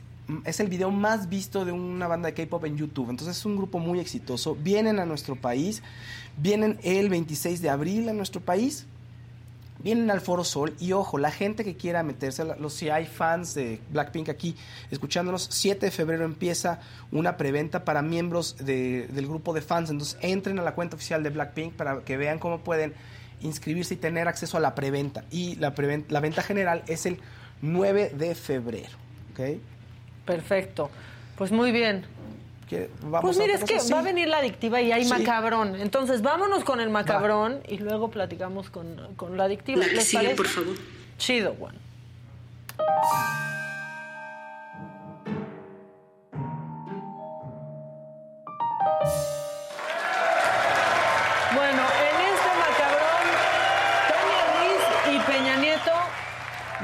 es el video más visto de una banda de K-pop en YouTube. Entonces es un grupo muy exitoso. Vienen a nuestro país, vienen el 26 de abril a nuestro país vienen al Foro Sol y ojo, la gente que quiera meterse, los si hay fans de Blackpink aquí escuchándonos, 7 de febrero empieza una preventa para miembros del grupo de fans, entonces entren a la cuenta oficial de Blackpink para que vean cómo pueden inscribirse y tener acceso a la preventa. Y la, la venta general es el 9 de febrero. ¿okay? Perfecto. Pues muy bien pues mira, es que va a venir la adictiva y hay macabrón. Entonces vámonos con el macabrón y luego platicamos con, con la adictiva. ¿Les sigue, por favor. Chido, Juan. Bueno, en este macabrón, Tania Ruiz y Peña Nieto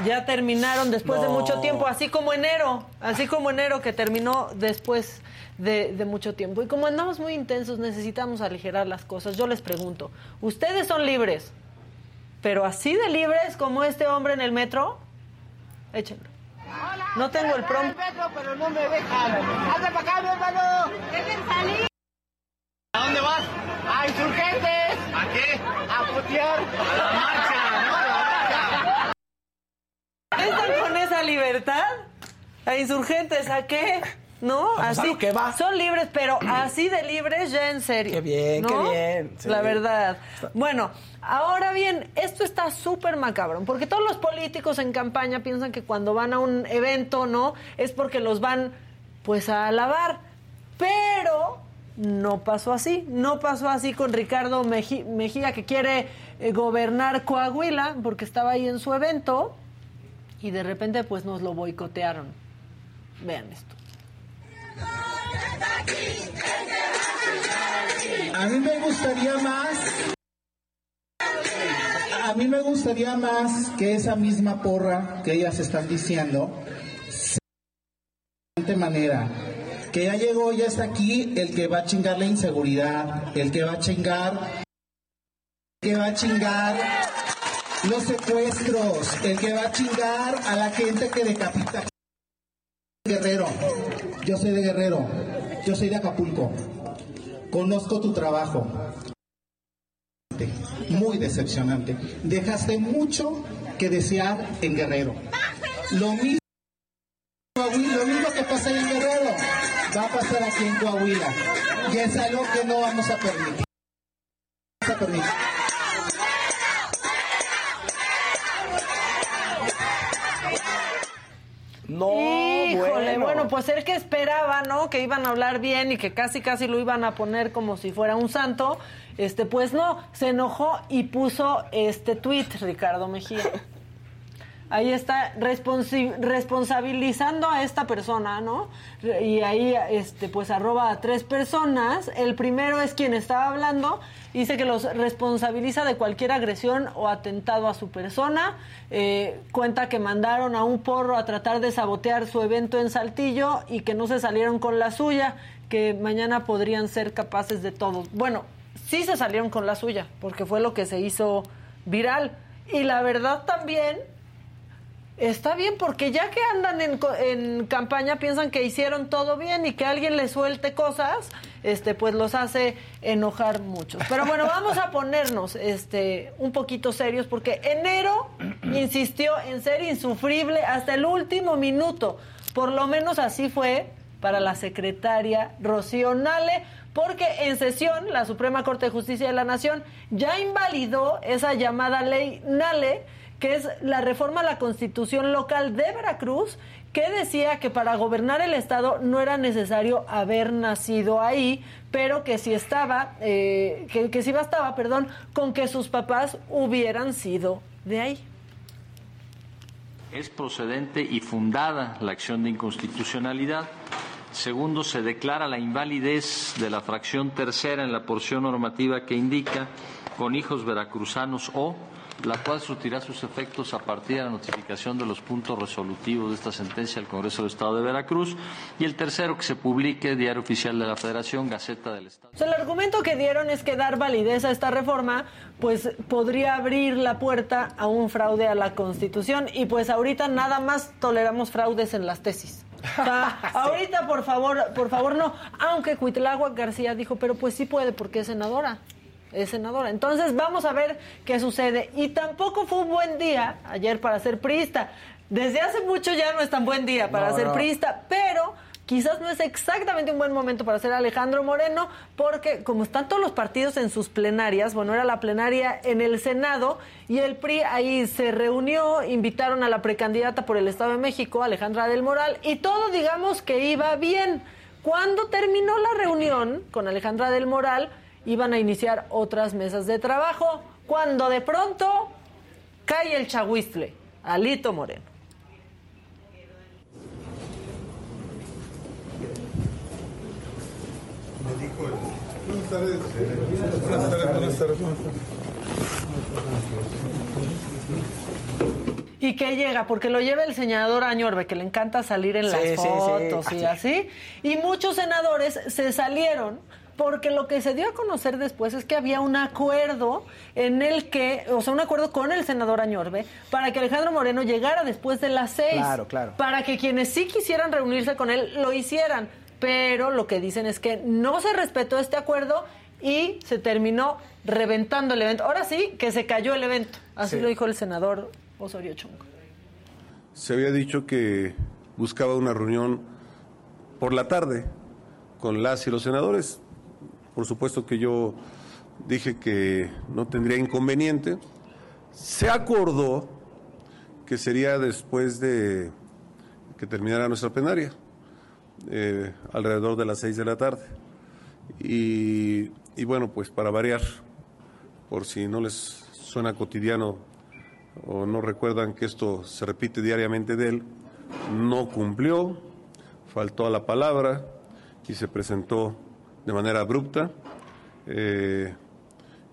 ya terminaron después de mucho tiempo, así como enero, así como enero que terminó después de, mucho tiempo. Y como andamos muy intensos, necesitamos aligerar las cosas. Yo les pregunto, ¿ustedes son libres? Pero así de libres como este hombre en el metro, échenlo. no tengo el prom. pero no me para acá, hermano! salir! ¿A dónde vas? ¡A insurgentes! ¿A qué? ¡A putear! ¡A la marcha! ¿Están con esa libertad? ¿A insurgentes? ¿A qué? ¿No? Ah, pues, así que va. son libres, pero así de libres ya en serio. Qué bien, qué bien. La verdad. Bueno, ahora bien, esto está súper macabro, porque todos los políticos en campaña piensan que cuando van a un evento, ¿no? Es porque los van pues a alabar. Pero no pasó así, no pasó así con Ricardo Mejía que quiere eh, gobernar Coahuila porque estaba ahí en su evento y de repente pues nos lo boicotearon. Vean esto. A mí me gustaría más. A mí me gustaría más que esa misma porra que ellas están diciendo de manera que ya llegó, ya está aquí el que va a chingar la inseguridad, el que va a chingar, el que va a chingar los secuestros, el que va a chingar a la gente que decapita. Guerrero, yo soy de Guerrero, yo soy de Acapulco, conozco tu trabajo, muy decepcionante, dejaste mucho que desear en Guerrero. Lo mismo, que pasa en Guerrero, va a pasar aquí en Coahuila, y es algo que no. Vamos a permitir. No, Híjole, bueno. pues el que esperaba, ¿no? Que iban a hablar bien y que casi casi lo iban a poner como si fuera un santo, este pues no, se enojó y puso este tweet Ricardo Mejía. Ahí está responsabilizando a esta persona, ¿no? Y ahí, este, pues arroba a tres personas. El primero es quien estaba hablando. Dice que los responsabiliza de cualquier agresión o atentado a su persona. Eh, cuenta que mandaron a un porro a tratar de sabotear su evento en Saltillo y que no se salieron con la suya, que mañana podrían ser capaces de todo. Bueno, sí se salieron con la suya, porque fue lo que se hizo viral. Y la verdad también Está bien, porque ya que andan en, campaña piensan que hicieron todo bien y que alguien les suelte cosas, este, pues los hace enojar mucho. Pero bueno, vamos a ponernos este, un poquito serios porque enero insistió en ser insufrible hasta el último minuto. Por lo menos así fue para la secretaria Rocío Nale, porque en sesión la Suprema Corte de Justicia de la Nación ya invalidó esa llamada ley Nale que es la reforma a la constitución local de Veracruz, que decía que para gobernar el Estado no era necesario haber nacido ahí, pero que si estaba, eh, que, que si bastaba, perdón, con que sus papás hubieran sido de ahí. Es procedente y fundada la acción de inconstitucionalidad. Segundo, se declara la invalidez de la fracción tercera en la porción normativa que indica con hijos veracruzanos o la cual surtirá sus efectos a partir de la notificación de los puntos resolutivos de esta sentencia al Congreso del Estado de Veracruz. Y el tercero, que se publique Diario Oficial de la Federación, Gaceta del Estado. el argumento que dieron es que dar validez a esta reforma, pues podría abrir la puerta a un fraude a la Constitución. Y pues ahorita nada más toleramos fraudes en las tesis. ahorita por favor, por favor no. Aunque Cuitlagua García dijo, pero pues sí puede porque es senadora es senadora. Entonces vamos a ver qué sucede. Y tampoco fue un buen día ayer para ser priista. Desde hace mucho ya no es tan buen día para ser priista, pero quizás no es exactamente un buen momento para ser Alejandro Moreno, porque como están todos los partidos en sus plenarias, bueno, era la plenaria en el Senado y el PRI ahí se reunió, invitaron a la precandidata por el Estado de México, Alejandra del Moral, y todo digamos que iba bien. Cuando terminó la reunión con Alejandra del Moral, iban a iniciar otras mesas de trabajo, cuando de pronto cae el chahuistle, Alito Moreno. Y que llega, porque lo lleva el senador Añorbe, que le encanta salir en las fotos y así. Y muchos senadores se salieron porque lo que se dio a conocer después es que había un acuerdo en el que, o sea, un acuerdo con el senador Añorbe para que Alejandro Moreno llegara después de las seis. Claro, claro. Para que quienes sí quisieran reunirse con él lo hicieran. Pero lo que dicen es que no se respetó este acuerdo y se terminó reventando el evento. Ahora sí que se cayó el evento. Así lo dijo el senador Osorio Chungo. Se había dicho que buscaba una reunión por la tarde con las y los senadores. Por supuesto que yo dije que no tendría inconveniente. Se acordó que sería después de que terminara nuestra plenaria, eh, alrededor de las seis de la tarde. Y, y bueno, pues para variar, por si no les suena cotidiano o no recuerdan que esto se repite diariamente de él, no cumplió, faltó a la palabra y se presentó de manera abrupta. Eh,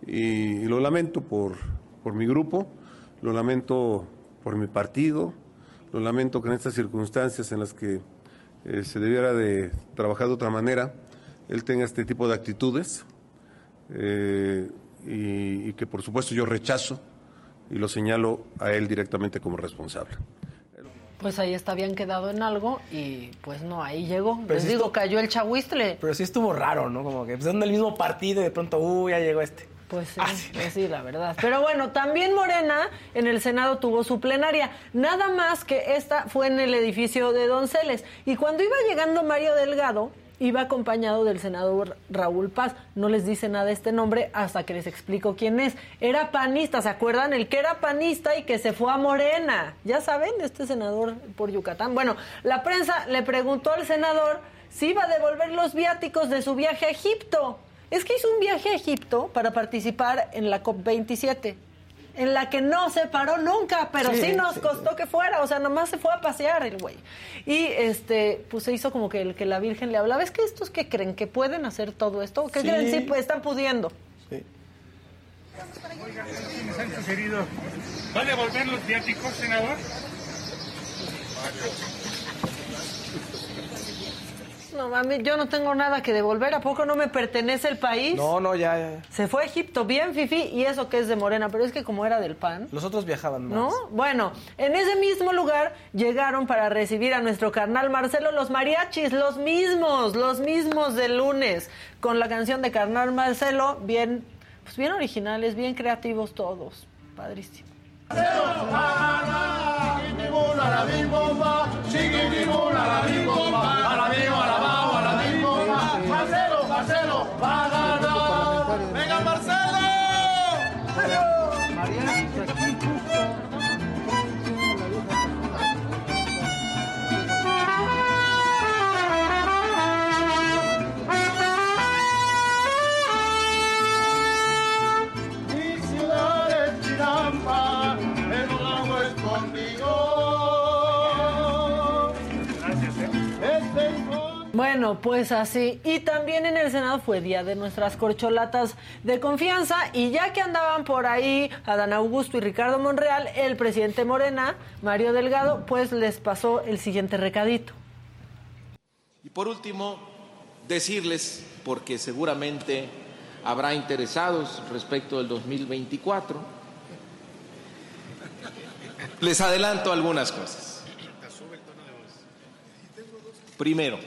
y, lo lamento por, por mi grupo, lo lamento por mi partido, lo lamento que en estas circunstancias en las que eh, se debiera de trabajar de otra manera, él tenga este tipo de actitudes eh, y que por supuesto yo rechazo y lo señalo a él directamente como responsable. Pues ahí está, habían quedado en algo y pues no, ahí llegó. Les digo, cayó el chahuistle. Pero sí estuvo raro, ¿no? Como que son del mismo partido y de pronto, uy, ya llegó este. Pues sí, ah, pues sí, la verdad. Pero bueno, también Morena en el Senado tuvo su plenaria. Nada más que esta fue en el edificio de Donceles. Y cuando iba llegando Mario Delgado, iba acompañado del senador Raúl Paz. No les dice nada este nombre hasta que les explico quién es. Era panista, ¿se acuerdan? El que era panista y que se fue a Morena. Ya saben, este senador por Yucatán. Bueno, la prensa le preguntó al senador si iba a devolver los viáticos de su viaje a Egipto. Es que hizo un viaje a Egipto para participar en la COP27 en la que no se paró nunca, pero sí, nos costó que fuera, o sea, nomás se fue a pasear el güey. Y este, pues se hizo como que el que la Virgen le hablaba, es que estos que creen que pueden hacer todo esto, ¿qué creen? Sí, pues están pudiendo. Sí. querido, ¿va a devolver los viáticos, senador? No mami, yo no tengo nada que devolver. ¿A poco no me pertenece el país? No, no, ya, ya. Se fue a Egipto, bien, Fifi, y eso que es de Morena, pero es que como era del PAN. Los otros viajaban más. ¿No? Bueno, en ese mismo lugar llegaron para recibir a nuestro carnal Marcelo los mariachis, los mismos, los mismos del lunes, con la canción de carnal Marcelo, bien, pues bien originales, bien creativos todos. Padrísimo. Marcelo, Marcelo, va a ganar. ¡Venga, Marcelo! Bueno, pues así. Y también en el Senado fue día de nuestras corcholatas de confianza. Y ya que andaban por ahí Adán Augusto y Ricardo Monreal, el presidente Morena, Mario Delgado, pues les pasó el siguiente recadito. Y por último, decirles, porque seguramente habrá interesados respecto del 2024, les adelanto algunas cosas. Primero,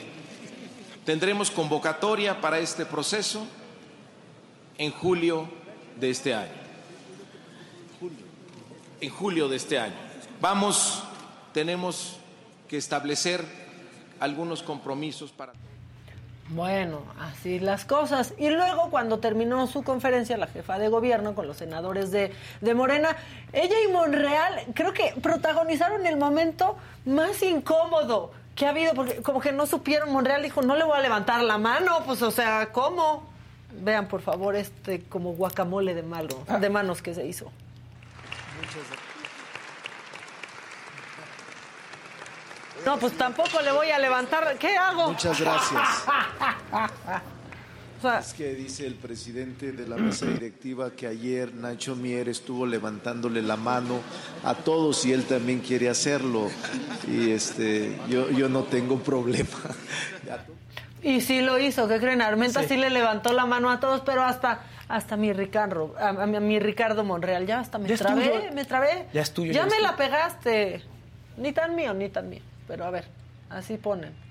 Tendremos convocatoria para este proceso en julio de este año. En julio de este año. Vamos, tenemos que establecer algunos compromisos para... Bueno, así las cosas. Y luego, cuando terminó su conferencia, la jefa de gobierno con los senadores de, de, Morena, ella y Monreal creo que protagonizaron el momento más incómodo ¿Qué ha habido? Porque como que no supieron, Monreal dijo, no le voy a levantar la mano, pues o sea, ¿cómo? Vean, por favor, este como guacamole de malo, ah. de manos que se hizo. No, pues tampoco le voy a levantar. ¿Qué hago? Muchas gracias. es que dice el presidente de la mesa directiva que ayer Nacho Mier estuvo levantándole la mano a todos y él también quiere hacerlo. Y este, yo, yo no tengo problema. Y sí lo hizo, ¿qué creen? Armenta sí. le levantó la mano a todos, pero hasta hasta mi Ricardo, a, mi Ricardo Monreal, ya hasta me trabé, me trabé. Ya es tuyo. Ya, me la pegaste. Ni tan mío, ni tan mío. Pero a ver, así ponen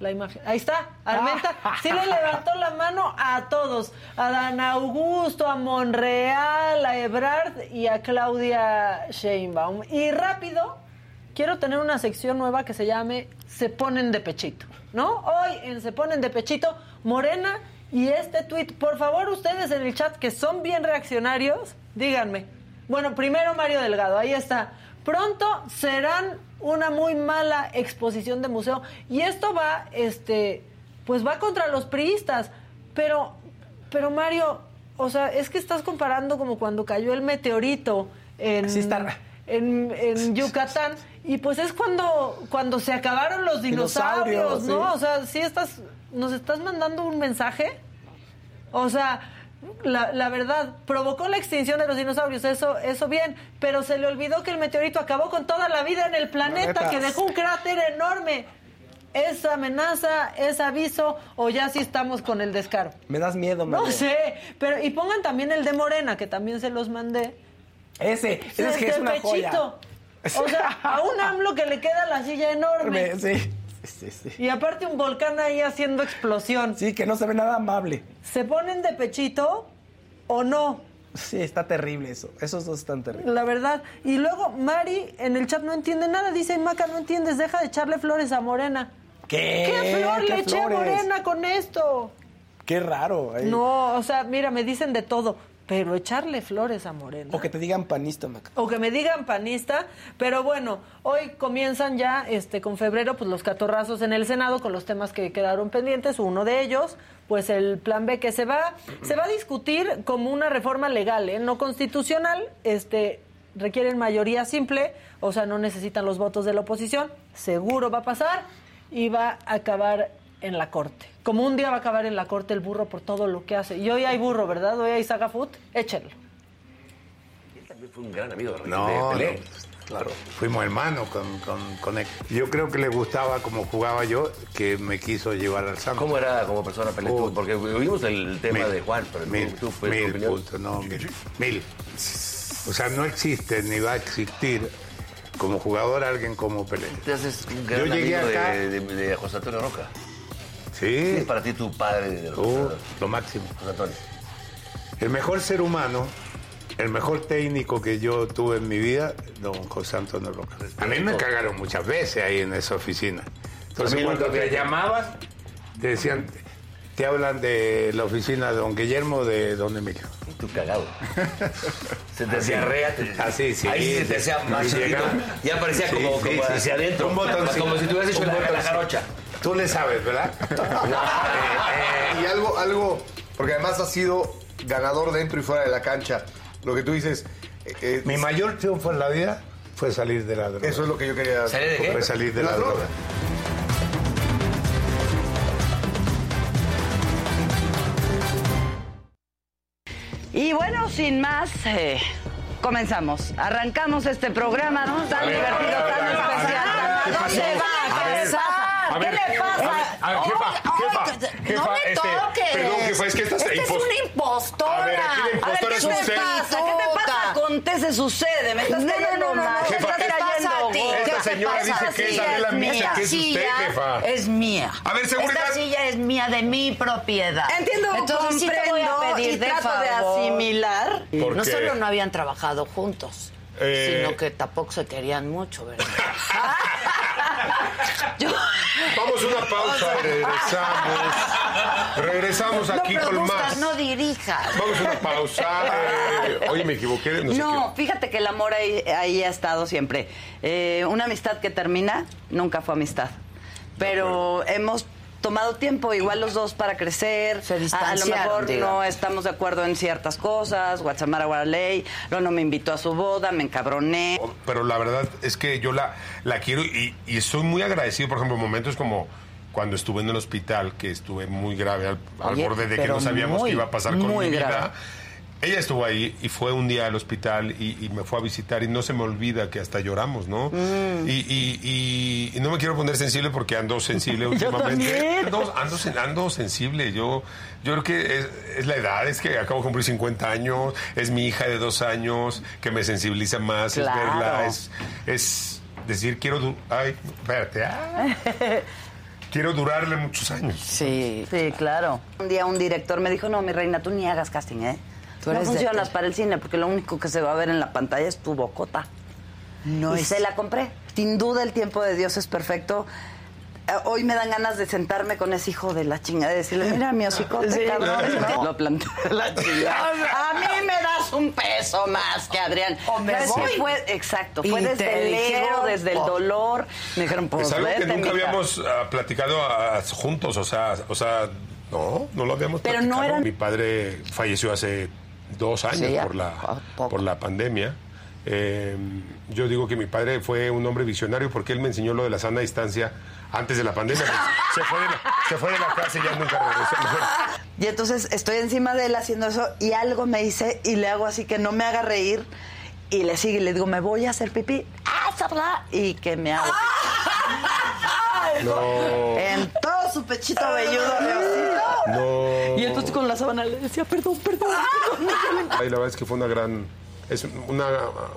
la imagen. Ahí está, Armenta. Sí le levantó la mano a todos. A Dan Augusto, a Monreal, a Ebrard y a Claudia Sheinbaum. Y rápido, quiero tener una sección nueva que se llame Se ponen de pechito, ¿no? Hoy en Se ponen de pechito, Morena y este tweet. Por favor, ustedes en el chat que son bien reaccionarios, díganme. Bueno, primero Mario Delgado, ahí está. Pronto serán una muy mala exposición de museo y esto va, este, pues va contra los priistas. Pero, pero Mario, o sea, es que estás comparando como cuando cayó el meteorito en, en, Yucatán. Y pues es cuando, cuando se acabaron los dinosaurios, ¿no? O sea, sí estás, nos estás mandando un mensaje. O sea, la, la, verdad, provocó la extinción de los dinosaurios, eso, eso bien, pero se le olvidó que el meteorito acabó con toda la vida en el planeta, que dejó un cráter enorme. ¿Es amenaza, es aviso o ya sí estamos con el descaro? Me das miedo, No sé, pero y pongan también el de Morena, que también se los mandé. Ese, ese es que es una pechito. O sea, a un AMLO que le queda la silla enorme. Sí. Sí, sí. Y aparte un volcán ahí haciendo explosión. Sí, que no se ve nada amable. ¿Se ponen de pechito o no? Sí, está terrible eso. Esos dos están terribles. La verdad. Y luego Mari en el chat no entiende nada. Dice, Maca, no entiendes, deja de echarle flores a Morena. ¿Qué? ¿Qué flor le eché a Morena con esto? Qué raro. No, o sea, mira, me dicen de todo pero echarle flores a Morena. O que te digan panista, Maca. O que me digan panista, pero bueno, hoy comienzan ya este con febrero pues los catorrazos en el Senado con los temas que quedaron pendientes, uno de ellos, pues el plan B que se va se va a discutir como una reforma legal, ¿eh? no constitucional, este requieren mayoría simple, o sea, no necesitan los votos de la oposición, seguro va a pasar y va a acabar en la corte. Como un día va a acabar en la corte el burro por todo lo que hace. Y hoy hay burro, ¿verdad? Hoy hay saga foot. Échenlo. Él también fue un gran amigo de, no, Pelé. claro, fuimos hermanos con, él. Yo creo que le gustaba como jugaba yo, que me quiso llevar al Santos. ¿Cómo era como persona Pelé? Porque vimos el tema de Juan, pero mil, tú, mil puntos, no, mil, mil. O sea, no existe ni va a existir como jugador alguien como Pelé. Te haces un gran yo llegué amigo acá, de, de José Antonio Roca. Sí. es para ti tu padre? Uh, lo máximo. José Antonio. El mejor ser humano, el mejor técnico que yo tuve en mi vida, don José Antonio Roca. A mí me cagaron muchas veces ahí en esa oficina. Entonces cuando te llamabas, te decían, te hablan de la oficina de don Guillermo de don Emilio. Y tú cagado. se te hacía rea. Así, sí. Ahí se te hacía más Ya parecía como, como hacia adentro. Un botón, como si te hubieras hecho la, la jarocha. Tú le sabes, ¿verdad? y algo, algo, porque además ha sido ganador dentro y fuera de la cancha. Lo que tú dices. Eh, eh, Mi mayor triunfo en la vida fue salir de la droga. Eso es lo que yo quería. ¿Salir de qué? Fue salir de la, droga. Y bueno, sin más, eh, comenzamos. Arrancamos este programa tan divertido, tan especial. ¿Dónde va? ¿Qué le pasa? A ver, jefa, jefa, jefa, no me este, toques. Perdón, jefa, es que estás Esta es una impostora. A ver, aquí la impostora es usted. ¿Qué te pasa? ¿Qué te pasa con T se sucede? Me estás cayendo mal. Jefa, Esta señora dice que es Micha, que es usted, jefa. Es mía. A ver, seguridad. Esta silla es mía, de mi propiedad. Entiendo, Entonces sí te voy a pedir y de trato favor. de asimilar. ¿Por no qué? solo no habían trabajado juntos, Eh. sino que tampoco se querían mucho, ¿verdad? Yo- Vamos a una pausa, regresamos. Regresamos aquí no con más. no dirijas. Vamos a una pausa. Eh, oye, me equivoqué. No, sé No, fíjate que el amor ahí, ahí ha estado siempre. Eh, una amistad que termina nunca fue amistad. Pero hemos tomado tiempo, igual los dos, para crecer. Se a, a lo mejor no estamos de acuerdo en ciertas cosas. Guachamara Guaraley, luego no me invitó a su boda, me encabroné. qué. Pero la verdad es que yo la, la quiero y, y estoy muy agradecido, por ejemplo, en momentos como cuando estuve en el hospital, que estuve muy grave al, al Oye, borde de que no sabíamos muy, qué iba a pasar con mi vida. grave. Ella estuvo ahí y fue un día al hospital y, y me fue a visitar y no se me olvida que hasta lloramos, ¿no? Mm. Y, y- y- y no me quiero poner sensible porque ando sensible últimamente. Ando, ando, ando sensible. Yo, yo creo que es, es la edad, es que acabo de cumplir 50 años, es mi hija de dos años que me sensibiliza más, Claro. es verla, es, es decir, quiero... du- Ay, espérate. ah. Quiero durarle muchos años. Sí, sí, claro. Un día un director me dijo, no, mi reina, tú ni hagas casting, ¿eh? Tú no eres de- funcionas para el cine porque lo único que se va a ver en la pantalla es tu bocota. No y se la compré. Sin duda el tiempo de Dios es perfecto. Eh, hoy me dan ganas de sentarme con ese hijo de la chingada y decirle, mira mi hocicote, sí, cabrón. No. Lo planté la chingada. A mí me das un peso más que Adrián. O me Fue, exacto, fue desde el ego, desde el dolor. Me dijeron, pues Es algo que nunca habíamos uh, platicado uh, juntos, o sea, o sea, no, no lo habíamos Pero platicado. No eran... Mi padre falleció hace dos años sí, por, la, por la pandemia. Eh, yo digo que mi padre fue un hombre visionario porque él me enseñó lo de la sana distancia antes de la pandemia. se, fue de la, se fue de la casa y ya nunca regresó. Y entonces estoy encima de él haciendo eso y algo me dice y le hago así que no me haga reír y le sigue y le digo, me voy a hacer pipí. ¡Ah, y que me hago no. En todo su pechito velludo, no. Y entonces con la sábana le decía, perdón, perdón. perdón. la verdad es que fue una gran, es una,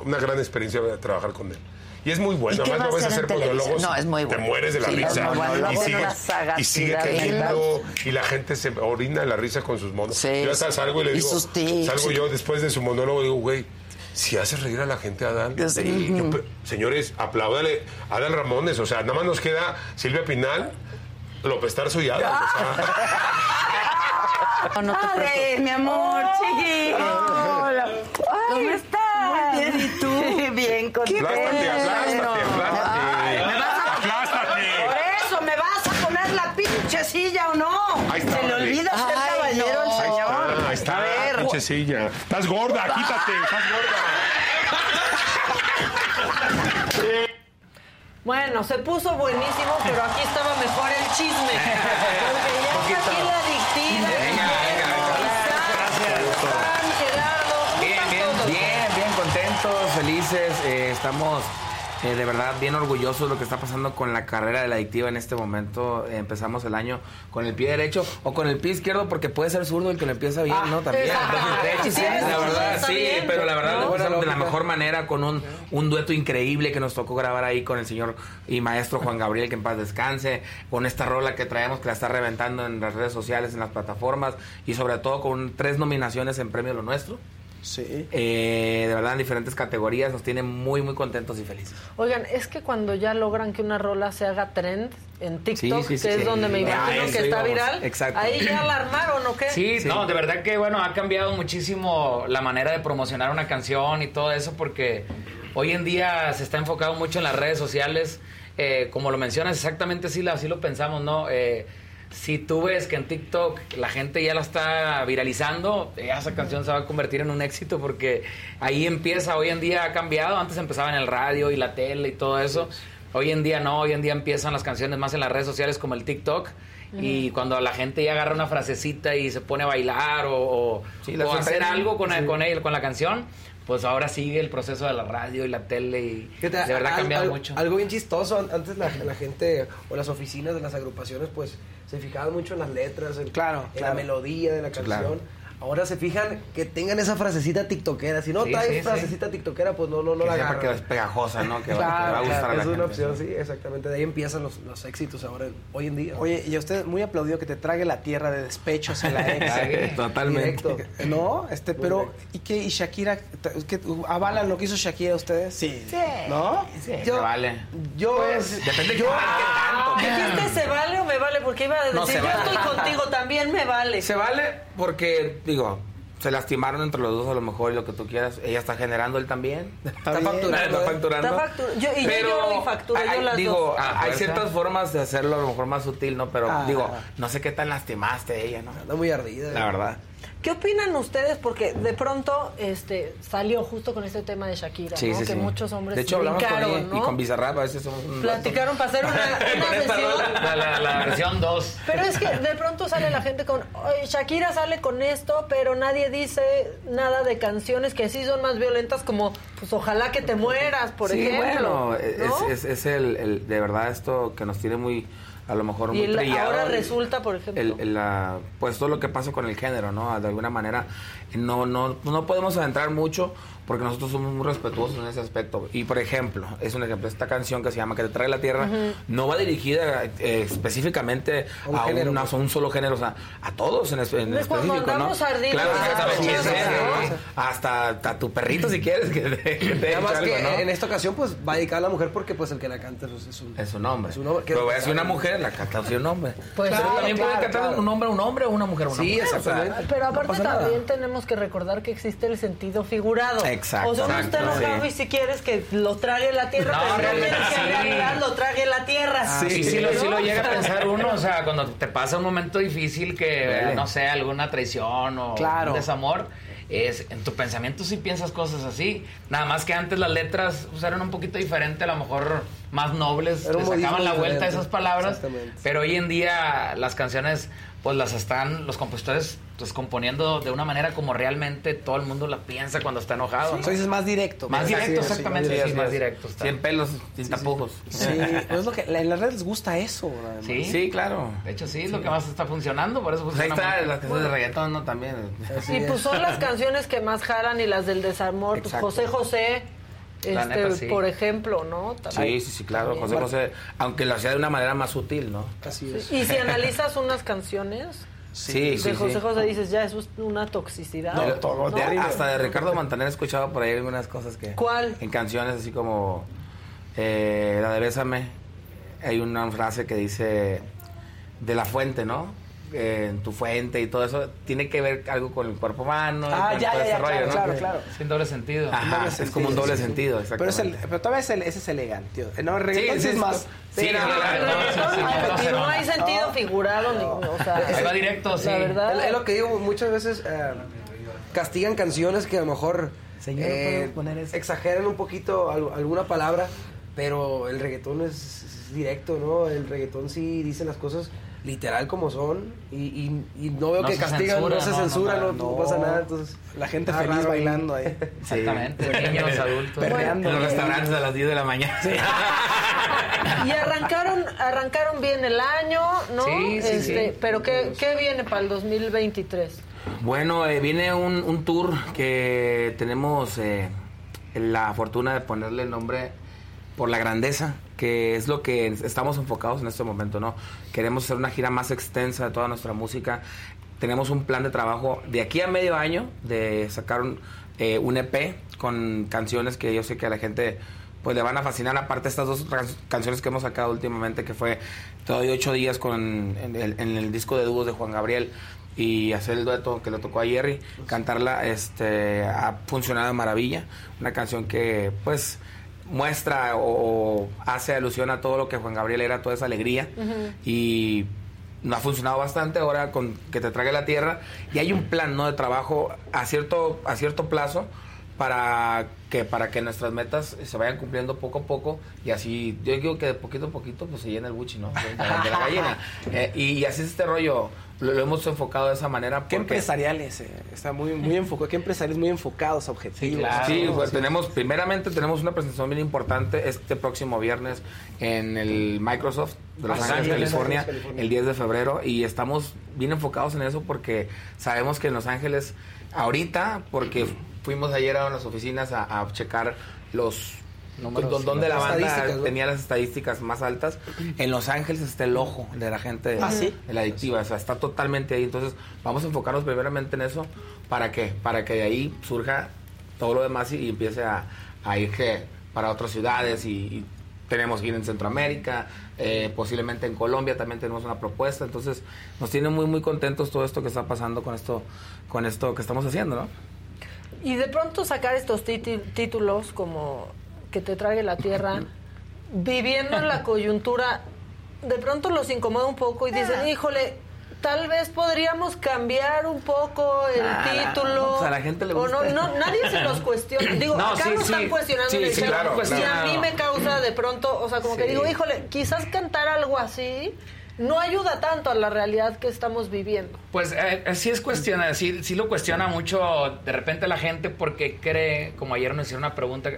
una gran experiencia trabajar con él. Y es muy bueno. Además, no vas a hacer monólogos. No, es muy bueno. Te mueres de la sí, risa. Bueno. Y, sigue, y sigue teniendo. Y la gente se orina de la risa con sus monólogos. Sí, yo hasta salgo y le digo. Y salgo yo después de su monólogo y digo, güey. Si hace reír a la gente, Adán. Sí. Yo, señores, apláudale a Adán Ramones. O sea, nada más nos queda Silvia Pinal, López Tarso y Adán. O sea. No, no te Ay, mi amor, chiqui. Hola. ¿Cómo estás? Muy bien, ¿y tú? bien, contento. Aplástate, aplástate, aplástate. ¿Me vas a... Aplástate. Por eso, ¿me vas a poner la pinche silla o no? Ahí está, Se le olvida ser Ay, caballero no. al señor. Ahí Estás gorda, quítate, estás gorda. Bueno, se puso buenísimo, pero aquí estaba mejor el chisme. Porque ya está aquí la adictiva. Venga, venga, Gerardo, ¿cómo Bien, están bien, bien, bien contentos, felices. eh, estamos eh, de verdad bien orgullosos de lo que está pasando con la carrera de la adictiva en este momento. Eh, empezamos el año con el pie derecho o con el pie izquierdo porque puede ser zurdo el que lo empieza bien, ¿no? También. exacto. Sí, la verdad, sí, bien, pero la verdad ¿no? lo empezamos de la mejor manera con un, un dueto increíble que nos tocó grabar ahí con el señor y maestro Juan Gabriel, que en paz descanse, con esta rola que traemos que la está reventando en las redes sociales, en las plataformas y sobre todo con tres nominaciones en Premio Lo Nuestro. Sí. Eh, de verdad en diferentes categorías nos tiene muy muy contentos y felices. Oigan, es que cuando ya logran que una rola se haga trend en TikTok, Sí, sí, sí, que sí. es donde me Ah, imagino que está viral, Exacto. ahí ya la armaron o qué? Sí, no, de verdad que bueno, ha cambiado muchísimo la manera de promocionar una canción y todo eso porque hoy en día se está enfocado mucho en las redes sociales. Eh, como lo mencionas, exactamente así, así lo pensamos, ¿no? Eh, si tú ves que en TikTok la gente ya la está viralizando, ya esa canción se va a convertir en un éxito porque ahí empieza, hoy en día ha cambiado, antes empezaba en el radio y la tele y todo eso, hoy en día no, hoy en día empiezan las canciones más en las redes sociales como el TikTok. Y cuando la gente ya agarra una frasecita y se pone a bailar o, o- Sí, la o hacer algo con, Sí. con él, con la canción, pues ahora sigue el proceso de la radio y la tele y de verdad ha cambiado mucho. Algo bien chistoso, an- antes la, la gente o las oficinas de las agrupaciones pues se fijaban mucho en las letras, en, Claro, en claro. la melodía de la canción. claro. Ahora se fijan que tengan esa frasecita tiktokera. Si no Sí, traes sí, sí. frasecita tiktokera, pues no, no, no Que la sepa agarran. que es pegajosa, ¿no? Que va- Claro, que va a gustar a la es una gente. opción, sí, exactamente. De ahí empiezan los, los éxitos ahora, hoy en día. Oye, y a usted muy aplaudido que te trague la tierra de despechos en la ex. Totalmente. Directo. No, este, pero ¿y qué? ¿Y Shakira? ¿qué, ¿Avalan lo que hizo Shakira ustedes? Sí. ¿No? Sí, Yo- se vale. Yo, Pues, depende yo, de qué tanto. ¿Dijiste se vale o me vale? Porque iba a decir, No, yo vale. estoy contigo, también me vale. Se vale porque, digo, se lastimaron entre los dos a lo mejor y lo que tú quieras. Ella está generando él también. Está, facturando, Está facturando. Está factu- yo- y yo Pero lloro y facturo, yo las digo, dos. a- hay ciertas formas de hacerlo a lo mejor más sutil, ¿no? Pero Ah. digo, no sé qué tan lastimaste ella, ¿no? Anda muy ardida. La verdad. ¿Qué opinan ustedes? Porque de pronto este salió justo con este tema de Shakira, Sí, ¿no? sí, que sí. muchos hombres De hecho, hablamos con ella ¿no? y con Bizarrap a veces somos Platicaron para hacer una, una rola. La, la- la versión 2. Pero es que de pronto sale la gente con, "Oye, Shakira sale con esto, pero nadie dice nada de canciones que sí son más violentas como, pues ojalá que te mueras, por sí, ejemplo. bueno, es, ¿no? es, es el, el- de verdad esto que nos tiene muy a lo mejor muy y ahora resulta, por ejemplo. la, pues todo lo que pasa con el género, ¿no? De alguna manera no, no, no podemos adentrar mucho porque nosotros somos muy respetuosos en ese aspecto. Y por ejemplo, es un ejemplo, esta canción que se llama Que te trae la tierra, no va dirigida eh, específicamente a, un solo género, o sea, a todos en, en específico, ¿no? Claro, hasta, hasta, tu perrito si quieres que te, que Además que en esta ocasión pues va a dedicar a la mujer porque pues el que la canta pues, es un, es un hombre. Es un hombre. Pero voy a decir una mujer, la canta un hombre. Pues Pero también puede cantar un hombre un hombre o una mujer una sí, mujer. Sí, exactamente. pero aparte también tenemos que recordar que existe el sentido figurado. Exacto. O sea, uno está enojado y si quieres que lo trague la tierra, pero no quieres que en realidad lo trague la tierra. Sí, sí, sí, lo, sí lo llega a pensar uno, o sea, cuando te pasa un momento difícil que, no sé, alguna traición o un desamor, es, en tu pensamiento sí piensas cosas así. Nada más que antes las letras pues, eran un poquito diferentes, a lo mejor más nobles, le sacaban la vuelta a esas palabras. Pero hoy en día las canciones pues las están los compositores pues componiendo de una manera como realmente todo el mundo la piensa cuando está enojado. Sí. es más directo. Más directo, exactamente. Sí, es más directo. Sin pelos, sin tapujos. Sí, pues es lo que en las redes les gusta eso. Sí, sí, claro. De hecho, sí, es lo que más está funcionando, por eso pues ahí está las canciones de reggaetón, ¿no? También. y pues son las canciones que más jalan y las del desamor. José José este, por ejemplo, ¿no? Sí, sí, sí, claro. José José, aunque lo hacía de una manera más sutil, ¿no? Así es. Y si analizas unas canciones, Sí, de José José dices, ya es una toxicidad. hasta de Ricardo Montaner he escuchado por ahí algunas cosas que... ¿Cuál? En canciones así como eh, la de Bésame, hay una frase que dice de la fuente, ¿no? En tu fuente y todo eso, tiene que ver algo con el cuerpo humano. Ah, ya, ya, ya, claro, claro, claro. Sin doble sentido. Ajá, es como un doble sentido, Pero, es el, pero todavía es el, ese es elegante, tío. No, el reggaetón sí, es más... Sí, no, no, no, hay sentido figurado, ni, o sea... Ahí va directo, sí. La verdad... Es, lo que digo, muchas veces eh, castigan canciones que a lo mejor... Señor, eh, poner eso? Exageran un poquito alguna palabra, pero el reggaetón es, es directo, ¿no? El reggaetón sí dice las cosas literal como son y, y, no veo que castigan, no se censura, no, pasa nada. Entonces, la gente feliz bailando ahí. Exactamente, niños, adultos. Perreando. En los restaurantes a las 10 de la mañana. y arrancaron arrancaron bien el año, ¿no? Sí, sí, este, Pero ¿qué, ¿qué, viene para el 2023? Bueno, eh, viene un, un, tour que tenemos eh, la fortuna de ponerle el nombre por la grandeza que es lo que estamos enfocados en este momento, ¿no? Queremos hacer una gira más extensa de toda nuestra música. Tenemos un plan de trabajo de aquí a medio año de sacar un, eh, un EP con canciones que yo sé que a la gente pues le van a fascinar. Aparte estas dos canciones que hemos sacado últimamente, que fue todavía ocho días con en el, disco de dúos de Juan Gabriel y hacer el dueto que le tocó a Jerry, cantarla, este, ha funcionado de maravilla. Una canción que pues muestra o, hace alusión a todo lo que Juan Gabriel era, toda esa alegría. Y no ha funcionado bastante ahora con que te trague la tierra. Y hay un plan ¿no? de trabajo a cierto, a cierto plazo para que para que nuestras metas se vayan cumpliendo poco a poco y así yo digo que de poquito a poquito pues se llena el buchi no de, la gallina eh, y, así es este rollo lo, hemos enfocado de esa manera qué empresariales eh, está muy muy enfocado qué empresariales muy enfocados objetivos. Sí, pues, tenemos primeramente tenemos una presentación bien importante este próximo viernes en el Microsoft de Los ah, Ángeles, California, el 10 de febrero y estamos bien enfocados en eso porque sabemos que en Los Ángeles ahorita porque fuimos ayer a las oficinas a, checar los Números, donde la banda tenía las estadísticas más altas. En Los Ángeles está el ojo de la gente ¿Ah, de la adictiva, o sea, está totalmente ahí. Entonces, vamos a enfocarnos primeramente en eso. ¿Para qué? Para que de ahí surja todo lo demás y, empiece a, ir que para otras ciudades y, tenemos que ir en Centroamérica, eh, posiblemente en Colombia también tenemos una propuesta. Entonces, nos tiene muy, muy contentos todo esto que está pasando con esto, con esto que estamos haciendo, ¿no? Y de pronto sacar estos títulos como que te trague la tierra, viviendo en la coyuntura, de pronto los incomoda un poco y dicen, ah. híjole, tal vez podríamos cambiar un poco el título. a la gente le gusta. O no, nadie se los cuestiona. Digo, acá no están cuestionando. Sí, claro, y a mí me causa de pronto, o sea, como que digo, híjole, quizás cantar algo así no ayuda tanto a la realidad que estamos viviendo. Pues eh, sí es cuestiona, sí, sí lo cuestiona mucho de repente la gente porque cree, como ayer nos hicieron una pregunta,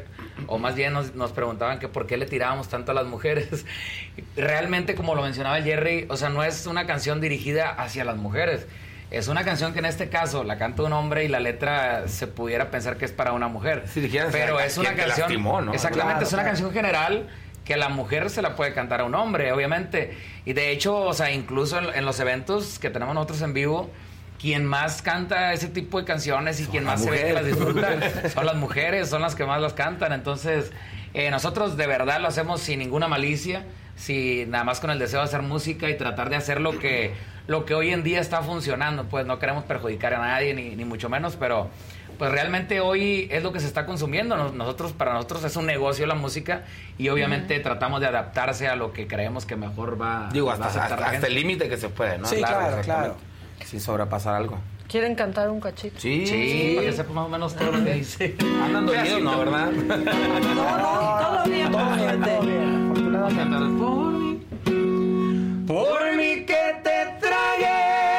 o más bien nos, nos preguntaban que por qué le tirábamos tanto a las mujeres. Realmente, como lo mencionaba Jerry, o sea, no es una canción dirigida hacia las mujeres. Es una canción que en este caso la canta un hombre y la letra se pudiera pensar que es para una mujer. pero es una canción. Exactamente, es una canción general que la mujer se la puede cantar a un hombre, obviamente. Y de hecho, o sea, incluso en, los eventos que tenemos nosotros en vivo, quien más canta ese tipo de canciones y quien más se ve que las disfruta son las mujeres, son las que más las cantan. Entonces, eh, nosotros de verdad lo hacemos sin ninguna malicia, sin nada más con el deseo de hacer música y tratar de hacer lo que, lo que hoy en día está funcionando. Pues no queremos perjudicar a nadie, ni, ni mucho menos, pero pues realmente hoy es lo que se está consumiendo. Nosotros, para nosotros es un negocio la música y obviamente tratamos de adaptarse a lo que creemos que mejor va Digo, hasta, hasta, el límite que se puede, ¿no? Sí, claro, claro. Sin sobrepasar algo. ¿Quieren cantar un cachito? Sí, sí, para que sepa más o menos todo lo que dice. Andan dormidos, ¿no? ¿Verdad? no, no, todo bien. Todo bien, todo bien. Afortunadamente. Por mí, por mí que te tragué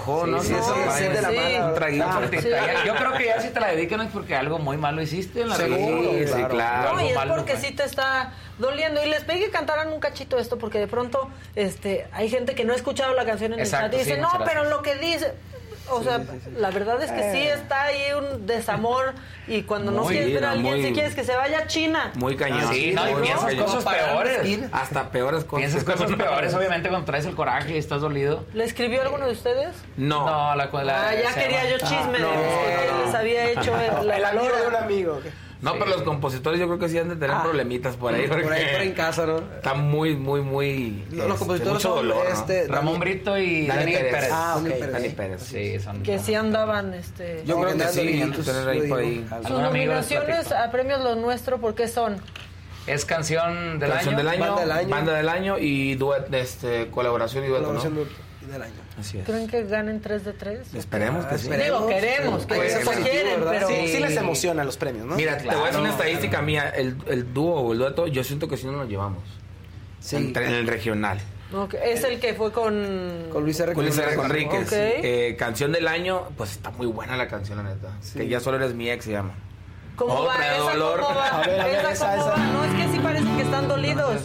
antojó, ¿no? Sí, de la mano. Un traguito. Yo creo que ya si te la dedican es porque algo muy malo hiciste en la vida. Sí, claro. No, y es porque sí te está doliendo. Y les pedí que cantaran un cachito esto, porque de pronto este, hay gente que no ha escuchado la canción en el chat y dice, no, pero lo que dice o sea, la verdad es que sí eh. está ahí un desamor y cuando no quieres ver a alguien, si quieres que se vaya a China. Muy cañón. sí, no, y piensas cosas peores. Hasta peores cosas. Piensas cosas peores, obviamente, cuando traes el coraje y estás dolido. ¿Le escribió alguno de ustedes? No. No, la, Ah, ya quería yo chisme de que les había hecho el, el amigo de un amigo. No, pero los compositores yo creo que sí han de tener ah. problemitas por ahí. Por ahí, por en casa, ¿no? Está muy, muy, muy. Los, este, compositores son dolor, este, Ramón Brito y Dani, Pérez. Ah, ok. Dani Pérez. Sí, son. Que sí andaban, este. Yo creo que sí, tener ahí por ahí. Sus nominaciones a premios Lo Nuestro, ¿por qué son? Es canción del canción año. Del año banda del año. Banda del año y duet, este, colaboración y dueto, colaboración ¿no? del año. Así es. ¿Creen que ganen 3 de 3? Esperemos que sí. Digo, queremos, que pues, se quieren, pero... Sí, sí, les emociona los premios, ¿no? Mira, te voy a decir una estadística mía. El, el dúo o el dueto, yo siento que sí no nos llevamos. Sí. En, en el regional. Okay. Es el que fue con... Con Luis R. Con Luis R. Conríquez. Okay. Eh, canción del año, pues está muy buena la canción, la neta. Que ya solo eres mi ex, se llama. ¿Cómo Otra va esa? Dolor. ¿Cómo va? A ver, a ver, esa, esa, esa. No, es que sí parecen que están dolidos.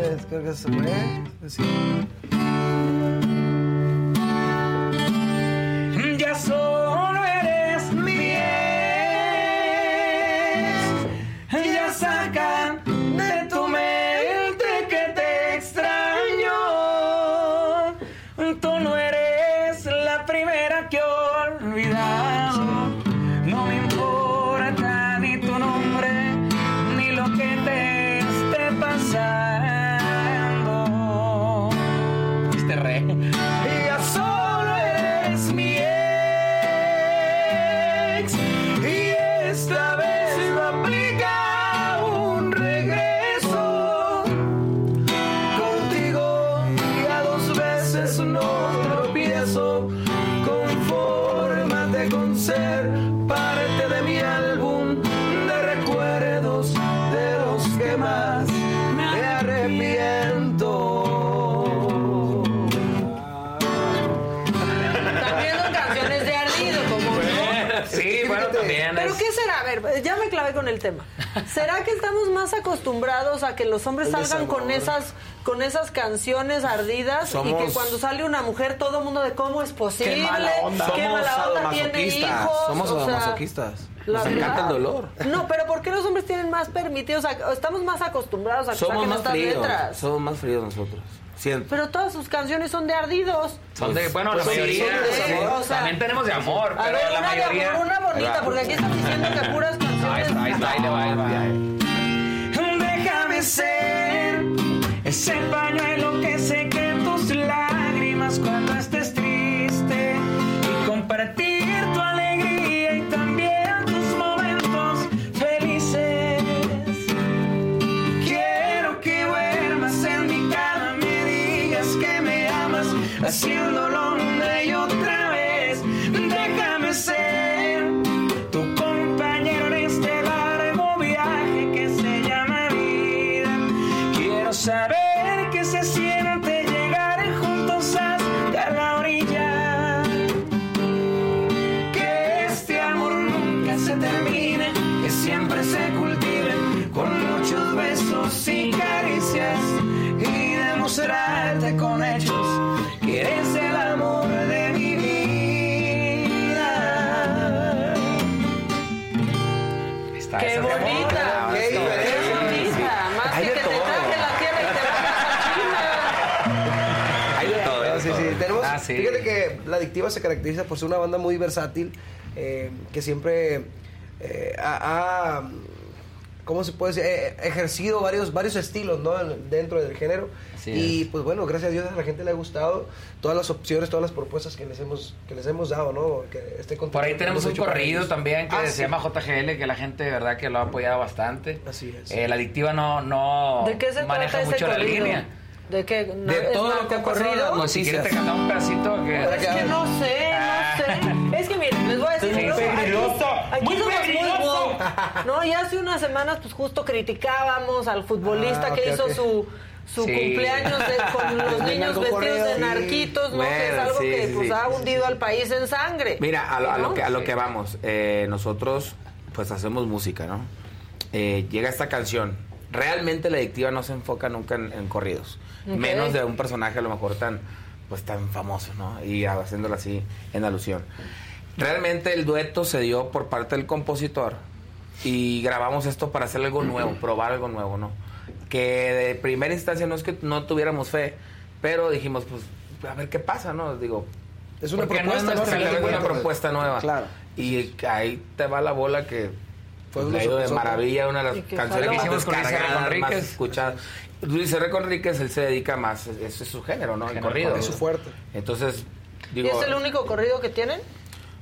Es, creo que se fue. Sí. Ya tema. ¿Será que estamos más acostumbrados a que los hombres salgan con esas con esas canciones ardidas y que cuando sale una mujer todo el mundo de cómo es posible, qué mala onda, qué Somos mala onda tiene hijos, somos o sea, masoquistas. Nos encanta el dolor. No, pero ¿por qué los hombres tienen más permitidos? estamos más acostumbrados a que somos más estas fríos, letras. Somos más fríos nosotros. Siempre. Pero todas sus canciones son de ardidos. Son de, bueno, la mayoría. o sea, también tenemos de amor, a pero ver, la una, mayoría. Una bonita, porque aquí están diciendo que puras canciones. Ahí está, ahí está, ahí le va, ahí va. Déjame ser ese pañuelo Adictiva se caracteriza por ser una banda muy versátil, eh, que siempre eh, ha, ha, ¿cómo se puede decir? Eh, ejercido varios, varios estilos, ¿no? Dentro del género. Así y es. pues bueno, gracias a Dios a la gente le ha gustado todas las opciones, todas las propuestas que les hemos, que les hemos dado, ¿no? Que este Por ahí tenemos un corrido también que Ah, se sí. llama JGL, que la gente de verdad que lo ha apoyado bastante. Así es. Eh, la adictiva no, no ¿De qué se maneja trata ese mucho la corrido? línea. ¿De qué? No, De ¿es todo lo que ha? Pues si quieres te cantamos un pedacito que... Es que no sé, no sé. Es que miren, les voy a decir. Aquí- peligroso, Aquí, muy muy peligroso. No, y hace unas semanas, pues justo criticábamos al futbolista Ah, que hizo su su Sí. cumpleaños de- con los niños vestidos narcocorrido, de sí. narquitos, ¿no? que es algo sí, que sí, pues sí. ha hundido al país en sangre. Mira, a lo, a lo que, a lo que vamos. eh, nosotros, pues hacemos música, ¿no? Eh, llega esta canción. Realmente la adictiva no se enfoca nunca en, en corridos. Menos de un personaje a lo mejor tan, pues tan famoso, ¿no? Y haciéndolo así en alusión. Realmente el dueto se dio por parte del compositor y grabamos esto para hacer algo nuevo, probar algo nuevo, ¿no? Que de primera instancia no es que no tuviéramos fe, pero dijimos, pues, a ver qué pasa, ¿no? Digo, Es una Porque no es propuesta, una propuesta nueva. Claro. Y ahí te va la bola que Fue pues, ido de maravilla, una de Y las que canciones más descargadas, más escuchadas. Luis Herrera Conríquez, él se dedica más, ese es su género, ¿no? El Género corrido. Es su fuerte. Entonces, ¿Y digo, es el único corrido que tienen?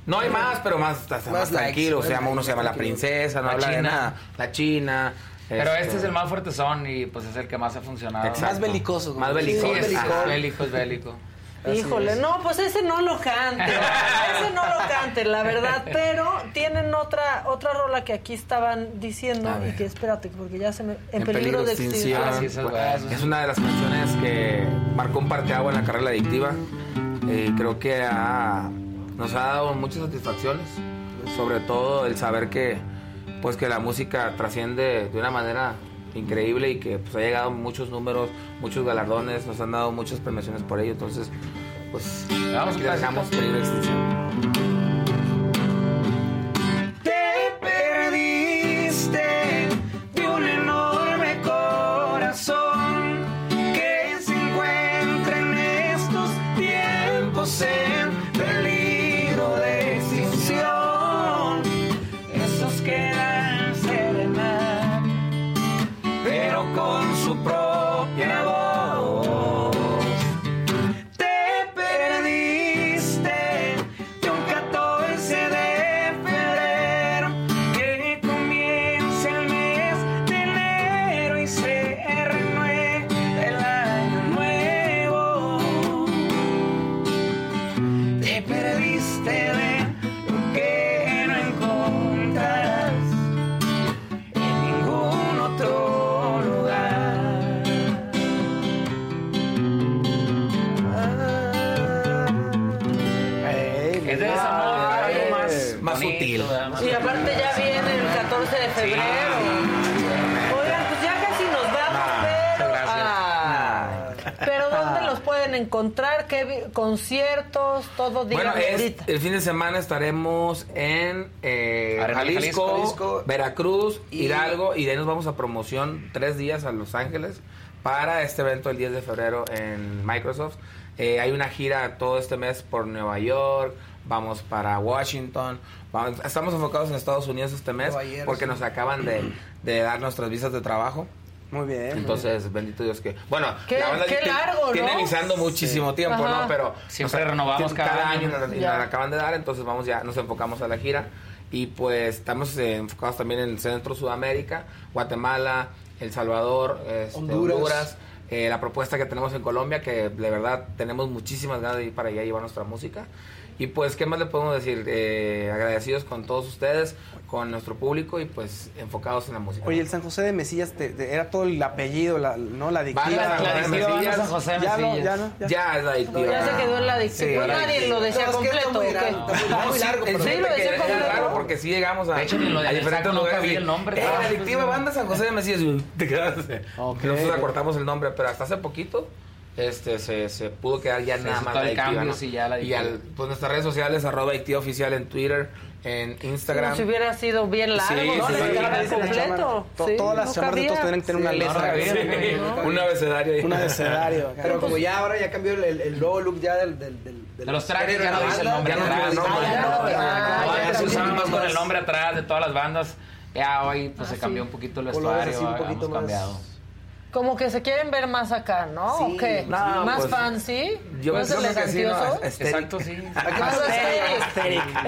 no hay más, pero más, hasta más, Más likes, tranquilo. más se llama, uno likes, se llama La. Princesa, no La habla de China. nada. La China. Pero este es el más fuerte son y pues es el que más ha funcionado. Exacto. Más belicoso. Más belicoso. Sí, es, Ajá. es bélico, es bélico. Así Híjole, es. no, pues ese no lo cante, ese no lo cante, la verdad, pero tienen otra otra rola que aquí estaban diciendo y que espérate, porque ya se me en, peligro, de extinción. Ah, sí, es una de las canciones que marcó un parteagua en la carrera adictiva. Eh, creo que ha- nos ha dado muchas satisfacciones, sobre todo el saber que, pues, que la música trasciende de una manera increíble y que pues, ha llegado muchos números, muchos galardones, nos han dado muchas premiaciones por ello. Entonces, pues, Vamos, aquí dejamos peligro de extinción. Te perdiste de un enorme corazón que se encuentra en estos tiempos encontrar? ¿Qué conciertos? Todo, Bueno, el fin de semana estaremos en eh, Jalisco, Veracruz, Hidalgo y de ahí nos vamos a promoción tres días a Los Ángeles para este evento el 10 de febrero en Microsoft. Eh, hay una gira todo este mes por Nueva York, vamos para Washington, estamos enfocados en Estados Unidos este mes porque nos acaban de, de dar nuestras visas de trabajo. Muy bien. Entonces, bendito Dios que. Bueno, qué, la banda qué largo, tiene iniciando muchísimo tiempo, ¿no? Pero. Siempre renovamos cada, año. y nos acaban de dar, entonces vamos ya, nos enfocamos a la gira. Y pues estamos eh, enfocados también en Centro Sudamérica, Guatemala, El Salvador, este, Honduras. Eh, la propuesta que tenemos en Colombia, que de verdad tenemos muchísimas ganas de ir para allá y llevar nuestra música. Y pues, ¿qué más le podemos decir? Eh, agradecidos con todos ustedes, con nuestro público y pues enfocados en la música. Oye, el San José de Mesillas era todo el apellido, la, ¿no? La adictiva. la, la, adictiva, San José de ya, Mesillas. ya, no, ya. ya, es la adictiva. ya se quedó en la adictiva. Sí, nadie lo decía completo. Muy, muy largo. Sí, lo decía completo. porque sí llegamos a, de hecho, ni lo de a diferentes lugares. el nombre. Eh, la adictiva banda San José de Mesillas. Te quedaste. Okay. Nosotros acortamos el nombre, pero hasta hace poquito este se, se pudo quedar ya nada más la cambio, ¿no? sí, ya la y al, pues nuestras redes sociales arroba oficial en Twitter en Instagram. Como si hubiera sido bien largo sí, no sí, sí, completo. sí, todas las chamarras de todos tienen que tener una letra un abecedario. Un abecedario pero como ya ahora ya cambió el, el, el nuevo look ya del, del, del, de los trajes ya no dice el nombre atrás. antes se usaba más con el nombre atrás de todas las bandas. Ya hoy pues se cambió un poquito el vestuario hemos cambiado como que se quieren ver más acá, ¿no? Sí. ¿O qué? No, ¿Más pues, fancy? Yo ¿Más que sí, no, Exacto, sí.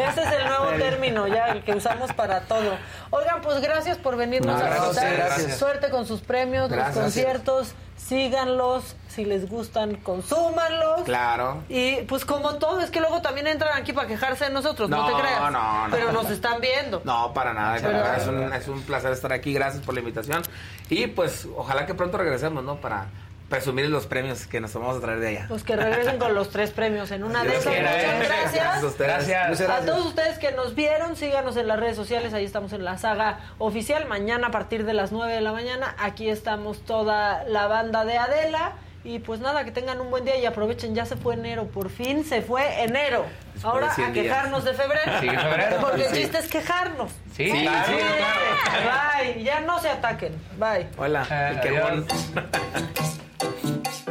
Ese es el nuevo término ya, el que usamos para todo. Oigan, pues gracias por venirnos No, a gracias. Suerte con sus premios, Gracias. los conciertos. Síganlos. Si les gustan, consúmanlos. Claro. Y pues como todo, es que luego también entran aquí para quejarse de nosotros, no, No, te creas. no, no. Pero nos están viendo. No, para nada. Pero- es, un, es un placer estar aquí. Gracias por la invitación. Y pues ojalá que pronto regresemos, ¿no? Para presumir los premios que nos vamos a traer de allá. Pues que regresen con los tres premios en una de esas. Muchas Gracias gracias. a todos ustedes que nos vieron, síganos en las redes sociales. Ahí estamos en la saga oficial. Mañana a partir de las 9 de la mañana. Aquí estamos toda la banda de Adela. Y pues nada, que tengan un buen día y aprovechen. Ya se fue enero. Por fin se fue enero. Después Ahora de 100 a días. quejarnos de febrero. Sí, febrero. Porque el Sí. chiste es quejarnos. Sí, Sí, claro. sí, Bye. Ya no se ataquen. Bye. Hola. Eh, qué よし!